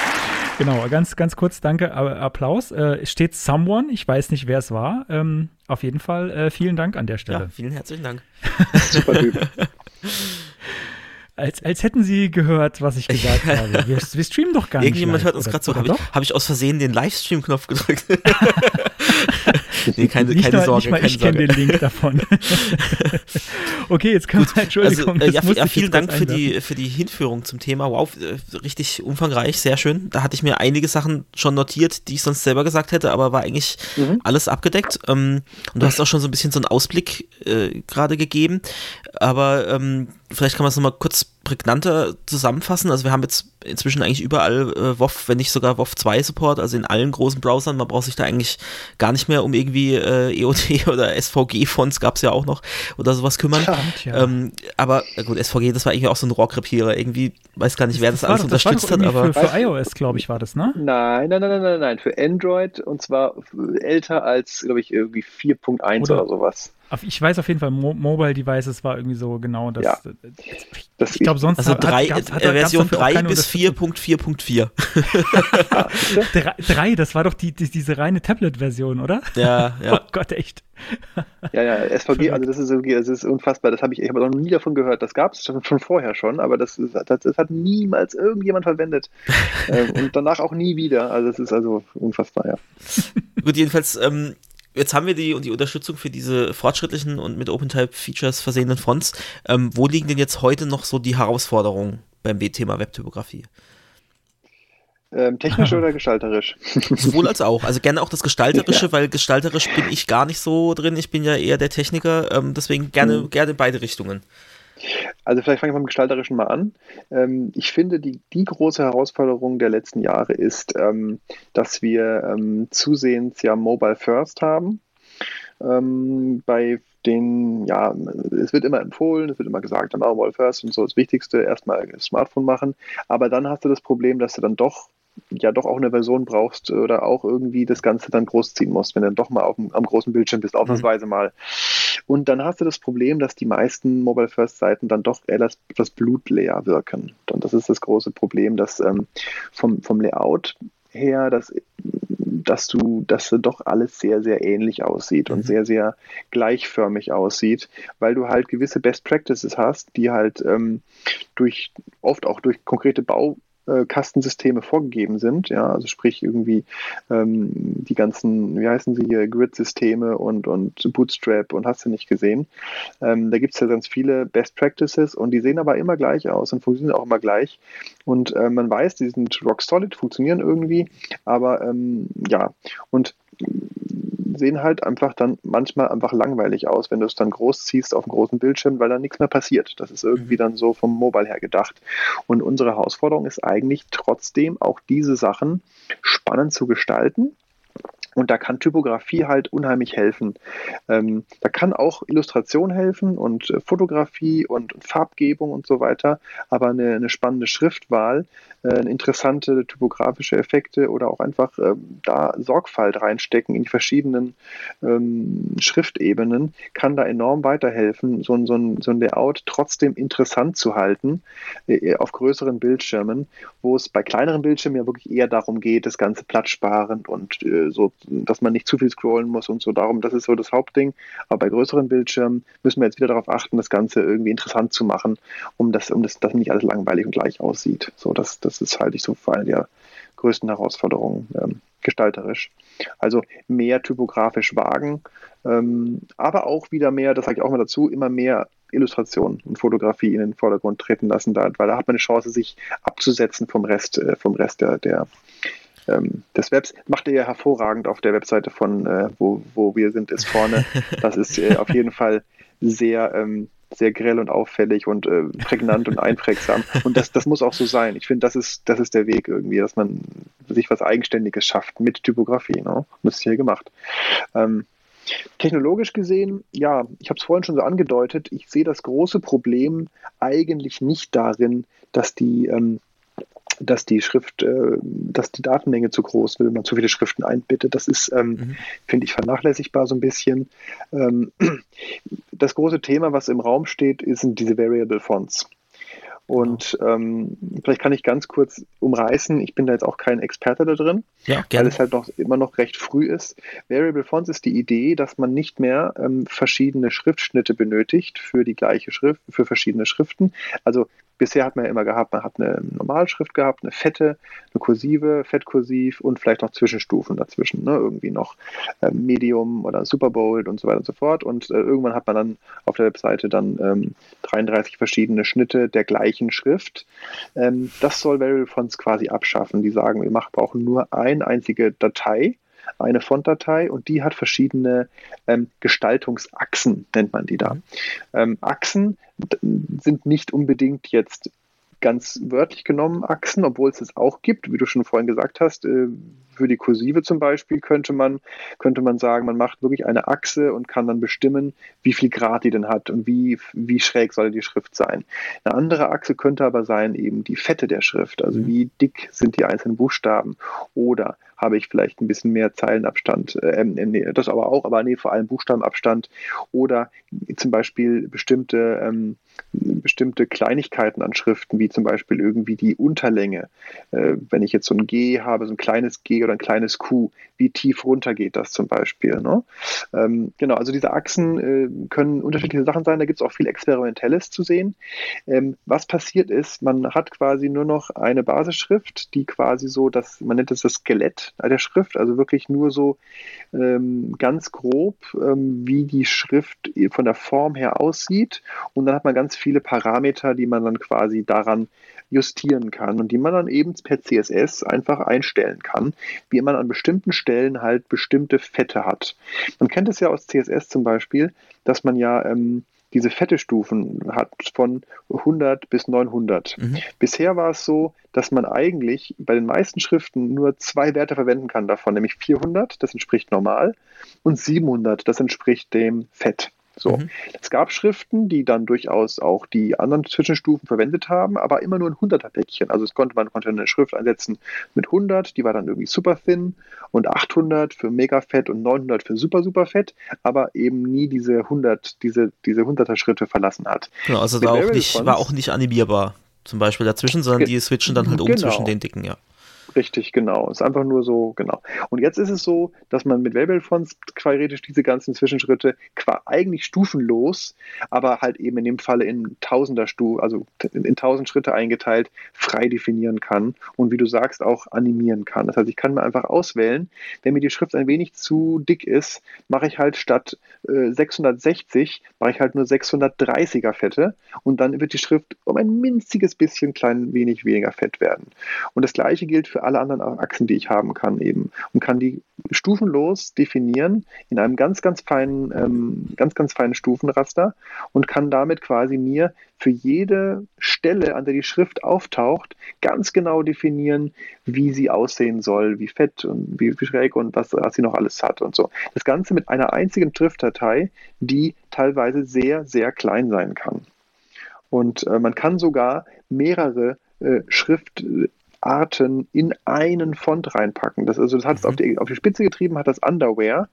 Genau, ganz, ganz kurz, danke, Applaus. Äh, steht Someone, ich weiß nicht, wer es war. Ähm, auf jeden Fall äh, vielen Dank an der Stelle. Ja, vielen herzlichen Dank. [LAUGHS] Super Typ. Als, als hätten sie gehört, was ich gesagt [LAUGHS] habe. Wir, wir, streamen doch gar nicht. Irgendjemand hört uns gerade so. Habe ich, hab ich aus Versehen den Livestream-Knopf gedrückt? Nee, keine, nicht keine mal, Sorge. Nicht mal ich kenne den Link davon. [LAUGHS] okay, jetzt kann man, Entschuldigung. Also, äh, ja, ja, vielen Dank für die, für die Hinführung zum Thema. Wow, äh, richtig umfangreich, sehr schön. Da hatte ich mir einige Sachen schon notiert, die ich sonst selber gesagt hätte, aber war eigentlich mhm. alles abgedeckt. Ähm, und du hast auch schon so ein bisschen so einen Ausblick äh, gerade gegeben. Aber ähm, vielleicht kann man es nochmal kurz prägnanter zusammenfassen. Also wir haben jetzt inzwischen eigentlich überall äh, WoW, wenn nicht sogar WoW 2 Support, also in allen großen Browsern. Man braucht sich da eigentlich gar nicht mehr um irgendwie äh, EOT [LAUGHS] oder SVG-Fonts gab es ja auch noch oder sowas kümmern. Ja, ähm, aber gut, SVG, das war irgendwie auch so ein Rohrkrepierer. Irgendwie weiß gar nicht, wer das, das alles das unterstützt hat. Aber für, für iOS, glaube ich, war das, ne? Nein, nein, nein, nein, nein, nein. Für Android und zwar älter als, glaube ich, irgendwie 4.1 oder, oder sowas. Ich weiß auf jeden Fall, Mo Mobile Devices war irgendwie so genau das. Ja. das ich glaube, sonst also hat, drei, hat, hat, äh, Version 3 bis 4.4.4. 3, [LAUGHS] das war doch die, die diese reine Tablet-Version, oder? Ja, ja. [LAUGHS] Oh Gott, echt. ja, ja, SVG, also das ist irgendwie, das ist unfassbar. Das habe ich, ich habe noch nie davon gehört. Das gab es schon, schon vorher schon, aber das, ist, das, das, hat niemals irgendjemand verwendet. [LAUGHS] ähm, und danach auch nie wieder. Also es ist also unfassbar, ja. Gut, jedenfalls, ähm, jetzt haben wir die und die Unterstützung für diese fortschrittlichen und mit OpenType-Features versehenen Fonts. Ähm, wo liegen denn jetzt heute noch so die Herausforderungen beim Thema Webtypografie? Ähm, technisch oder gestalterisch? [LAUGHS] Sowohl als auch. Also gerne auch das Gestalterische, ja. weil gestalterisch bin ich gar nicht so drin. Ich bin ja eher der Techniker, ähm, deswegen gerne, mhm. gerne beide Richtungen. Also vielleicht fange ich beim Gestalterischen mal an. Ähm, ich finde, die, die große Herausforderung der letzten Jahre ist, ähm, dass wir ähm, zusehends ja Mobile First haben. bei den, ja, es wird immer empfohlen, es wird immer gesagt, dann Mobile First und so das Wichtigste, erstmal das Smartphone machen. Aber dann hast du das Problem, dass du dann doch ja doch auch eine Version brauchst oder auch irgendwie das Ganze dann großziehen musst, wenn du dann doch mal auf dem, am großen Bildschirm bist, ausnahmsweise mhm. mal. Und dann hast du das Problem, dass die meisten Mobile First Seiten dann doch etwas, blutleer wirken. Und das ist das große Problem, dass ähm, vom, vom Layout her, das dass du, dass doch alles sehr, sehr ähnlich aussieht mhm. und sehr, sehr gleichförmig aussieht, weil du halt gewisse Best Practices hast, die halt ähm, durch oft auch durch konkrete Bau äh, Kastensysteme vorgegeben sind, ja, also sprich irgendwie ähm, die ganzen, wie heißen sie hier, Grid-Systeme und, und Bootstrap und hast du nicht gesehen. Ähm, da gibt es ja ganz viele Best Practices und die sehen aber immer gleich aus und funktionieren auch immer gleich. Und äh, man weiß, die sind rock solid, funktionieren irgendwie, aber ähm, ja, und sehen halt einfach dann manchmal einfach langweilig aus, wenn du es dann groß ziehst auf dem großen Bildschirm, weil dann nichts mehr passiert. Das ist irgendwie mhm. dann so vom Mobile her gedacht. Und unsere Herausforderung ist eigentlich trotzdem auch diese Sachen spannend zu gestalten und da kann Typografie halt unheimlich helfen. Ähm, da kann auch Illustration helfen und äh, Fotografie und, Farbgebung und so weiter, aber eine, eine spannende Schriftwahl, äh, interessante typografische Effekte oder auch einfach äh, da Sorgfalt reinstecken in die verschiedenen ähm, Schriftebenen, kann da enorm weiterhelfen, so, so, ein, so ein Layout trotzdem interessant zu halten äh, auf größeren Bildschirmen, wo es bei kleineren Bildschirmen ja wirklich eher darum geht, das Ganze platzsparend und äh, so dass man nicht zu viel scrollen muss und so. Darum, das ist so das Hauptding. Aber bei größeren Bildschirmen müssen wir jetzt wieder darauf achten, das Ganze irgendwie interessant zu machen, um das, um das, dass nicht alles langweilig und gleich aussieht. So, das, das ist halt ich so vor allem der größten Herausforderungen ähm, gestalterisch. Also mehr typografisch wagen, ähm, aber auch wieder mehr, das sage ich auch mal dazu, immer mehr Illustration und Fotografie in den Vordergrund treten lassen, da, weil da hat man eine Chance, sich abzusetzen vom Rest, äh, vom Rest der, der, ähm, des Webs. Macht ihr ja hervorragend auf der Webseite von äh, wo, wo wir sind, ist vorne. [LAUGHS] Das ist äh, auf jeden Fall sehr, ähm, sehr grell und auffällig und äh, prägnant und einprägsam. Und das, das muss auch so sein. Ich finde, das ist, das ist der Weg irgendwie, dass man sich was Eigenständiges schafft mit Typografie. Ne? das ist hier gemacht. Ähm, Technologisch gesehen, ja, ich habe es vorhin schon so angedeutet, ich sehe das große Problem eigentlich nicht darin, dass die ähm, dass die Schrift, äh, dass die Datenmenge zu groß wird, wenn man zu viele Schriften einbittet. Das ist, ähm, mhm. finde ich, vernachlässigbar so ein bisschen. Ähm, das große Thema, was im Raum steht, sind diese Variable Fonts. Und ähm, vielleicht kann ich ganz kurz umreißen, ich bin da jetzt auch kein Experte da drin, ja, weil es halt noch immer noch recht früh ist. Variable Fonts ist die Idee, dass man nicht mehr ähm, verschiedene Schriftschnitte benötigt für die gleiche Schrift, für verschiedene Schriften. Also Bisher hat man ja immer gehabt, man hat eine Normalschrift gehabt, eine fette, eine kursive, fettkursiv und vielleicht noch Zwischenstufen dazwischen, ne? irgendwie noch äh, Medium oder Superbold und so weiter und so fort. Und äh, irgendwann hat man dann auf der Webseite dann ähm, 33 verschiedene Schnitte der gleichen Schrift. Ähm, das soll Variable Fonts quasi abschaffen. Die sagen, wir machen, brauchen nur eine einzige Datei eine Fontdatei und die hat verschiedene ähm, Gestaltungsachsen, nennt man die da. Mhm. Ähm, Achsen sind nicht unbedingt jetzt ganz wörtlich genommen Achsen, obwohl es es auch gibt, wie du schon vorhin gesagt hast. Äh, für die Kursive zum Beispiel könnte man, könnte man sagen, man macht wirklich eine Achse und kann dann bestimmen, wie viel Grad die denn hat und wie, wie schräg soll die Schrift sein. Eine andere Achse könnte aber sein eben die Fette der Schrift, also mhm. wie dick sind die einzelnen Buchstaben oder habe ich vielleicht ein bisschen mehr Zeilenabstand, äh, nee, das aber auch, aber nee, vor allem Buchstabenabstand oder zum Beispiel bestimmte ähm, bestimmte Kleinigkeiten an Schriften, wie zum Beispiel irgendwie die Unterlänge. Äh, wenn ich jetzt so ein G habe, so ein kleines G oder ein kleines Q, wie tief runter geht das zum Beispiel? Ne? Ähm, genau, also diese Achsen äh, können unterschiedliche Sachen sein, da gibt es auch viel Experimentelles zu sehen. Ähm, was passiert ist, man hat quasi nur noch eine Basisschrift, die quasi so, das, man nennt es das Skelett der Schrift, also wirklich nur so ähm, ganz grob, ähm, wie die Schrift von der Form her aussieht. Und dann hat man ganz viele Parameter, die man dann quasi daran justieren kann und die man dann eben per CSS einfach einstellen kann, wie man an bestimmten Stellen halt bestimmte Fette hat. Man kennt es ja aus CSS zum Beispiel, dass man ja ähm, diese fette Stufen hat von 100 bis 900. Mhm. Bisher war es so, dass man eigentlich bei den meisten Schriften nur zwei Werte verwenden kann davon, nämlich 400, das entspricht normal, und 700, das entspricht dem Fett. So. Mhm. Es gab Schriften, die dann durchaus auch die anderen Zwischenstufen verwendet haben, aber immer nur ein 100er Päckchen. Also es konnte, man konnte eine Schrift einsetzen mit 100, die war dann irgendwie super thin und 800 für mega fett und 900 für super, super fett, aber eben nie diese 100, diese, diese 100er Schritte verlassen hat. Genau, also war auch, nicht, war auch nicht animierbar zum Beispiel dazwischen, sondern die switchen dann halt um genau. zwischen den dicken, ja. Richtig, genau. Ist einfach nur so, genau. Und jetzt ist es so, dass man mit Wellbell-Fonts theoretisch diese ganzen Zwischenschritte eigentlich stufenlos, aber halt eben in dem Falle in tausender Stufen, also in tausend Schritte eingeteilt, frei definieren kann und wie du sagst, auch animieren kann. Das heißt, ich kann mir einfach auswählen, wenn mir die Schrift ein wenig zu dick ist, mache ich halt statt äh, 660, mache ich halt nur 630er Fette und dann wird die Schrift um ein minziges bisschen klein wenig weniger fett werden. Und das gleiche gilt für alle anderen Achsen, die ich haben kann eben und kann die stufenlos definieren in einem ganz, ganz feinen, ähm, ganz, ganz feinen Stufenraster und kann damit quasi mir für jede Stelle, an der die Schrift auftaucht, ganz genau definieren, wie sie aussehen soll, wie fett und wie schräg und was, was sie noch alles hat und so. Das Ganze mit einer einzigen Schriftdatei, die teilweise sehr, sehr klein sein kann. Und äh, man kann sogar mehrere äh, Schrift, Arten in einen Font reinpacken. Das, also das hat es auf, mhm. die, auf die Spitze getrieben, hat das Underwear,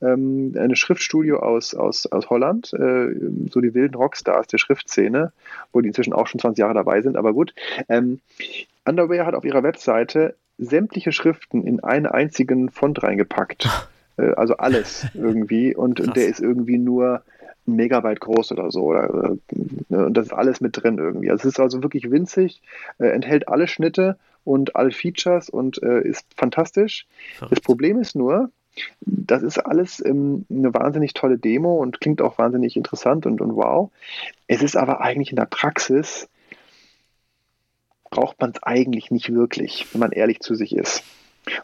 ähm, eine Schriftstudio aus, aus, aus Holland, äh, so die wilden Rockstars der Schriftszene, wo die inzwischen auch schon 20 Jahre dabei sind, aber gut. Ähm, Underwear hat auf ihrer Webseite sämtliche Schriften in einen einzigen Font reingepackt. [LAUGHS] äh, also alles irgendwie. Und, und der ist irgendwie nur Megabyte groß oder so. Oder, äh, und das ist alles mit drin irgendwie. Also es ist also wirklich winzig, äh, enthält alle Schnitte und alle Features und äh, ist fantastisch. Das Problem ist nur, das ist alles ähm, eine wahnsinnig tolle Demo und klingt auch wahnsinnig interessant und, und wow. Es ist aber eigentlich in der Praxis, braucht man es eigentlich nicht wirklich, wenn man ehrlich zu sich ist.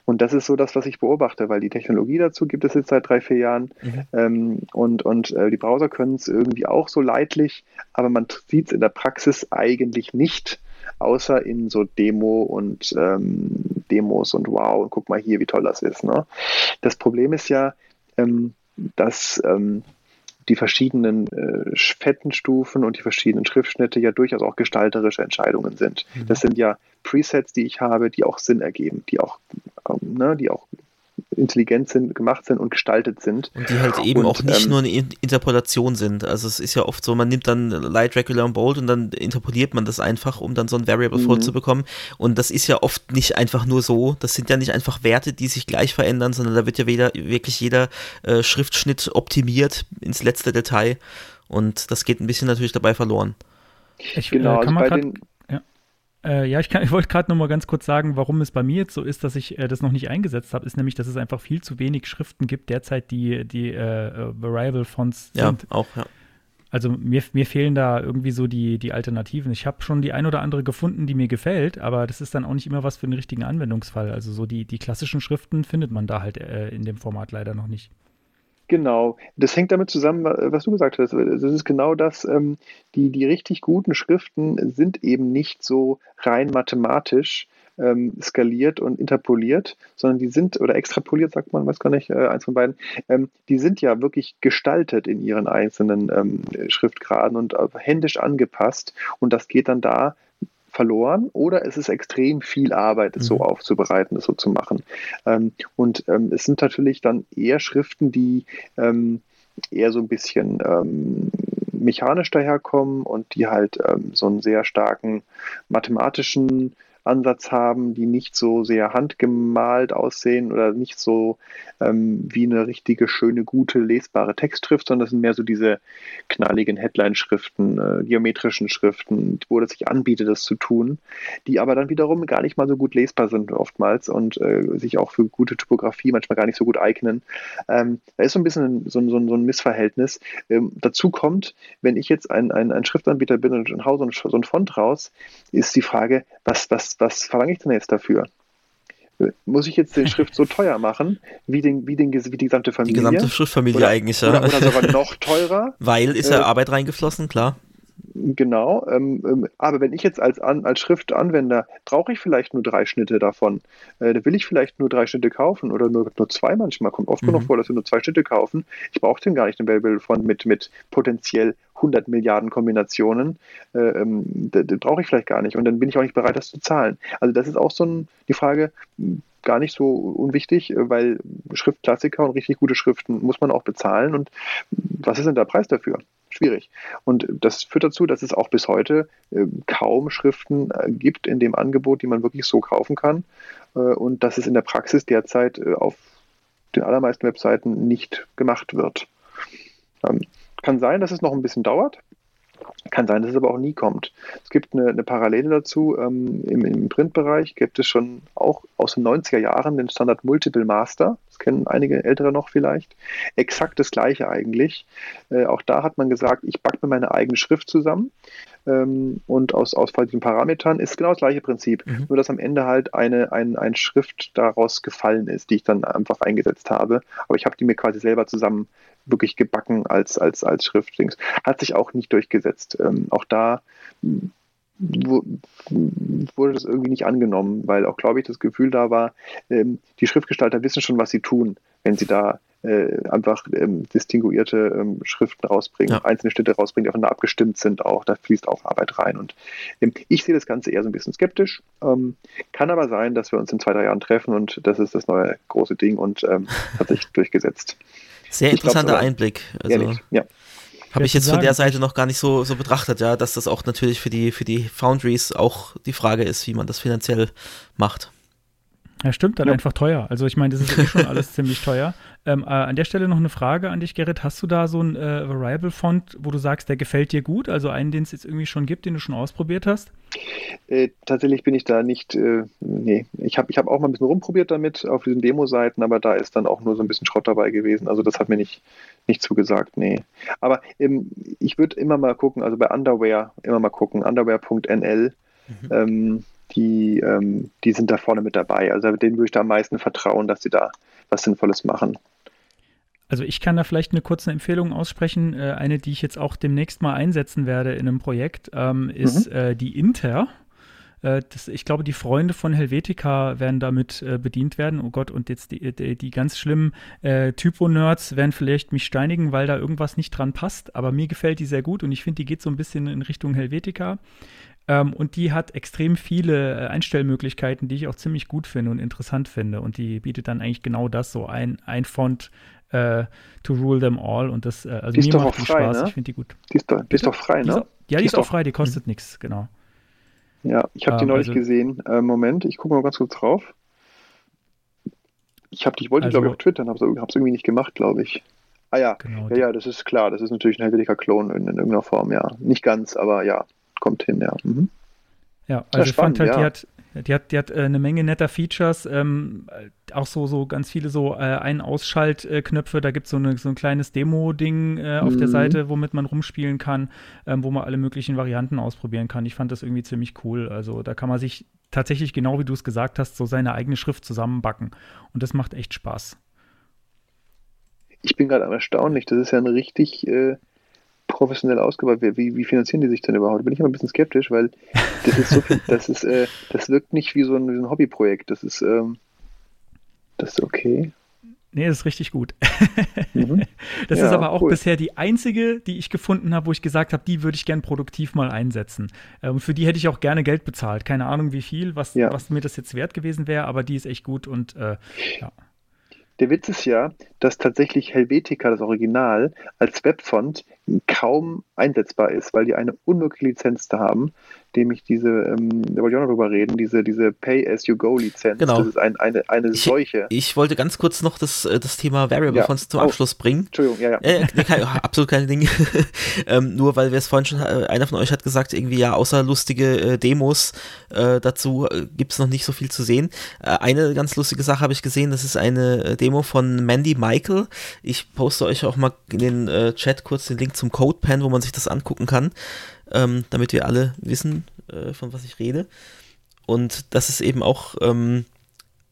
Und das ist so das, was ich beobachte, weil die Technologie dazu gibt es jetzt seit drei, vier Jahren mhm. ähm, und, und äh, die Browser können es irgendwie auch so leidlich, aber man sieht es in der Praxis eigentlich nicht außer in so Demo und ähm, Demos und wow, und guck mal hier, wie toll das ist. Ne? Das Problem ist ja, ähm, dass ähm, die verschiedenen äh, Fettenstufen und die verschiedenen Schriftschnitte ja durchaus auch gestalterische Entscheidungen sind. Mhm. Das sind ja Presets, die ich habe, die auch Sinn ergeben, die auch, ähm, ne, die auch intelligent sind, gemacht sind und gestaltet sind. Und die halt eben und, auch nicht ähm, nur eine Interpolation sind. Also es ist ja oft so, man nimmt dann Light, Regular und Bold und dann interpoliert man das einfach, um dann so ein Variable mhm. vorzubekommen. Und das ist ja oft nicht einfach nur so. Das sind ja nicht einfach Werte, die sich gleich verändern, sondern da wird ja weder, wirklich jeder äh, Schriftschnitt optimiert ins letzte Detail. Und das geht ein bisschen natürlich dabei verloren. Ich, genau, äh, kann also man bei den äh, ja, ich, [LAUGHS] ich wollte gerade noch mal ganz kurz sagen, warum es bei mir jetzt so ist, dass ich äh, das noch nicht eingesetzt habe, ist nämlich, dass es einfach viel zu wenig Schriften gibt derzeit, die, die äh, äh Variable Fonts sind. Ja, auch, ja. Also mir, mir fehlen da irgendwie so die, die Alternativen. Ich habe schon die ein oder andere gefunden, die mir gefällt, aber das ist dann auch nicht immer was für den richtigen Anwendungsfall. Also so die, die klassischen Schriften findet man da halt äh, in dem Format leider noch nicht. Genau, das hängt damit zusammen, was du gesagt hast. Das ist genau das, ähm, die, die richtig guten Schriften sind eben nicht so rein mathematisch ähm, skaliert und interpoliert, sondern die sind, oder extrapoliert, sagt man, weiß gar nicht, äh, eins von beiden, ähm, die sind ja wirklich gestaltet in ihren einzelnen ähm, Schriftgraden und äh, händisch angepasst. Und das geht dann da verloren oder es ist extrem viel Arbeit, es mhm. so aufzubereiten, es so zu machen. Ähm, und ähm, es sind natürlich dann eher Schriften, die ähm, eher so ein bisschen ähm, mechanisch daherkommen und die halt ähm, so einen sehr starken mathematischen Ansatz haben, die nicht so sehr handgemalt aussehen oder nicht so ähm, wie eine richtige, schöne, gute, lesbare Textschrift, sondern das sind mehr so diese knalligen Headline-Schriften, äh, geometrischen Schriften, wo es sich anbietet, das zu tun, die aber dann wiederum gar nicht mal so gut lesbar sind oftmals und äh, sich auch für gute Typografie manchmal gar nicht so gut eignen. Ähm, da ist so ein bisschen so, so, so ein Missverhältnis. Ähm, dazu kommt, wenn ich jetzt ein, ein, ein Schriftanbieter bin und hau so ein, so ein Font raus, ist die Frage, was, was was, verlange ich denn jetzt dafür? Muss ich jetzt den Schrift so [LAUGHS] teuer machen, wie, den, wie, den, wie die gesamte Familie? Die gesamte Schriftfamilie oder, eigentlich, ja. Oder, oder sogar noch [LAUGHS] teurer. Weil ist ja äh, Arbeit reingeflossen, klar. Genau, ähm, ähm, aber wenn ich jetzt als, An als Schriftanwender, brauche ich vielleicht nur drei Schnitte davon. Äh, da will ich vielleicht nur drei Schnitte kaufen oder nur, nur zwei manchmal. Kommt oft mhm. genug vor, dass wir nur zwei Schnitte kaufen. Ich brauche den gar nicht, den Babel von mit, mit potenziell 100 Milliarden Kombinationen. Äh, ähm, den brauche ich vielleicht gar nicht und dann bin ich auch nicht bereit, das zu zahlen. Also das ist auch so ein, die Frage, gar nicht so unwichtig, äh, weil Schriftklassiker und richtig gute Schriften muss man auch bezahlen. Und was ist denn der Preis dafür? Schwierig. Und das führt dazu, dass es auch bis heute äh, kaum Schriften äh, gibt in dem Angebot, die man wirklich so kaufen kann. Äh, und dass es in der Praxis derzeit auf den allermeisten Webseiten nicht gemacht wird. Ähm, kann sein, dass es noch ein bisschen dauert. Kann sein, dass es aber auch nie kommt. Es gibt eine, eine Parallele dazu. Ähm, im, Im Printbereich gibt es schon auch aus den 90er Jahren den Standard Multiple Master. Das kennen einige Ältere noch vielleicht. Exakt das gleiche eigentlich. Äh, auch da hat man gesagt, ich backe mir meine eigene Schrift zusammen. Ähm, und aus ausfallenden Parametern ist genau das gleiche Prinzip. Mhm. Nur, dass am Ende halt eine, ein, ein Schrift daraus gefallen ist, die ich dann einfach eingesetzt habe. Aber ich habe die mir quasi selber zusammen wirklich gebacken als, als, als Schriftdings. Hat sich auch nicht durchgesetzt. Ähm, auch da wurde das irgendwie nicht angenommen, weil auch, glaube ich, das Gefühl da war, ähm, die Schriftgestalter wissen schon, was sie tun, wenn sie da äh, einfach ähm, distinguierte ähm, Schriften rausbringen, ja. einzelne Städte rausbringen, die aufeinander abgestimmt sind auch. Da fließt auch Arbeit rein. Und ähm, ich sehe das Ganze eher so ein bisschen skeptisch. Ähm, kann aber sein, dass wir uns in zwei, drei Jahren treffen und das ist das neue große Ding und ähm, hat sich [LAUGHS] durchgesetzt. Sehr interessanter Einblick. Also, ja. Habe ich jetzt von der Seite noch gar nicht so, so betrachtet, ja, dass das auch natürlich für die, für die Foundries auch die Frage ist, wie man das finanziell macht. Ja, stimmt, dann ja. einfach teuer. Also ich meine, das ist eh schon alles [LAUGHS] ziemlich teuer. Ähm, äh, an der Stelle noch eine Frage an dich, Gerrit. Hast du da so einen äh, Variable-Font, wo du sagst, der gefällt dir gut? Also einen, den es jetzt irgendwie schon gibt, den du schon ausprobiert hast? Äh, tatsächlich bin ich da nicht, äh, nee. Ich habe ich hab auch mal ein bisschen rumprobiert damit auf diesen Demo-Seiten, aber da ist dann auch nur so ein bisschen Schrott dabei gewesen. Also das hat mir nicht, nicht zugesagt, nee. Aber ähm, ich würde immer mal gucken, also bei Underwear immer mal gucken, underwear.nl. Mhm. Ähm, die, ähm, die sind da vorne mit dabei. Also denen würde ich da am meisten vertrauen, dass sie da was Sinnvolles machen. Also ich kann da vielleicht eine kurze Empfehlung aussprechen. Äh, eine, die ich jetzt auch demnächst mal einsetzen werde in einem Projekt, ähm, ist mhm. äh, die Inter. Äh, das, ich glaube, die Freunde von Helvetica werden damit äh, bedient werden. Oh Gott, und jetzt die, die, die ganz schlimmen äh, Typo-Nerds werden vielleicht mich steinigen, weil da irgendwas nicht dran passt. Aber mir gefällt die sehr gut und ich finde, die geht so ein bisschen in Richtung Helvetica. Ähm, und die hat extrem viele Einstellmöglichkeiten, die ich auch ziemlich gut finde und interessant finde. Und die bietet dann eigentlich genau das, so ein, ein Font äh, to rule them all. Und das, äh, also die mir macht die frei, Spaß, ne? ich finde die gut. Die ist doch, die ist doch frei, ne? Die ist, ja, die, die ist, auch frei, die kostet mhm. nichts, genau. Ja, ich habe die ähm, neulich also, gesehen. Äh, Moment, ich gucke mal ganz kurz drauf. Ich, hab, ich wollte, also, glaube ich, auf Twitter, habe es irgendwie nicht gemacht, glaube ich. Ah ja, genau, ja, ja, das ist klar. Das ist natürlich ein Helvetica-Klon in, in, irgendeiner Form, ja. Nicht ganz, aber ja kommt hin, ja. Mhm. Ja, also ja, ich fand halt, ja. die hat, die hat, die hat äh, eine Menge netter Features, ähm, auch so, so ganz viele so äh, Ein-Ausschaltknöpfe, da gibt so es so ein kleines Demo-Ding äh, auf mhm. der Seite, womit man rumspielen kann, ähm, wo man alle möglichen Varianten ausprobieren kann. Ich fand das irgendwie ziemlich cool. Also da kann man sich tatsächlich, genau wie du es gesagt hast, so seine eigene Schrift zusammenbacken. Und das macht echt Spaß. Ich bin gerade erstaunlich, das ist ja ein richtig äh, professionell ausgebaut. Wie, wie finanzieren die sich denn überhaupt? Da bin ich immer ein bisschen skeptisch, weil das ist so viel, [LAUGHS] das ist, äh, das wirkt nicht wie so ein, wie so ein Hobbyprojekt. Das ist, ähm, das ist okay. Nee, das ist richtig gut. Mhm. [LAUGHS] Das ja, ist aber auch cool. bisher die einzige, die ich gefunden habe, wo ich gesagt habe, die würde ich gern produktiv mal einsetzen. Und ähm, für die hätte ich auch gerne Geld bezahlt. Keine Ahnung, wie viel, was, ja. was mir das jetzt wert gewesen wäre, aber die ist echt gut und äh, ja. Der Witz ist ja, dass tatsächlich Helvetica, das Original, als Webfont kaum einsetzbar ist, weil die eine unmögliche Lizenz da haben nämlich diese, ähm, da wollte ich auch noch drüber reden, diese, diese Pay-as-you-go-Lizenz. Genau. Das ist ein, eine, eine ich, Seuche. Ich wollte ganz kurz noch das, äh, das Thema Variable ja. Fonts zum oh. Abschluss bringen. Entschuldigung, ja, ja. Äh, kein, [LAUGHS] absolut keine Dinge. [LAUGHS] ähm, nur weil wir es vorhin schon, äh, einer von euch hat gesagt, irgendwie ja, außer lustige äh, Demos äh, dazu äh, gibt es noch nicht so viel zu sehen. Äh, eine ganz lustige Sache habe ich gesehen, das ist eine Demo von Mandy Michael. Ich poste euch auch mal in den Chat kurz den Link zum CodePen, wo man sich das angucken kann ähm, damit wir alle wissen, äh, von was ich rede. Und das ist eben auch ähm,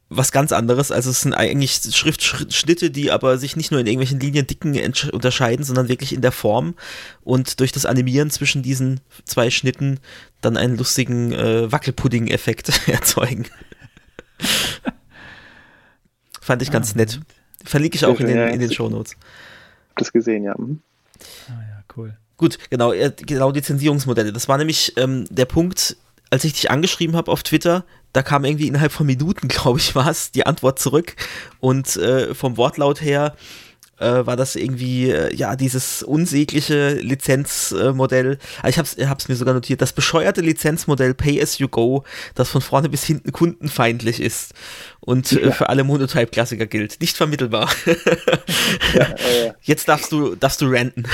was ganz anderes. Also es sind eigentlich Schriftschnitte, die aber sich nicht nur in irgendwelchen Liniendicken unterscheiden, sondern wirklich in der Form und durch das Animieren zwischen diesen zwei Schnitten dann einen lustigen äh, Wackelpudding-Effekt [LAUGHS] erzeugen. Fand ich ganz ah, nett. Verlinke ich auch in den, in den Shownotes. Das gesehen, ja. Mhm. Cool. Gut, genau, genau Lizenzierungsmodelle. Das war nämlich ähm, der Punkt, als ich dich angeschrieben habe auf Twitter, da kam irgendwie innerhalb von Minuten, [LAUGHS] glaube ich, war es, die Antwort zurück. Und äh, vom Wortlaut her äh, war das irgendwie, äh, ja, dieses unsägliche Lizenzmodell. Äh, ich hab's, hab's mir sogar notiert, das bescheuerte Lizenzmodell Pay as you go, das von vorne bis hinten kundenfeindlich ist und äh, ja. für alle Monotype-Klassiker gilt. Nicht vermittelbar. [LAUGHS] ja, äh, Jetzt darfst du, darfst du ranten.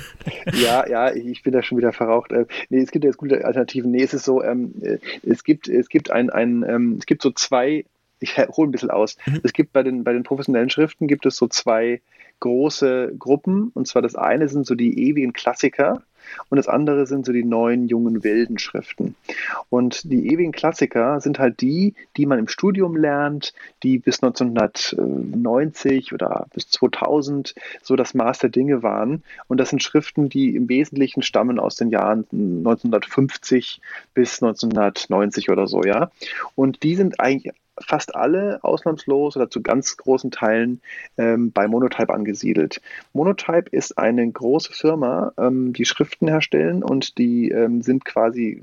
[LAUGHS] ja, ja, ich bin da schon wieder verraucht. Äh, nee, es gibt jetzt gute Alternativen. Nee, es ist so, ähm, äh, es gibt, es gibt ein, ein ähm, es gibt so zwei, ich hole ein bisschen aus. Mhm. Es gibt bei den, bei den professionellen Schriften gibt es so zwei große Gruppen. Und zwar das eine sind so die ewigen Klassiker und das andere sind so die neuen jungen wilden Schriften. Und die ewigen Klassiker sind halt die, die man im Studium lernt, die bis 1990 oder bis 2000 so das Maß der Dinge waren. Und das sind Schriften, die im Wesentlichen stammen aus den Jahren 1950 bis 1990 oder so, ja. Und die sind eigentlich fast alle ausnahmslos oder zu ganz großen Teilen ähm, bei Monotype angesiedelt. Monotype ist eine große Firma, ähm, die Schriften herstellen und die ähm, sind quasi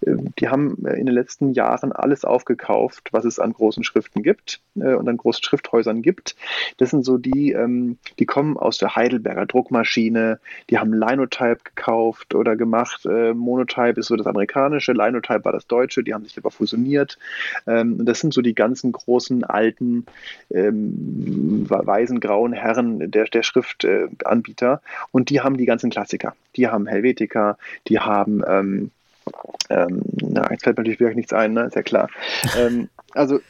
die haben in den letzten Jahren alles aufgekauft, was es an großen Schriften gibt äh, und an großen Schrifthäusern gibt. Das sind so die, ähm, die kommen aus der Heidelberger Druckmaschine, die haben Linotype gekauft oder gemacht. Äh, Monotype ist so das amerikanische, Linotype war das deutsche, die haben sich aber fusioniert. Ähm, das sind so die ganzen großen, alten, ähm, weißen, grauen Herren der, der Schriftanbieter und die haben die ganzen Klassiker. Die haben Helvetica, die haben ähm, na, jetzt fällt mir natürlich wirklich nichts ein, ne? ist ja klar. ähm, also,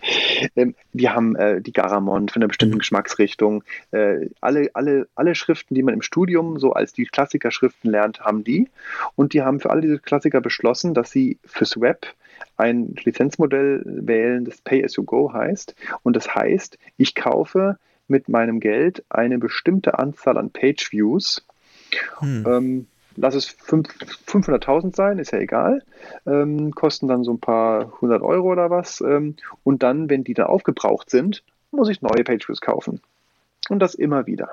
[LAUGHS] ähm, wir haben äh, die Garamond von einer bestimmten Geschmacksrichtung. Äh, alle, alle, alle Schriften, die man im Studium so als die Klassikerschriften lernt, haben die. Und die haben für alle diese Klassiker beschlossen, dass sie fürs Web ein Lizenzmodell wählen, das Pay as you go heißt. Und das heißt, ich kaufe mit meinem Geld eine bestimmte Anzahl an Page Views. Hm. Ähm, lass es 500.000 sein, ist ja egal, ähm, kosten dann so ein paar hundert Euro oder was. Ähm, und dann, wenn die dann aufgebraucht sind, muss ich neue Pageviews kaufen. Und das immer wieder.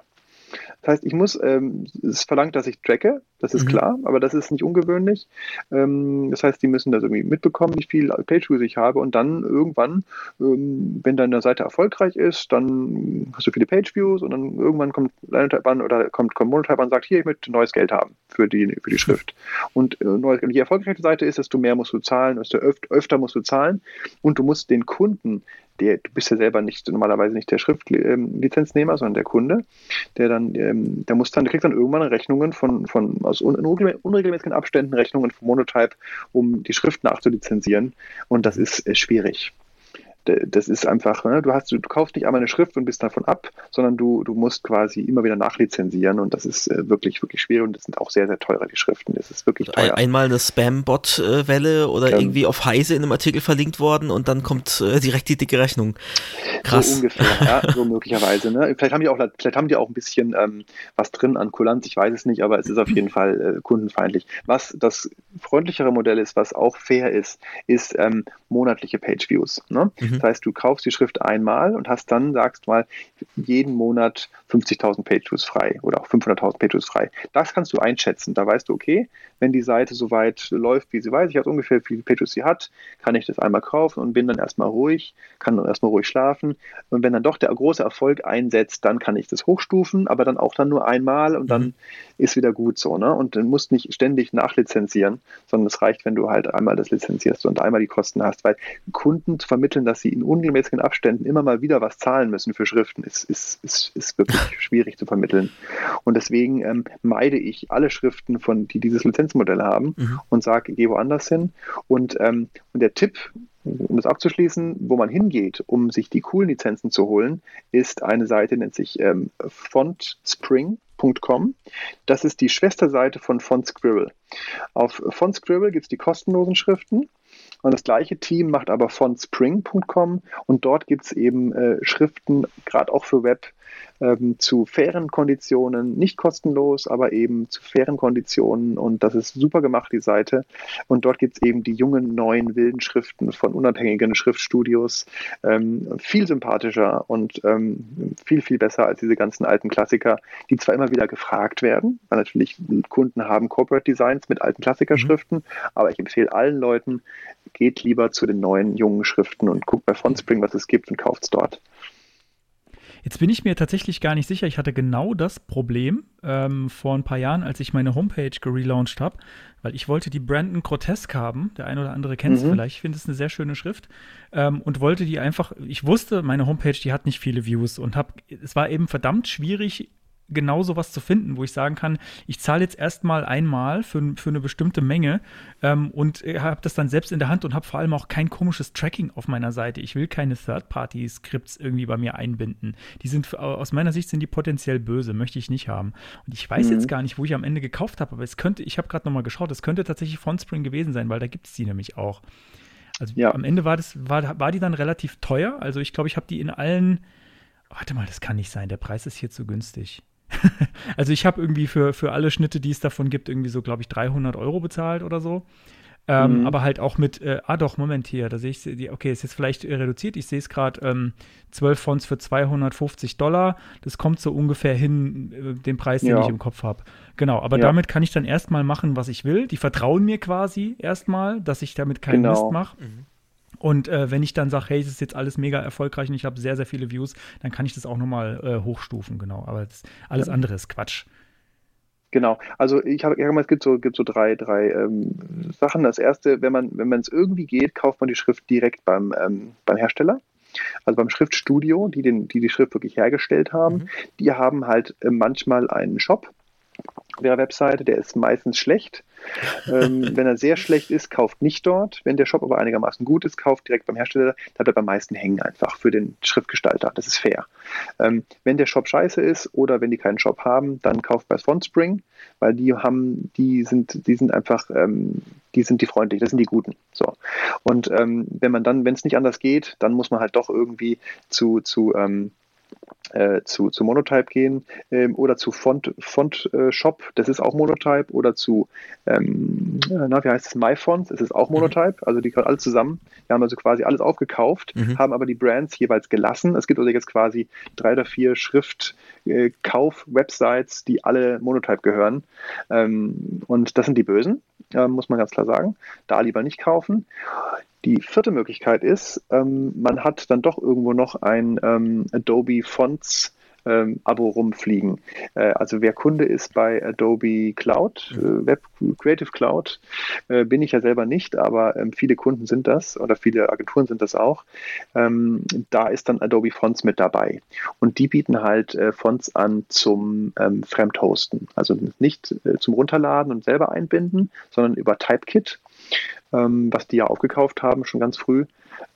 Das heißt, ich muss, ähm, es verlangt, dass ich tracke, das ist mhm. klar, aber das ist nicht ungewöhnlich. Ähm, das heißt, die müssen das irgendwie mitbekommen, wie viel Pageviews ich habe und dann irgendwann, ähm, wenn deine Seite erfolgreich ist, dann hast du viele Pageviews und dann irgendwann kommt Linotype an oder kommt, kommt Monotype an und sagt, hier, ich möchte neues Geld haben für die, für die Schrift. Und äh, neues, je erfolgreicher die Seite ist, desto mehr musst du zahlen, desto öf öfter musst du zahlen und du musst den Kunden der, du bist ja selber nicht normalerweise nicht der Schriftlizensnehmer, sondern der Kunde, der dann, ähm, der muss dann, der kriegt dann irgendwann Rechnungen von, von aus unregelmäßigen Abständen Rechnungen von Monotype, um die Schrift nachzulizenzieren. Und das ist äh, schwierig das ist einfach, ne, du hast, du kaufst nicht einmal eine Schrift und bist davon ab, sondern du, du musst quasi immer wieder nachlizenzieren und das ist äh, wirklich, wirklich schwer und das sind auch sehr, sehr teure, die Schriften. Das ist wirklich teuer. Einmal eine Spam-Bot-Welle oder ähm, irgendwie auf Heise in einem Artikel verlinkt worden und dann kommt äh, direkt die dicke Rechnung. Krass. So ungefähr, [LAUGHS] ja, so möglicherweise. Ne? Vielleicht haben die auch, vielleicht haben die auch ein bisschen ähm, was drin an Kulanz, ich weiß es nicht, aber es ist auf jeden Fall äh, kundenfeindlich. Was das freundlichere Modell ist, was auch fair ist, ist ähm, monatliche Page-Views. Ne? Mhm. Mhm. Das heißt, du kaufst die Schrift einmal und hast dann, sagst mal, jeden Monat 50.000 Pageviews frei oder auch 500.000 Pageviews frei. Das kannst du einschätzen. Da weißt du, okay, wenn die Seite so weit läuft, wie sie weiß, ich weiß ungefähr, wie viele Pageviews sie hat, kann ich das einmal kaufen und bin dann erstmal ruhig, kann dann erstmal ruhig schlafen. Und wenn dann doch der große Erfolg einsetzt, dann kann ich das hochstufen, aber dann auch dann nur einmal und dann mhm. ist wieder gut so. Ne? Und dann musst nicht ständig nachlizenzieren, sondern es reicht, wenn du halt einmal das lizenzierst und einmal die Kosten hast, weil Kunden zu vermitteln, dass sie in unregelmäßigen Abständen immer mal wieder was zahlen müssen für Schriften, ist, ist, ist, ist wirklich [LAUGHS] schwierig zu vermitteln. Und deswegen ähm, meide ich alle Schriften, von, die dieses Lizenzmodell haben mhm. und sage, geh woanders hin. Und, ähm, und der Tipp, um das abzuschließen, wo man hingeht, um sich die coolen Lizenzen zu holen, ist eine Seite, nennt sich ähm, fontspring.com. Das ist die Schwesterseite von Font Squirrel. Auf Font Squirrel gibt es die kostenlosen Schriften und das gleiche Team macht aber von spring.com und dort gibt es eben äh, Schriften, gerade auch für Web, ähm, zu fairen Konditionen, nicht kostenlos, aber eben zu fairen Konditionen. Und das ist super gemacht, die Seite. Und dort gibt es eben die jungen, neuen, wilden Schriften von unabhängigen Schriftstudios. Ähm, viel sympathischer und ähm, viel, viel besser als diese ganzen alten Klassiker, die zwar immer wieder gefragt werden, weil natürlich Kunden haben Corporate Designs mit alten Klassikerschriften, mhm. aber ich empfehle allen Leuten, geht lieber zu den neuen, jungen Schriften und guckt bei Fontspring, was es gibt und kauft es dort. Jetzt bin ich mir tatsächlich gar nicht sicher. Ich hatte genau das Problem ähm, vor ein paar Jahren, als ich meine Homepage gelauncht habe, weil ich wollte die Brandon Grotesk haben. Der eine oder andere kennt es mhm. vielleicht. Ich finde es eine sehr schöne Schrift ähm, und wollte die einfach. Ich wusste, meine Homepage, die hat nicht viele Views und hab, es war eben verdammt schwierig, genau sowas zu finden, wo ich sagen kann, ich zahle jetzt erstmal einmal für, für eine bestimmte Menge ähm, und habe das dann selbst in der Hand und habe vor allem auch kein komisches Tracking auf meiner Seite. Ich will keine Third-Party-Scripts irgendwie bei mir einbinden. Die sind aus meiner Sicht sind die potenziell böse, möchte ich nicht haben. Und ich weiß mhm. jetzt gar nicht, wo ich am Ende gekauft habe, aber es könnte, ich habe gerade nochmal geschaut, es könnte tatsächlich Frontspring gewesen sein, weil da gibt es die nämlich auch. Also ja. am Ende war das, war, war die dann relativ teuer. Also ich glaube, ich habe die in allen. Warte mal, das kann nicht sein. Der Preis ist hier zu günstig. [LAUGHS] also ich habe irgendwie für, für alle Schnitte, die es davon gibt, irgendwie so, glaube ich, 300 Euro bezahlt oder so. Ähm, mhm. Aber halt auch mit, äh, ah doch, Moment hier, da sehe ich, die, okay, ist jetzt vielleicht reduziert. Ich sehe es gerade, ähm, 12 Fonts für 250 Dollar. Das kommt so ungefähr hin, äh, den Preis, den ja. ich im Kopf habe. Genau, aber ja. damit kann ich dann erstmal machen, was ich will. Die vertrauen mir quasi erstmal, dass ich damit keinen genau. Mist mache. Mhm. Und äh, wenn ich dann sage, hey, es ist jetzt alles mega erfolgreich und ich habe sehr, sehr viele Views, dann kann ich das auch nochmal äh, hochstufen, genau. Aber das, alles ja. andere ist Quatsch. Genau, also ich habe es gibt so, gibt so drei, drei ähm, Sachen. Das erste, wenn man, wenn es irgendwie geht, kauft man die Schrift direkt beim, ähm, beim Hersteller. Also beim Schriftstudio, die, den, die die Schrift wirklich hergestellt haben, mhm. die haben halt äh, manchmal einen Shop der Webseite, der ist meistens schlecht. ähm, [LAUGHS] wenn er sehr schlecht ist, kauft nicht dort. Wenn der Shop aber einigermaßen gut ist, kauft direkt beim Hersteller. Da bleibt am meisten hängen einfach für den Schriftgestalter. Das ist fair. Ähm, wenn der Shop scheiße ist oder wenn die keinen Shop haben, dann kauft bei Fontspring, weil die haben, die sind, die sind einfach, ähm, die sind die freundlich, das sind die Guten. So. Und ähm, wenn man dann, wenn es nicht anders geht, dann muss man halt doch irgendwie zu, zu ähm, äh, zu, zu Monotype gehen ähm, oder zu Font, Font äh, Shop, das ist auch Monotype, oder zu, ähm, na, wie heißt es, MyFont, das ist auch mhm. Monotype, also die gehören alle zusammen. Wir haben also quasi alles aufgekauft, mhm. haben aber die Brands jeweils gelassen. Es gibt also jetzt quasi drei oder vier Schriftkauf-Websites, äh, die alle Monotype gehören. Ähm, und das sind die Bösen, äh, muss man ganz klar sagen. Da lieber nicht kaufen. Die vierte Möglichkeit ist, ähm, man hat dann doch irgendwo noch ein ähm, Adobe Fonts ähm, Abo rumfliegen. Äh, also wer Kunde ist bei Adobe Cloud, äh, Web Creative Cloud, äh, bin ich ja selber nicht, aber ähm, viele Kunden sind das oder viele Agenturen sind das auch. Ähm, da ist dann Adobe Fonts mit dabei. Und die bieten halt äh, Fonts an zum ähm, Fremdhosten. Also nicht äh, zum Runterladen und selber einbinden, sondern über Typekit ähm, was die ja aufgekauft haben, schon ganz früh,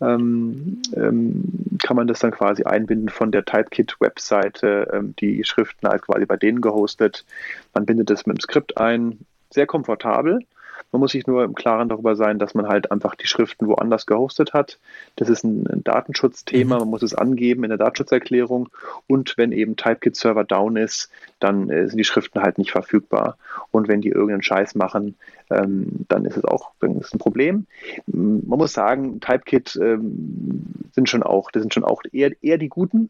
ähm, ähm, kann man das dann quasi einbinden von der Typekit-Webseite, ähm, die Schriften halt quasi bei denen gehostet. Man bindet es mit dem Skript ein, sehr komfortabel. Man muss sich nur im Klaren darüber sein, dass man halt einfach die Schriften woanders gehostet hat. Das ist ein, ein Datenschutzthema, mhm. man muss es angeben in der Datenschutzerklärung. Und wenn eben Typekit-Server down ist, dann äh, sind die Schriften halt nicht verfügbar. Und wenn die irgendeinen Scheiß machen, ähm, dann ist es auch dann ist ein Problem. Man muss sagen, Typekit ähm, sind schon auch, das sind schon auch eher, eher die Guten,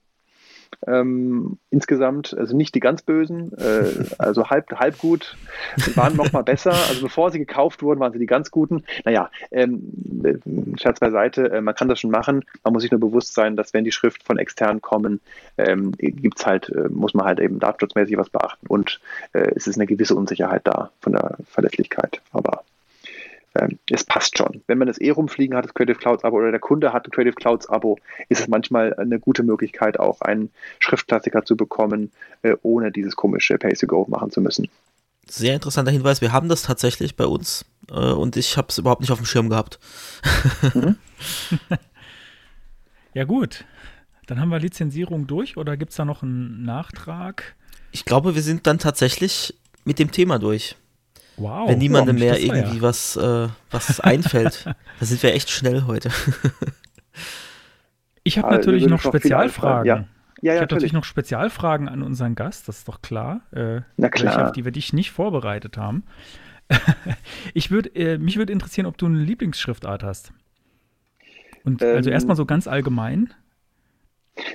ähm, insgesamt, also nicht die ganz bösen, äh, also halb, halb gut, waren noch mal besser. Also bevor sie gekauft wurden, waren sie die ganz guten. Naja, ähm, Scherz beiseite, äh, man kann das schon machen. Man muss sich nur bewusst sein, dass wenn die Schrift von extern kommen, ähm, gibt's halt, äh, muss man halt eben datenschutzmäßig was beachten und äh, es ist eine gewisse Unsicherheit da von der Verlässlichkeit. Aber ähm, es passt schon. Wenn man das eh rumfliegen hat, das Creative Clouds Abo oder der Kunde hat ein Creative Clouds Abo, ist es manchmal eine gute Möglichkeit, auch einen Schriftklassiker zu bekommen, äh, ohne dieses komische Pay-to-Go machen zu müssen. Sehr interessanter Hinweis. Wir haben das tatsächlich bei uns äh, und ich habe es überhaupt nicht auf dem Schirm gehabt. Mhm. [LAUGHS] ja gut, dann haben wir Lizenzierung durch oder gibt es da noch einen Nachtrag? Ich glaube, wir sind dann tatsächlich mit dem Thema durch. Wow. Wenn niemandem mehr irgendwie ja. was, äh, was einfällt. [LAUGHS] da sind wir echt schnell heute. ich habe natürlich noch Spezialfragen. Ja. Ja, ich habe natürlich noch Spezialfragen an unseren Gast, das ist doch klar. Äh, Na klar. Welche, auf die wir dich nicht vorbereitet haben. [LAUGHS] ich würd, äh, mich würde interessieren, ob du eine Lieblingsschriftart hast. Und also ähm, also erstmal so ganz allgemein.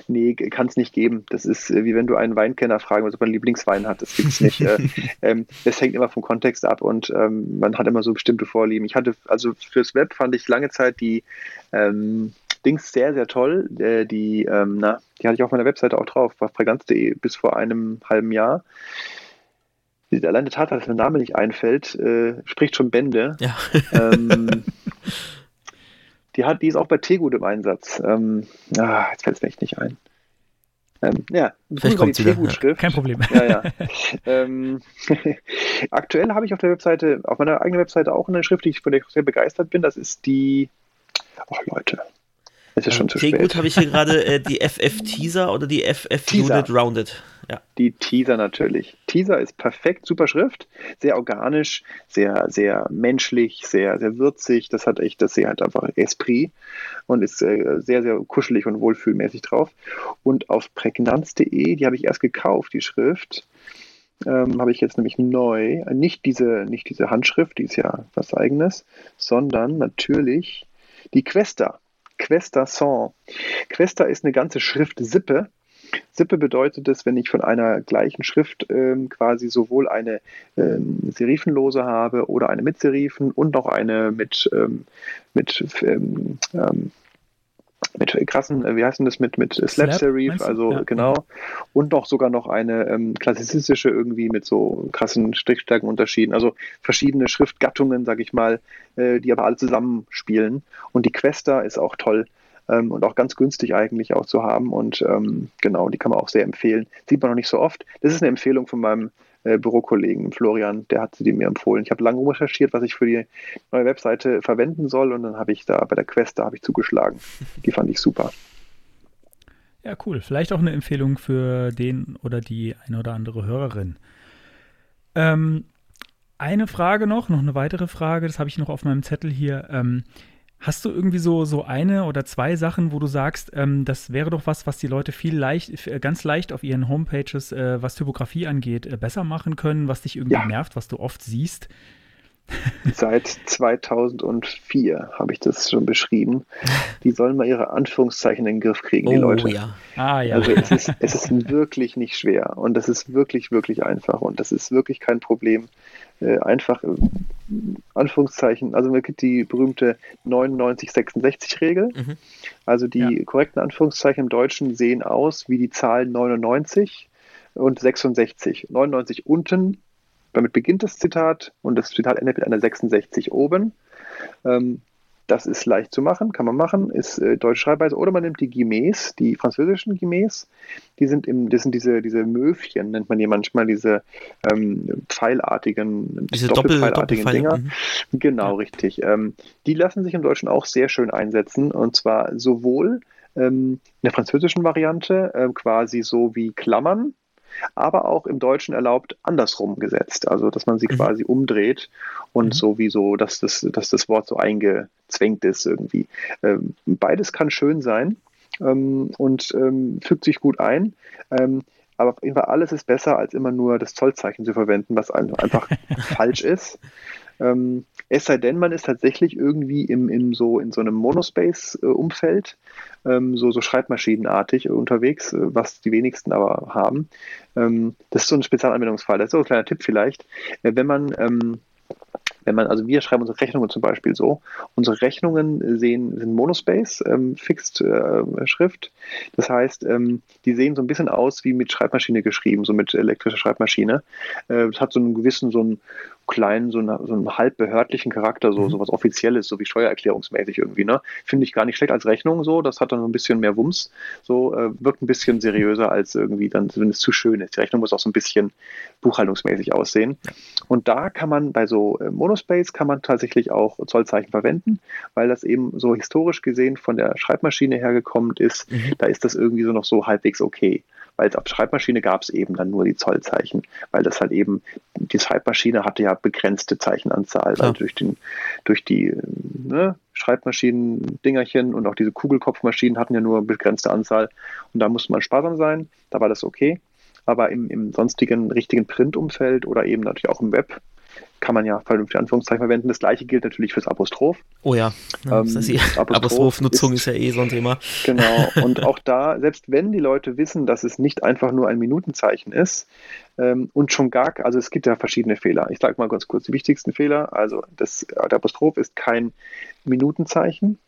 Nee, kann es nicht geben. Das ist äh, wie wenn du einen Weinkenner fragen willst, ob er einen Lieblingswein hat. Das gibt es nicht. äh, [LAUGHS] ähm, das hängt immer vom Kontext ab und ähm, man hat immer so bestimmte Vorlieben. Ich hatte, also fürs Web fand ich lange Zeit die, ähm, Dings sehr, sehr toll. Äh, die, ähm, na, die hatte ich auf meiner Webseite auch drauf, auf präganz.de bis vor einem halben Jahr. Allein der Tatsache, dass der Name nicht einfällt, äh, spricht schon Bände. Ja. Ähm, [LAUGHS] die, hat, die ist auch bei Tegut im Einsatz. Ähm, ah, jetzt fällt es mir echt nicht ein. Ähm, ja, Vielleicht kommt die Tegut-Schrift. Kein Problem. Ja, ja. ähm, [LAUGHS] aktuell habe ich auf der Webseite, auf meiner eigenen Webseite auch eine Schrift, die ich von der ich sehr begeistert bin. Das ist die. Ach Leute, es ist schon zu spät. gut habe ich hier gerade äh, die FF Teaser oder die FF Teaser. Unit Rounded. Ja. Die Teaser natürlich. Teaser ist perfekt, super Schrift, sehr organisch, sehr, sehr menschlich, sehr, sehr würzig. Das hat echt, das hat einfach Esprit und ist äh, sehr, sehr kuschelig und wohlfühlmäßig drauf. Und auf prägnanz.de, die habe ich erst gekauft, die Schrift. Ähm, habe ich jetzt nämlich neu, nicht diese, nicht diese Handschrift, die ist ja was eigenes, sondern natürlich die Questa. Questa Song. Questa ist eine ganze Schriftsippe. Sippe bedeutet es, wenn ich von einer gleichen Schrift ähm, quasi sowohl eine ähm, Serifenlose habe oder eine mit Serifen und noch eine mit, ähm, mit ähm, ähm, mit krassen, äh, wie heißt denn das, mit, mit Slap Serif, also ja. genau, und noch sogar noch eine ähm, klassizistische irgendwie mit so krassen Strichstärkenunterschieden, also verschiedene Schriftgattungen, sag ich mal, äh, die aber alle zusammenspielen. Und die Questa ist auch toll ähm, und auch ganz günstig eigentlich auch zu haben und ähm, genau, die kann man auch sehr empfehlen. Sieht man noch nicht so oft. Das ist eine Empfehlung von meinem äh, Bürokollegen Florian, der hat sie mir empfohlen. Ich habe lange recherchiert, was ich für die neue Webseite verwenden soll und dann habe ich da bei der Quest, da habe ich zugeschlagen. Die fand ich super. Ja, cool. Vielleicht auch eine Empfehlung für den oder die eine oder andere Hörerin. Ähm, eine Frage noch, noch eine weitere Frage, das habe ich noch auf meinem Zettel hier. Ähm, Hast du irgendwie so, so eine oder zwei Sachen, wo du sagst, ähm, das wäre doch was, was die Leute viel leicht, äh, ganz leicht auf ihren Homepages, äh, was Typografie angeht, äh, besser machen können, was dich irgendwie ja. nervt, was du oft siehst? [LAUGHS] Seit 2004 habe ich das schon beschrieben. Die sollen mal ihre Anführungszeichen in den Griff kriegen, die oh, Leute. Ja. Ah, ja. Also es ist, es ist wirklich nicht schwer und das ist wirklich, wirklich einfach und das ist wirklich kein Problem. Äh, einfach äh, Anführungszeichen, also man gibt die berühmte 99-66-Regel. Mhm. Also die ja. korrekten Anführungszeichen im Deutschen sehen aus wie die Zahlen 99 und 66. 99 unten, damit beginnt das Zitat und das Zitat endet mit einer 66 oben. Ähm, das ist leicht zu machen, kann man machen, ist äh, deutsche Schreibweise. Oder man nimmt die Guillemets, die französischen Guillemets. Die sind, im, das sind diese, diese Möwchen, nennt man die manchmal, diese ähm, pfeilartigen, diese doppelpfeilartigen Doppel Dinger. Mhm. Genau, ja. richtig. Ähm, die lassen sich im Deutschen auch sehr schön einsetzen. Und zwar sowohl ähm, in der französischen Variante äh, quasi so wie Klammern, aber auch im Deutschen erlaubt andersrum gesetzt, also dass man sie mhm. quasi umdreht und mhm. sowieso, dass das, dass das Wort so eingezwängt ist irgendwie. Ähm, beides kann schön sein ähm, und ähm, fügt sich gut ein. Ähm, aber auf jeden Fall alles ist besser, als immer nur das Zollzeichen zu verwenden, was einfach [LAUGHS] falsch ist. Ähm, es sei denn, man ist tatsächlich irgendwie im, im so, in so einem Monospace-Umfeld, ähm, so, so schreibmaschinenartig unterwegs, äh, was die wenigsten aber haben. Ähm, das ist so ein Spezialanwendungsfall. Das ist so ein kleiner Tipp vielleicht. Äh, wenn man ähm, wenn man, also wir schreiben unsere Rechnungen zum Beispiel so. Unsere Rechnungen sehen, sind Monospace, ähm, Fixed äh, Schrift. Das heißt, ähm, die sehen so ein bisschen aus wie mit Schreibmaschine geschrieben, so mit elektrischer Schreibmaschine. Äh, das hat so einen gewissen, so einen kleinen, so, eine, so einen halb behördlichen Charakter, so, mhm. so was Offizielles, so wie steuererklärungsmäßig irgendwie, ne? Finde ich gar nicht schlecht als Rechnung so, das hat dann so ein bisschen mehr Wumms, so, äh, wirkt ein bisschen seriöser als irgendwie dann, wenn es zu schön ist. Die Rechnung muss auch so ein bisschen buchhaltungsmäßig aussehen. Und da kann man bei so äh, Monospace kann man tatsächlich auch Zollzeichen verwenden, weil das eben so historisch gesehen von der Schreibmaschine hergekommen ist. Mhm. Da ist das irgendwie so noch so halbwegs okay weil auf Schreibmaschine gab es eben dann nur die Zollzeichen, weil das halt eben, die Schreibmaschine hatte ja begrenzte Zeichenanzahl, weil durch, den, durch die ne, Schreibmaschinen-Dingerchen und auch diese Kugelkopfmaschinen hatten ja nur eine begrenzte Anzahl. Und da musste man sparsam sein, da war das okay. Aber im, im sonstigen richtigen Printumfeld oder eben natürlich auch im Web kann man ja vernünftige Anführungszeichen verwenden. Das gleiche gilt natürlich fürs Apostroph. Oh ja, ja ähm, Apostroph-Nutzung ist, ist, ja eh so ein Thema. Genau, [LAUGHS] und auch da, selbst wenn die Leute wissen, dass es nicht einfach nur ein Minutenzeichen ist ähm, und schon gar, also es gibt ja verschiedene Fehler. Ich sage mal ganz kurz die wichtigsten Fehler. Also das, der Apostroph ist kein Minutenzeichen.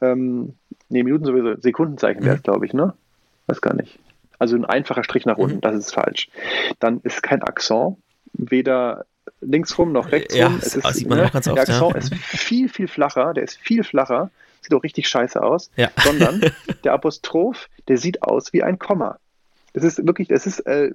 Ähm, nee, Minuten sowieso, Sekundenzeichen wäre es, mhm. glaube ich, ne? Weiß gar nicht. Also ein einfacher Strich nach unten, mhm. das ist falsch. Dann ist kein Akzent, weder linksrum noch rechtsrum. Ja, es ist, sieht man ne, auch ganz oft. Der Akzent ja. ist viel, viel flacher, der ist viel flacher, sieht auch richtig scheiße aus, ja. sondern [LAUGHS] der Apostroph, der sieht aus wie ein Komma. Es ist wirklich, es ist äh,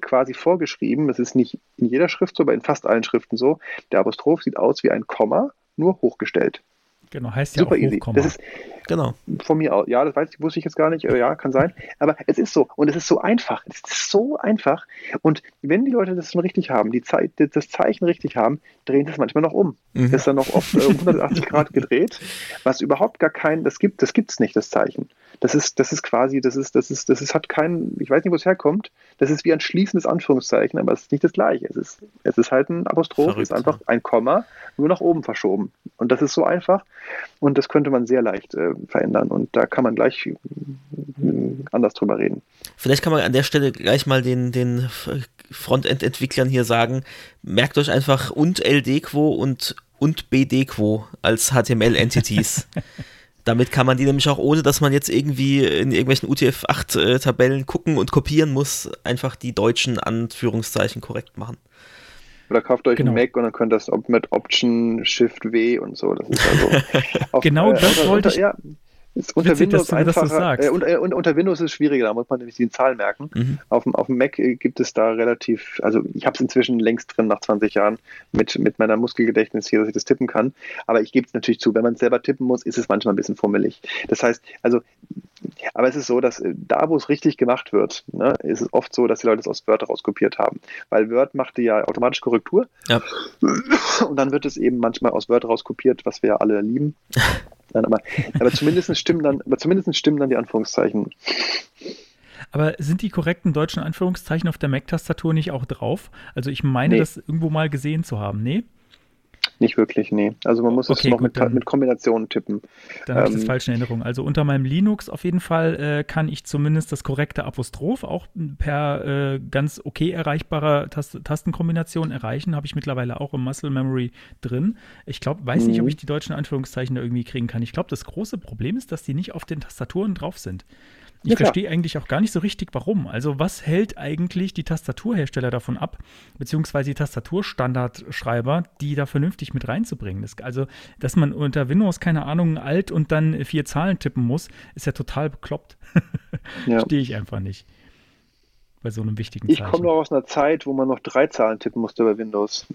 quasi vorgeschrieben, es ist nicht in jeder Schrift so, aber in fast allen Schriften so. Der Apostroph sieht aus wie ein Komma, nur hochgestellt. Genau, heißt ja Super auch easy. Hochkomma. Das ist genau. von mir aus, ja, das weiß ich, wusste ich jetzt gar nicht, ja, kann sein. Aber es ist so und es ist so einfach. Es ist so einfach. Und wenn die Leute das schon richtig haben, die Zeit, das Zeichen richtig haben, drehen sie es manchmal noch um. Mhm. Das ist dann noch oft äh, 180 [LAUGHS] Grad gedreht, was überhaupt gar kein, das gibt, das gibt's nicht, das Zeichen. Das ist, das ist quasi, das ist, das ist, das ist, hat kein, ich weiß nicht, wo es herkommt. Das ist wie ein schließendes Anführungszeichen, aber es ist nicht das gleiche. Es ist, es ist halt ein Apostroph, Verrückt, ist einfach ein Komma, nur nach oben verschoben. Und das ist so einfach. Und das könnte man sehr leicht äh, verändern. Und da kann man gleich äh, anders drüber reden. Vielleicht kann man an der Stelle gleich mal den, den Frontend-Entwicklern hier sagen, merkt euch einfach und LD-Quo und, und BD-Quo als HTML-Entities. [LAUGHS] Damit kann man die nämlich auch, ohne dass man jetzt irgendwie in irgendwelchen UTF-8-Tabellen gucken und kopieren muss, einfach die deutschen Anführungszeichen korrekt machen. Oder kauft euch genau. einen Mac und dann könnt ihr das mit Option Shift W und so. Das ist also [LAUGHS] auf, genau äh, das wollte ich. Ja, ist unter Witzig, Windows einfacher, äh, unter, äh, unter, Windows ist es schwieriger, da muss man nämlich die Zahlen merken. Mhm. Auf, dem, auf dem Mac äh, gibt es da relativ, also ich habe es inzwischen längst drin nach 20 Jahren mit, mit meiner Muskelgedächtnis hier, dass ich das tippen kann. Aber ich gebe es natürlich zu, wenn man es selber tippen muss, ist es manchmal ein bisschen fummelig. Das heißt, also, aber es ist so, dass äh, da, wo es richtig gemacht wird, ne, ist es oft so, dass die Leute es aus Word rauskopiert haben. Weil Word machte ja automatisch Korrektur. Ja. Und dann wird es eben manchmal aus Word rauskopiert, was wir ja alle lieben. [LAUGHS] Nein, aber, aber zumindest stimmen dann, aber zumindest stimmen dann die Anführungszeichen. Aber sind die korrekten deutschen Anführungszeichen auf der Mac-Tastatur nicht auch drauf? Also ich meine, nee. das irgendwo mal gesehen zu haben. Nee? Nicht wirklich, nee. Also man muss okay, es noch gut, mit, mit Kombinationen tippen. Dann ähm, habe ich das ähm, falsch in Erinnerung. Also unter meinem Linux auf jeden Fall äh, kann ich zumindest das korrekte Apostroph auch per äh, ganz okay erreichbarer Tast Tastenkombination erreichen. Habe ich mittlerweile auch im Muscle Memory drin. Ich glaube, weiß nicht, ob mhm. ich die deutschen Anführungszeichen da irgendwie kriegen kann. Ich glaube, das große Problem ist, dass die nicht auf den Tastaturen drauf sind. Ich ja, verstehe eigentlich auch gar nicht so richtig, warum. Also, was hält eigentlich die Tastaturhersteller davon ab, beziehungsweise die Tastaturstandardschreiber, die da vernünftig mit reinzubringen? Das, also, dass man unter Windows, keine Ahnung, alt und dann vier Zahlen tippen muss, ist ja total bekloppt. [LAUGHS] ja. Verstehe ich einfach nicht bei so einem wichtigen Zeichen. Ich komme noch aus einer Zeit, wo man noch drei Zahlen tippen musste bei Windows.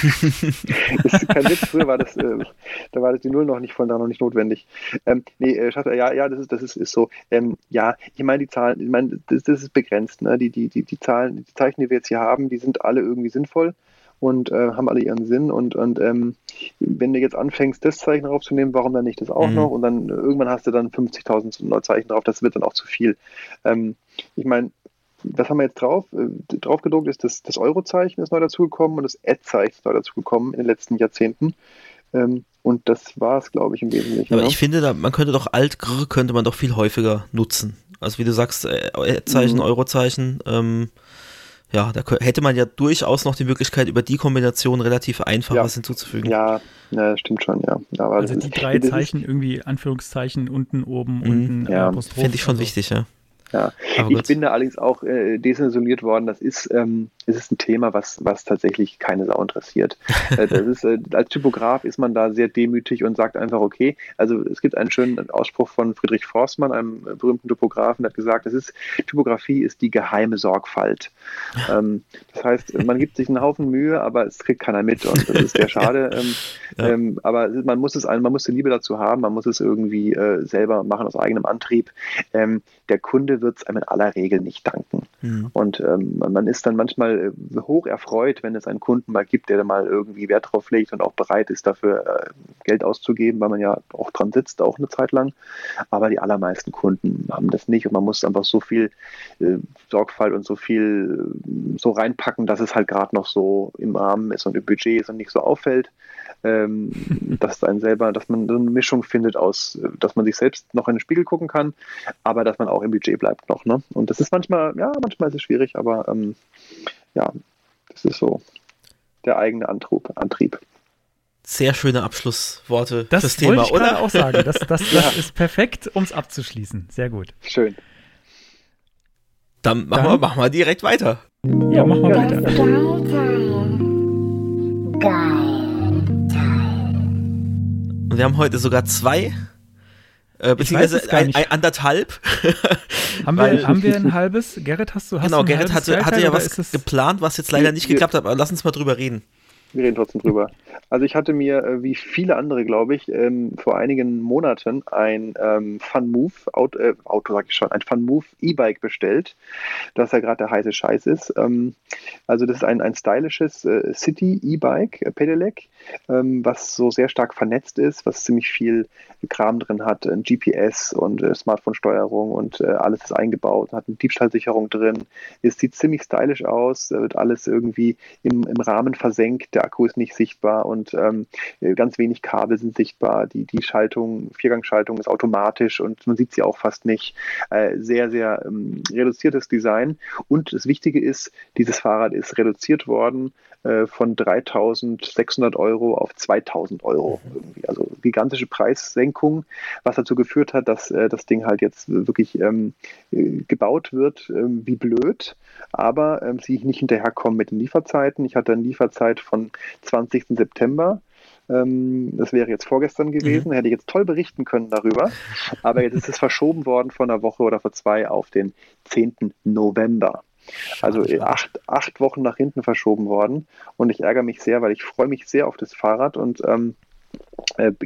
das [LAUGHS] ist kein Witz, früher war das, äh, da war das die Null noch nicht voll, da noch nicht notwendig. Ähm, nee, äh, ja, ja, das ist, das ist, ist so. Ähm, ja, ich meine, die Zahlen, ich meine, das, das ist begrenzt. Ne? Die, die, die, die Zahlen, die Zeichen, die wir jetzt hier haben, die sind alle irgendwie sinnvoll und äh, haben alle ihren Sinn. Und, und ähm, wenn du jetzt anfängst, das Zeichen draufzunehmen, warum dann nicht das auch mhm. noch? Und dann irgendwann hast du dann 50.000 neue Zeichen drauf, das wird dann auch zu viel. Ähm, ich meine, was haben wir jetzt drauf? Äh, drauf gedruckt ist das, das Eurozeichen ist neu dazugekommen und das Ad-Zeichen ist neu dazugekommen in den letzten Jahrzehnten. Ähm, und das war es, glaube ich, im Wesentlichen. Aber ja. Ne? ich finde, da, man könnte doch alt könnte man doch viel häufiger nutzen. Also wie du sagst, äh, Ad-Zeichen, mhm. Eurozeichen, ähm, ja, da hätte man ja durchaus noch die Möglichkeit, über die Kombination relativ einfach ja. was hinzuzufügen. Ja, ja, stimmt schon, ja. ja also die drei Zeichen, irgendwie Anführungszeichen, unten, oben, mhm. unten, ja. Apostroph. Finde ich schon also. wichtig, ja. Ja, ich bin da allerdings auch äh, desensibilisiert worden. Das ist, ähm, es ist ein Thema, was, was tatsächlich keine Sau interessiert. [LAUGHS] äh, das ist, äh, als Typograf ist man da sehr demütig und sagt einfach, okay, also es gibt einen schönen Ausspruch von Friedrich Forstmann, einem berühmten Typografen, der hat gesagt, das ist, Typografie ist die geheime Sorgfalt. [LAUGHS] Ähm, das heißt, man gibt sich einen Haufen Mühe, aber es kriegt keiner mit und das ist sehr [LAUGHS] schade. Ähm, ja. ähm, aber man muss es, man muss die Liebe dazu haben, man muss es irgendwie äh, selber machen aus eigenem Antrieb. Ähm, der Kunde wird es einem in aller Regel nicht danken. Mhm. Und ähm, man ist dann manchmal äh, hoch erfreut, wenn es einen Kunden mal gibt, der da mal irgendwie Wert drauf legt und auch bereit ist, dafür äh, Geld auszugeben, weil man ja auch dran sitzt, auch eine Zeit lang. Aber die allermeisten Kunden haben das nicht und man muss einfach so viel äh, Sorgfalt und so viel äh, so reinpacken, dass es halt gerade noch so im Rahmen ist und im Budget ist und nicht so auffällt ähm, [LAUGHS] dass ein selber, dass man so eine Mischung findet aus, dass man sich selbst noch in den Spiegel gucken kann, aber dass man auch im Budget bleibt noch. Ne? Und das ist manchmal, ja, manchmal ist es schwierig, aber ähm, ja, das ist so der eigene Antrieb. Antrieb. sehr schöne Abschlussworte das fürs Thema, ich oder? auch sagen. Das, das, [LAUGHS] das ja. ist perfekt, um es abzuschließen. Sehr gut. Schön. Dann machen, Dann, wir, machen wir direkt weiter. Ja, machen wir weiter. Und wir haben heute sogar zwei, äh, beziehungsweise ein, ein, anderthalb. [LAUGHS] haben, wir, haben wir ein halbes? Gerrit, hast du hast Genau, Gerrit hatte, hatte ja was geplant, was jetzt leider nicht geklappt hat, aber lass uns mal drüber reden. Wir reden trotzdem drüber. Also ich hatte mir, äh, wie viele andere, glaube ich, ähm, vor einigen Monaten ein ähm, FunMove, Auto, äh, Auto sag ich schon, ein FunMove E-Bike bestellt, das ja gerade der heiße Scheiß ist. Ähm, also das ist ein, ein stylisches äh, City E-Bike, äh, Pedelec, ähm, was so sehr stark vernetzt ist, was ziemlich viel Kram drin hat, ein GPS und äh, Smartphone-Steuerung und äh, alles ist eingebaut, hat eine Diebstahlsicherung drin. Es sieht ziemlich stylisch aus, wird alles irgendwie im, im Rahmen versenkt der Akku ist nicht sichtbar und ähm, ganz wenig Kabel sind sichtbar. Die, die Schaltung, Viergangschaltung ist automatisch und man sieht sie auch fast nicht. Äh, sehr, sehr ähm, reduziertes Design. Und das Wichtige ist, dieses Fahrrad ist reduziert worden äh, von 3.600 Euro auf 2.000 Euro. Irgendwie. Also gigantische Preissenkung, was dazu geführt hat, dass äh, das Ding halt jetzt wirklich ähm, gebaut wird, ähm, wie blöd, aber ähm, sie nicht hinterherkommen mit den Lieferzeiten. Ich hatte eine Lieferzeit von 20. September ähm, das wäre jetzt vorgestern gewesen, mhm. hätte ich jetzt toll berichten können darüber. Aber jetzt ist es verschoben worden von einer Woche oder vor zwei auf den 10. November. Also acht, acht Wochen nach hinten verschoben worden. Und ich ärgere mich sehr, weil ich freue mich sehr auf das Fahrrad und ähm, äh,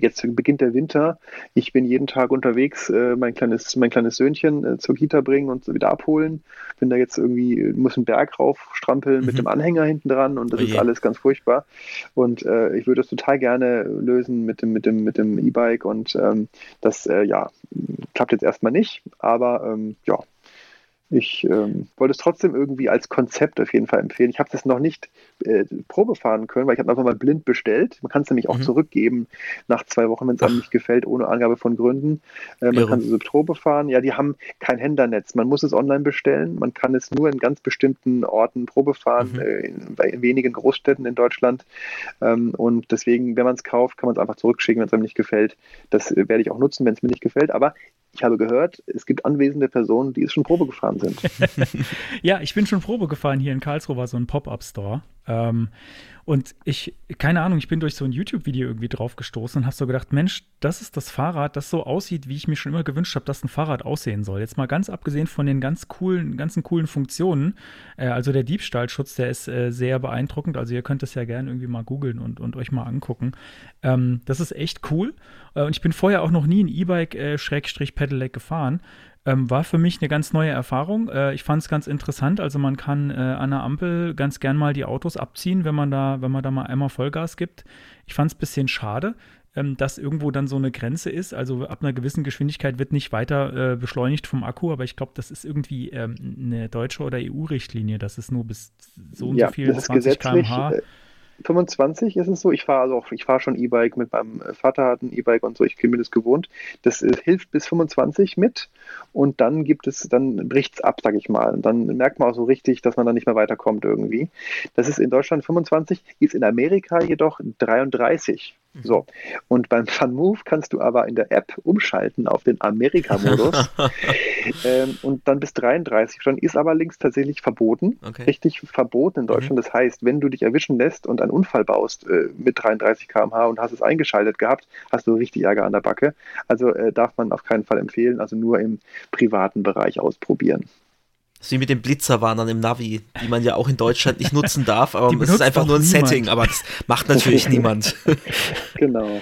Jetzt beginnt der Winter. Ich bin jeden Tag unterwegs, äh, mein kleines, mein kleines Söhnchen äh, zur Kita bringen und wieder abholen. Bin da jetzt irgendwie, muss einen Berg raufstrampeln mhm. mit dem Anhänger hinten dran und das oh ist alles ganz furchtbar. Und äh, ich würde es total gerne lösen mit dem, mit dem, mit dem E-Bike und ähm, das, äh, ja, klappt jetzt erstmal nicht, aber ähm, ja, ich ähm, wollte es trotzdem irgendwie als Konzept auf jeden Fall empfehlen. Ich habe es noch nicht äh, Probe fahren können, weil ich habe einfach mal blind bestellt. Man kann es nämlich auch mhm. zurückgeben nach zwei Wochen, wenn es einem nicht gefällt, ohne Angabe von Gründen. Äh, man Irre. kann so Probe fahren. Ja, die haben kein Händlernetz. Man muss es online bestellen. Man kann es nur in ganz bestimmten Orten Probe fahren, mhm. äh, in, in, wenigen Großstädten in Deutschland. Ähm, und deswegen, wenn man es kauft, kann man es einfach zurückschicken, wenn es einem nicht gefällt. Das äh, werde ich auch nutzen, wenn es mir nicht gefällt. Aber ich habe gehört, es gibt anwesende Personen, die es schon Probe gefahren sind. [LAUGHS] ja, ich bin schon Probe gefahren. Hier in Karlsruhe war so ein Pop-Up-Store. Ähm, und ich, keine Ahnung, ich bin durch so ein YouTube-Video irgendwie drauf gestoßen und habe so gedacht, Mensch, das ist das Fahrrad, das so aussieht, wie ich mir schon immer gewünscht habe, dass ein Fahrrad aussehen soll. Jetzt mal ganz abgesehen von den ganz coolen, ganzen coolen Funktionen. Äh, also der Diebstahlschutz, der ist äh, sehr beeindruckend. Also ihr könnt das ja gerne irgendwie mal googeln und, und euch mal angucken. Ähm, das ist echt cool. Äh, und ich bin vorher auch noch nie ein E-Bike-Pedelec äh, gefahren. Ähm, war für mich eine ganz neue Erfahrung. Äh, ich fand es ganz interessant. Also man kann äh, an der Ampel ganz gern mal die Autos abziehen, wenn man da, wenn man da mal einmal Vollgas gibt. Ich fand es ein bisschen schade, ähm, dass irgendwo dann so eine Grenze ist. Also ab einer gewissen Geschwindigkeit wird nicht weiter äh, beschleunigt vom Akku, aber ich glaube, das ist irgendwie ähm, eine deutsche oder EU-Richtlinie, dass es nur bis so und ja, so viel 20 km/h. 25 ist es so. Ich fahre also auch, ich fahre schon E-Bike mit meinem Vater hat ein E-Bike und so. Ich bin mir das gewohnt. Das äh, hilft bis 25 mit und dann gibt es, dann bricht es ab, sag ich mal. Und dann merkt man auch so richtig, dass man dann nicht mehr weiterkommt irgendwie. Das ist in Deutschland 25, ist in Amerika jedoch 33. So, und beim FunMove kannst du aber in der App umschalten auf den Amerika-Modus [LAUGHS] ähm, und dann bis 33. Dann ist aber links tatsächlich verboten, okay. richtig verboten in Deutschland. Mhm. Das heißt, wenn du dich erwischen lässt und einen Unfall baust äh, mit 33 km/h und hast es eingeschaltet gehabt, hast du richtig Ärger an der Backe. Also äh, darf man auf keinen Fall empfehlen, also nur im privaten Bereich ausprobieren. Das wie mit den Blitzerwarnern im Navi, die man ja auch in Deutschland nicht nutzen darf, aber [LAUGHS] es ist einfach nur ein niemand. Setting, aber das macht natürlich [LAUGHS] niemand. genau.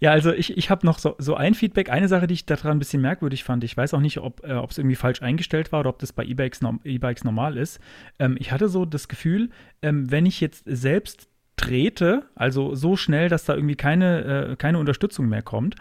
Ja, also ich, ich habe noch so, so ein Feedback. Eine Sache, die ich daran ein bisschen merkwürdig fand. Ich weiß auch nicht, ob äh, es irgendwie falsch eingestellt war oder ob das bei E-Bikes e normal ist. Ähm, ich hatte so das Gefühl, ähm, wenn ich jetzt selbst trete, also so schnell, dass da irgendwie keine, äh, keine Unterstützung mehr kommt,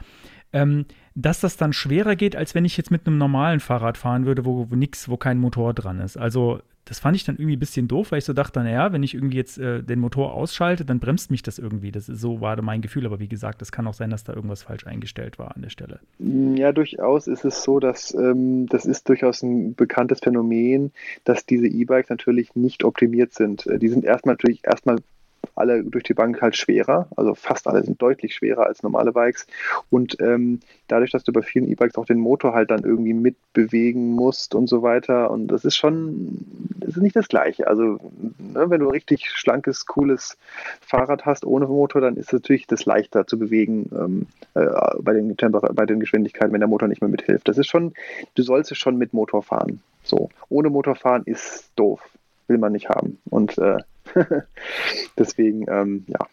ähm, dass das dann schwerer geht, als wenn ich jetzt mit einem normalen Fahrrad fahren würde, wo, wo nix, wo kein Motor dran ist. Also das fand ich dann irgendwie ein bisschen doof, weil ich so dachte, naja, wenn ich irgendwie jetzt äh, den Motor ausschalte, dann bremst mich das irgendwie. Das ist, so war mein Gefühl, aber wie gesagt, es kann auch sein, dass da irgendwas falsch eingestellt war an der Stelle. Ja, durchaus ist es so, dass ähm, das ist durchaus ein bekanntes Phänomen, dass diese E-Bikes natürlich nicht optimiert sind. Äh, die sind erstmal natürlich erstmal alle durch die Bank halt schwerer, also fast alle sind deutlich schwerer als normale Bikes. Und ähm, dadurch, dass du bei vielen E-Bikes auch den Motor halt dann irgendwie mitbewegen musst und so weiter. Und das ist schon, das ist nicht das Gleiche. Also, ne, wenn du ein richtig schlankes, cooles Fahrrad hast ohne Motor, dann ist natürlich das leichter zu bewegen ähm, äh, bei, den Temper bei den Geschwindigkeiten, wenn der Motor nicht mehr mithilft. Das ist schon, du sollst es schon mit Motor fahren. So, ohne Motor fahren ist doof, will man nicht haben. Und äh, [LAUGHS] deswegen, ähm, ja.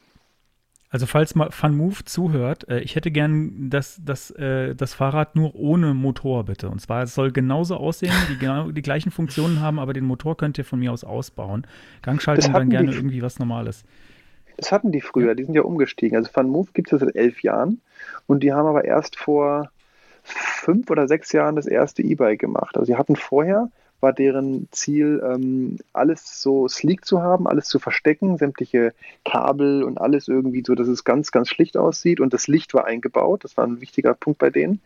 Also falls mal FunMove zuhört, äh, ich hätte gern das, das, äh, das Fahrrad nur ohne Motor, bitte. Und zwar, es soll genauso aussehen, die, genau die gleichen Funktionen haben, aber den Motor könnt ihr von mir aus ausbauen. Gangschaltung dann gerne die, irgendwie was Normales. Das hatten die früher, die sind ja umgestiegen. Also FunMove gibt es seit elf Jahren und die haben aber erst vor fünf oder sechs Jahren das erste E-Bike gemacht. Also sie hatten vorher war deren Ziel, ähm, alles so sleek zu haben, alles zu verstecken, sämtliche Kabel und alles irgendwie so, dass es ganz, ganz schlicht aussieht. Und das Licht war eingebaut, das war ein wichtiger Punkt bei denen.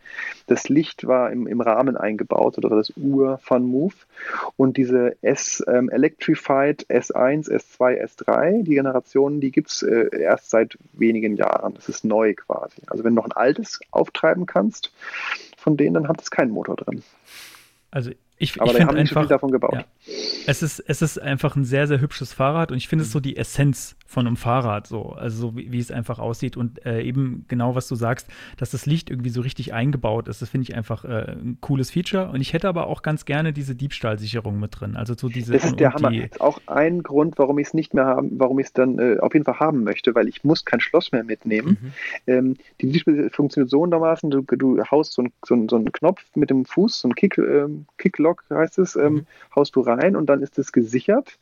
Das Licht war im, im Rahmen eingebaut oder das Ur Fun Move. Und diese S ähm, Electrified S1, S2, S3, die Generationen, die gibt es äh, erst seit wenigen Jahren. Das ist neu quasi. Also wenn du noch ein altes auftreiben kannst, von denen, dann hat es keinen Motor drin. Also ich, Aber ich die haben nicht einfach, viel davon gebaut. Ja. Es, ist, es ist einfach ein sehr, sehr hübsches Fahrrad und ich finde mhm. es so die Essenz von einem Fahrrad, so, also so wie, wie es einfach aussieht und äh, eben genau, was du sagst, dass das Licht irgendwie so richtig eingebaut ist. Das finde ich einfach äh, ein cooles Feature und ich hätte aber auch ganz gerne diese Diebstahlsicherung mit drin. Also so diese. Das ist der Hammer. Das ist auch ein Grund, warum ich es nicht mehr haben, warum ich es dann äh, auf jeden Fall haben möchte, weil ich muss kein Schloss mehr mitnehmen. Mhm. Ähm, die Diebstahl funktioniert so dermaßen, du, du haust so einen so so ein Knopf mit dem Fuß, so ein Kick, ähm, Kicklock heißt es, ähm, mhm. haust du rein und dann ist es gesichert.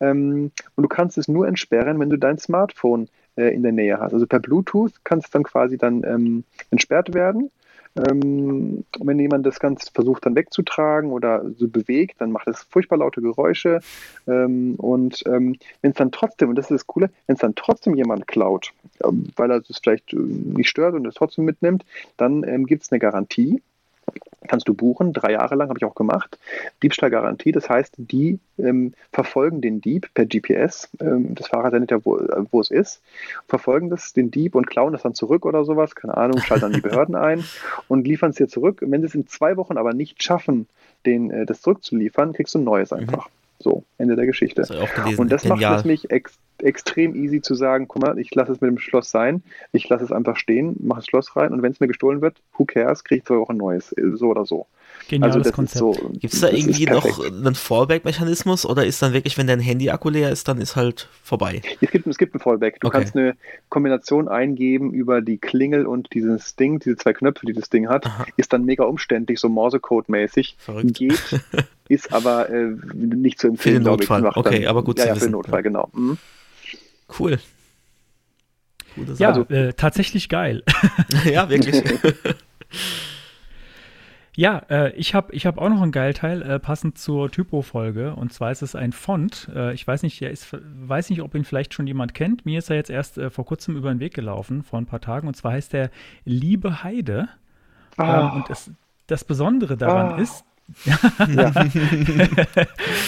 Ähm, und du kannst es nur entsperren, wenn du dein Smartphone äh, in der Nähe hast. Also per Bluetooth kann es dann quasi dann ähm, entsperrt werden. Ähm, wenn jemand das Ganze versucht dann wegzutragen oder so bewegt, dann macht es furchtbar laute Geräusche. Ähm, und ähm, wenn es dann trotzdem, und das ist das Coole, wenn es dann trotzdem jemand klaut, ähm, weil er es vielleicht äh, nicht stört und es trotzdem mitnimmt, dann ähm, gibt es eine Garantie kannst du buchen, drei Jahre lang habe ich auch gemacht. Diebstahlgarantie, das heißt, die ähm, verfolgen den Dieb per GPS, ähm, das Fahrrad sendet ja, wo, äh, wo es ist, verfolgen das, den Dieb und klauen das dann zurück oder sowas, keine Ahnung, schalten dann die Behörden ein und liefern es dir zurück. wenn sie es in zwei Wochen aber nicht schaffen, den, äh, das zurückzuliefern, kriegst du ein neues einfach. Mhm. So, Ende der Geschichte. Das und das Genial. macht es mich ex extrem easy zu sagen, guck mal, ich lasse es mit dem Schloss sein, ich lasse es einfach stehen, mache das Schloss rein und wenn es mir gestohlen wird, who cares, kriege ich zwei Wochen neues, äh, so oder so. Geniales also Konzept. So, Gibt es da irgendwie noch einen Fallback-Mechanismus oder ist dann wirklich, wenn dein Handy-Akku leer ist, dann ist halt vorbei? Es gibt, es gibt einen Fallback. Du okay. kannst eine Kombination eingeben über die Klingel und dieses Ding, diese zwei Knöpfe, die das Ding hat, Aha. ist dann mega umständlich, so Morsecode-mäßig. Geht, [LAUGHS] ist aber äh, nicht zu empfehlen. Für den Notfall. okay, dann, aber gut ja, zu ja, wissen. für den Notfall, genau. Mhm. Cool. ja, also, äh, tatsächlich geil. [LAUGHS] ja, wirklich. [LAUGHS] Ja, äh, ich habe ich hab auch noch ein Geilteil, äh, passend zur Typo-Folge. Und zwar ist es ein Font. Äh, ich weiß nicht, der ist, weiß nicht, ob ihn vielleicht schon jemand kennt. Mir ist er jetzt erst äh, vor kurzem über den Weg gelaufen, vor ein paar Tagen. Und zwar heißt der Liebe Heide. Oh. und es, das Besondere daran oh. ist, ja. [LAUGHS]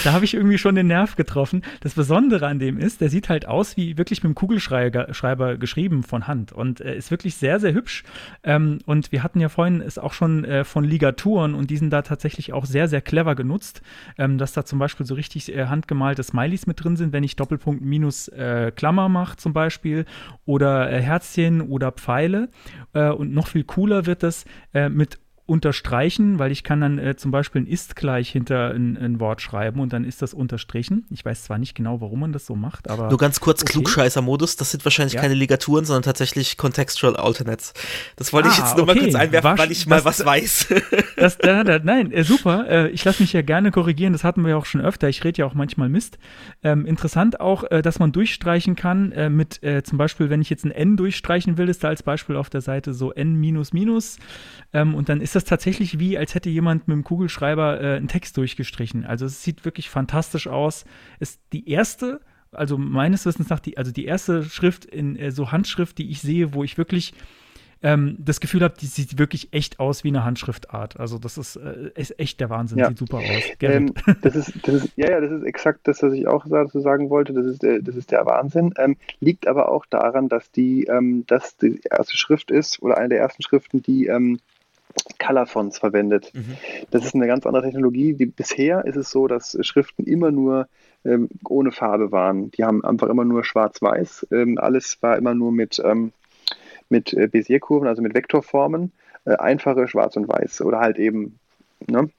da habe ich irgendwie schon den Nerv getroffen. Das Besondere an dem ist, der sieht halt aus wie wirklich mit dem Kugelschreiber geschrieben von Hand und äh, ist wirklich sehr, sehr hübsch. Ähm, und wir hatten ja vorhin es auch schon äh, von Ligaturen und die sind da tatsächlich auch sehr, sehr clever genutzt, ähm, dass da zum Beispiel so richtig äh, handgemalte Smileys mit drin sind, wenn ich Doppelpunkt minus äh, Klammer mache zum Beispiel oder äh, Herzchen oder Pfeile. Äh, und noch viel cooler wird das mit unterstreichen, weil ich kann dann äh, zum Beispiel ein ist gleich hinter ein, ein, Wort schreiben und dann ist das unterstrichen. Ich weiß zwar nicht genau, warum man das so macht, aber. Nur ganz kurz, okay. Klugscheißer-Modus, das sind wahrscheinlich ja. keine Ligaturen, sondern tatsächlich Contextual Alternates. Das wollte ah, ich jetzt nur okay. mal kurz einwerfen, War, weil ich mal das, was weiß. [LAUGHS] Das, da, da, nein, äh, super. Äh, ich lasse mich ja gerne korrigieren, das hatten wir ja auch schon öfter. Ich rede ja auch manchmal Mist. Ähm, interessant auch, äh, dass man durchstreichen kann äh, mit äh, zum Beispiel, wenn ich jetzt ein N durchstreichen will, ist da als Beispiel auf der Seite so N minus minus ähm, und dann ist das tatsächlich wie, als hätte jemand mit dem Kugelschreiber äh, einen Text durchgestrichen. Also es sieht wirklich fantastisch aus. Ist die erste, also meines Wissens nach, die, also die erste Schrift in äh, so Handschrift, die ich sehe, wo ich wirklich ähm, das Gefühl habe, die sieht wirklich echt aus wie eine Handschriftart. Also das ist, äh, ist echt der Wahnsinn, Ja. sieht super aus. Ähm, [LAUGHS] das ist, das ist, ja, ja, das ist exakt das, was ich auch dazu sagen wollte. Das ist, äh, das ist der Wahnsinn. Ähm, liegt aber auch daran, dass die, ähm, dass die erste Schrift ist oder eine der ersten Schriften, die ähm, Color Fonts verwendet. Mhm. Das ist eine ganz andere Technologie. Die, bisher ist es so, dass Schriften immer nur ähm, ohne Farbe waren. Die haben einfach immer nur schwarz-weiß. Ähm, alles war immer nur mit, ähm, mit äh, Bézier-Kurven, also mit Vektorformen. Äh, einfache Schwarz und Weiß oder halt eben ne,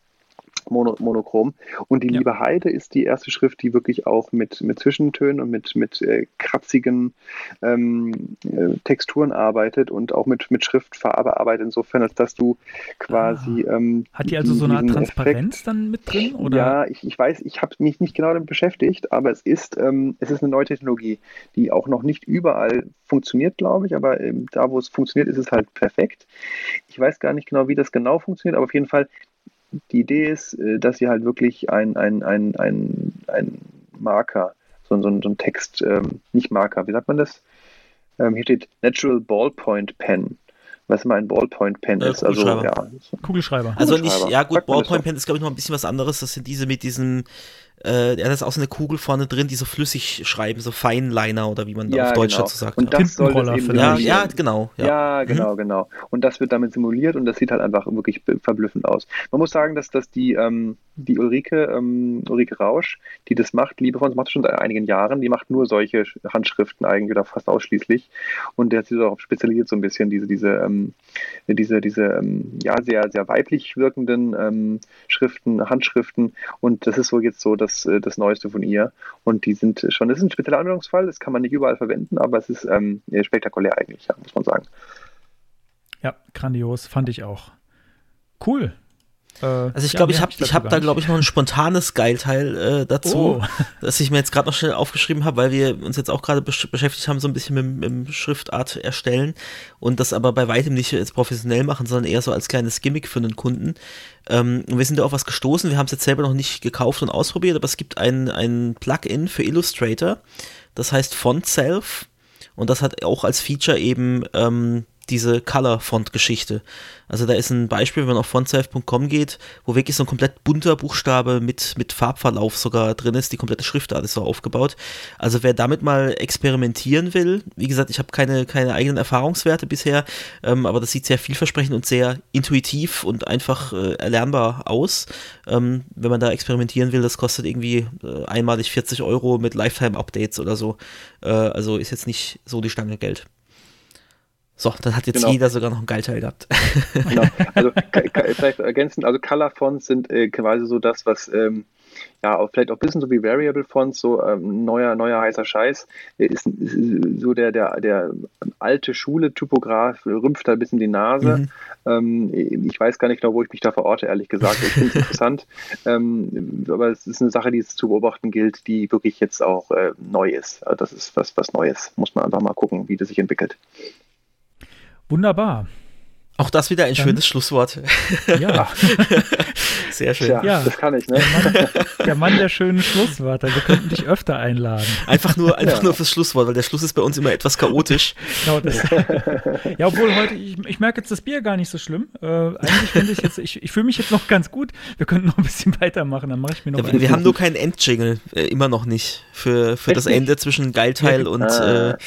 mono, monochrom. Und die Ja. Liebe Heide ist die erste Schrift, die wirklich auch mit, mit Zwischentönen und mit, mit äh, kratzigen ähm, äh, Texturen arbeitet und auch mit, mit Schriftfarbe arbeitet, insofern, als dass du quasi. Ähm, Hat die also so eine Art Transparenz Effekt- dann mit drin? Oder? ja, ich, ich weiß, ich habe mich nicht genau damit beschäftigt, aber es ist, ähm, es ist eine neue Technologie, die auch noch nicht überall funktioniert, glaube ich, aber ähm, da, wo es funktioniert, ist es halt perfekt. Ich weiß gar nicht genau, wie das genau funktioniert, aber auf jeden Fall, die Idee ist, äh, dass sie halt wirklich ein, ein, ein, ein, ein Marker, so, so, so ein Text, ähm, nicht Marker, wie sagt man das? Ähm, hier steht Natural Ballpoint Pen. Was immer ein Ballpoint Pen Äh, ist. Also, Kugelschreiber. ja, Kugelschreiber. Also nicht, ja gut, Ballpoint? Pen ist glaube ich noch ein bisschen was anderes. Das sind diese mit diesem, äh, da ist auch so eine Kugel vorne drin, die so flüssig schreiben, so Feinliner oder wie man da Ja, auf Deutsch genau. dazu sagt. Und ja. das soll das eben vielleicht. ja, ja, genau. Ja. Ja, genau, genau. Und das wird damit simuliert und das sieht halt einfach wirklich verblüffend aus. Man muss sagen, dass, dass die, ähm, die Ulrike, ähm, Ulrike Rausch, die das macht, liebe von uns, macht das schon seit einigen Jahren, die macht nur solche Sch- Handschriften eigentlich oder fast ausschließlich. Und der hat sich darauf spezialisiert so ein bisschen, diese, diese, ähm, diese, diese ähm, ja, sehr, sehr weiblich wirkenden ähm, Schriften, Handschriften. Und das ist so jetzt so das, äh, das Neueste von ihr. Und die sind schon, das ist ein spezieller Anwendungsfall, das kann man nicht überall verwenden, aber es ist ähm, spektakulär eigentlich, ja, muss man sagen. Ja, grandios, fand ich auch. Cool. Äh, Also ich glaube, ich habe ich hab da, glaube ich, noch ein spontanes Geilteil äh, dazu, Oh. [LAUGHS] das ich mir jetzt gerade noch schnell aufgeschrieben habe, weil wir uns jetzt auch gerade besch beschäftigt haben, so ein bisschen mit, mit Schriftart erstellen und das aber bei weitem nicht jetzt professionell machen, sondern eher so als kleines Gimmick für einen Kunden. Ähm, und wir sind da auf was gestoßen, wir haben es jetzt selber noch nicht gekauft und ausprobiert, aber es gibt ein, ein Plugin für Illustrator, das heißt Font Self und das hat auch als Feature eben ähm, diese Color-Font-Geschichte. Also da ist ein Beispiel, wenn man auf fontself.com geht, wo wirklich so ein komplett bunter Buchstabe mit, mit Farbverlauf sogar drin ist. Die komplette Schriftart ist so aufgebaut. Also wer damit mal experimentieren will, wie gesagt, ich habe keine, keine eigenen Erfahrungswerte bisher, ähm, aber das sieht sehr vielversprechend und sehr intuitiv und einfach äh, erlernbar aus. Ähm, wenn man da experimentieren will, das kostet irgendwie äh, einmalig 40 Euro mit Lifetime-Updates oder so. Äh, also ist jetzt nicht so die Stange Geld. So, dann hat jetzt Genau. jeder sogar noch einen Geilteil gehabt. [LAUGHS] Genau. Also vielleicht ergänzend, also Color Fonts sind äh, quasi so das, was ähm, ja auch vielleicht auch ein bisschen so wie Variable Fonts, so ähm, neuer, neuer heißer Scheiß, äh, ist, ist so der, der, der alte Schule-Typograf rümpft da ein bisschen die Nase. Ähm, ich weiß gar nicht genau, wo ich mich da verorte, ehrlich gesagt. Ich finde es [LAUGHS] interessant. Ähm, aber es ist eine Sache, die es zu beobachten gilt, die wirklich jetzt auch äh, neu ist. Also das ist was, was Neues. Muss man einfach mal gucken, wie das sich entwickelt. Wunderbar. Auch das wieder ein Dann- schönes Schlusswort. Ja, [LAUGHS] Sehr schön. Tja, Ja. das kann ich, ne? der Mann der schönen Schlusswörter. Wir könnten dich öfter einladen. Einfach nur, einfach Ja. nur fürs Schlusswort, weil der Schluss ist bei uns immer etwas chaotisch. Genau das. ja, obwohl heute, ich, ich merke jetzt das Bier gar nicht so schlimm. Äh, eigentlich finde ich jetzt, ich, ich fühle mich jetzt noch ganz gut. Wir könnten noch ein bisschen [LAUGHS] weitermachen, dann mache ich mir noch Ja, wir, einen. wir haben nur keinen Endjingle, äh, immer noch nicht. Für, für Echt das nicht? Ende zwischen Geilteil und Ah. äh,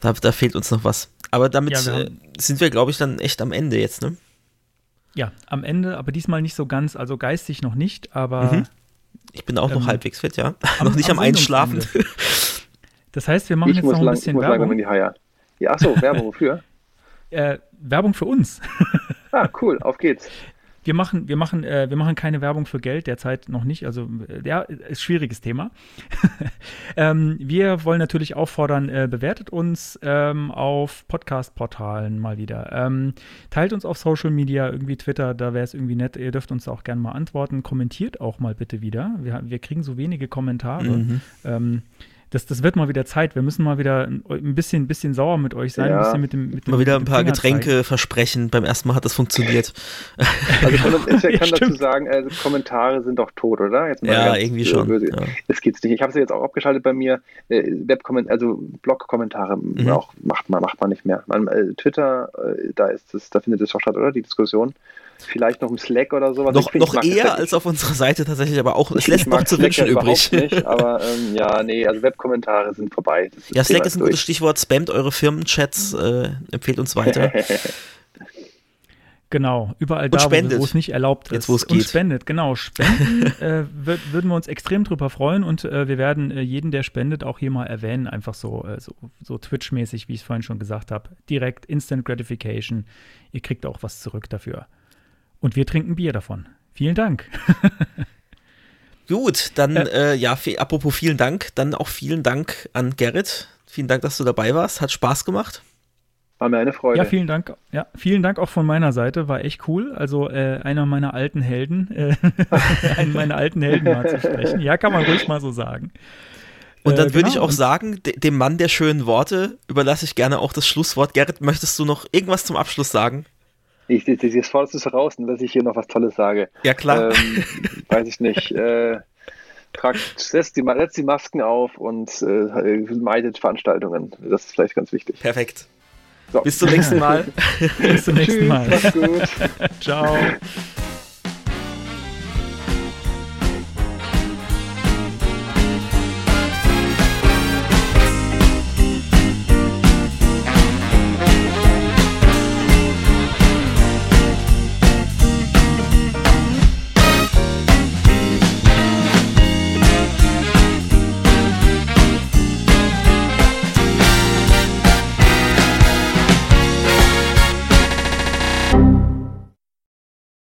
da, da fehlt uns noch was. Aber damit Ja, wir äh, sind wir, glaube ich, dann echt am Ende jetzt, ne? Ja, am Ende, aber diesmal nicht so ganz, also geistig noch nicht, aber Mhm. Ich bin auch noch Ähm, halbwegs fit, ja. [LAUGHS] am- noch nicht am am, Einschlafen. [LAUGHS] das heißt, wir machen Ich jetzt noch ein lang, bisschen muss langsam in Werbung. die Haie. Ja, achso, Werbung [LAUGHS] wofür? Äh, Werbung für uns. Ah, cool, auf geht's. Wir machen, wir machen, äh, wir machen keine Werbung für Geld derzeit noch nicht. Also äh, ja, ist schwieriges Thema. [LAUGHS] ähm, wir wollen natürlich auffordern, äh, bewertet uns ähm, auf Podcast-Portalen mal wieder. Ähm, teilt uns auf Social Media, irgendwie Twitter, da wäre es irgendwie nett. Ihr dürft uns auch gerne mal antworten. Kommentiert auch mal bitte wieder. Wir, wir kriegen so wenige Kommentare. Mhm. Das, das wird mal wieder Zeit. Wir müssen mal wieder ein bisschen, ein bisschen sauer mit euch sein. Ja. Ein bisschen mit dem, mit dem, mal wieder ein paar Getränke versprechen. Beim ersten Mal hat das funktioniert. [LAUGHS] Also ich kann, ich kann dazu sagen, also Kommentare sind doch tot, oder? ja, irgendwie schon. Böse. Ja. Das geht's nicht. Ich habe sie jetzt auch abgeschaltet bei mir. Äh, Webkomment also Blog-Kommentare mhm. macht, man, macht man nicht mehr. Man, äh, Twitter, äh, da ist es, da findet es doch statt, oder? Die Diskussion. Vielleicht noch im Slack oder sowas. Noch, noch eher [LAUGHS] als auf unserer Seite tatsächlich, aber auch, es lässt noch zu wünschen übrig. Nicht, [LAUGHS] aber ähm, ja, nee, also Webkommentare sind vorbei. Ja, Slack ist ein durch. gutes Stichwort. Spamt eure Firmenchats, [LAUGHS] äh, empfehlt uns weiter. Genau, überall da, wo, es nicht erlaubt ist. Jetzt, wo es geht. Und spendet, genau. Spenden äh, würden wir uns extrem drüber freuen und äh, wir werden äh, jeden, der spendet, auch hier mal erwähnen. Einfach so, äh, so, so Twitch-mäßig, wie ich es vorhin schon gesagt habe. Direkt Instant Gratification. Ihr kriegt auch was zurück dafür. Und wir trinken Bier davon. Vielen Dank. [LAUGHS] Gut, dann äh, ja, apropos vielen Dank, dann auch vielen Dank an Gerrit. Vielen Dank, dass du dabei warst. Hat Spaß gemacht. War mir eine Freude. Ja, vielen Dank. Ja, vielen Dank auch von meiner Seite. War echt cool. Also äh, einer meiner alten Helden, äh, [LAUGHS] einen meiner alten Helden mal zu sprechen. Ja, kann man ruhig mal so sagen. Und dann äh, würde genau. ich auch sagen, dem Mann der schönen Worte überlasse ich gerne auch das Schlusswort. Gerrit, möchtest du noch irgendwas zum Abschluss sagen? Ich, ich, jetzt forderst du es heraus, dass ich hier noch was Tolles sage. Ja, klar. Ähm, weiß ich nicht. [LAUGHS] Äh, tragt, setzt, die, setzt die Masken auf und äh, meidet Veranstaltungen. Das ist vielleicht ganz wichtig. Perfekt. So. Bis zum nächsten Mal. [LAUGHS] Bis zum nächsten Mal. Tschüss, [LAUGHS] Ciao.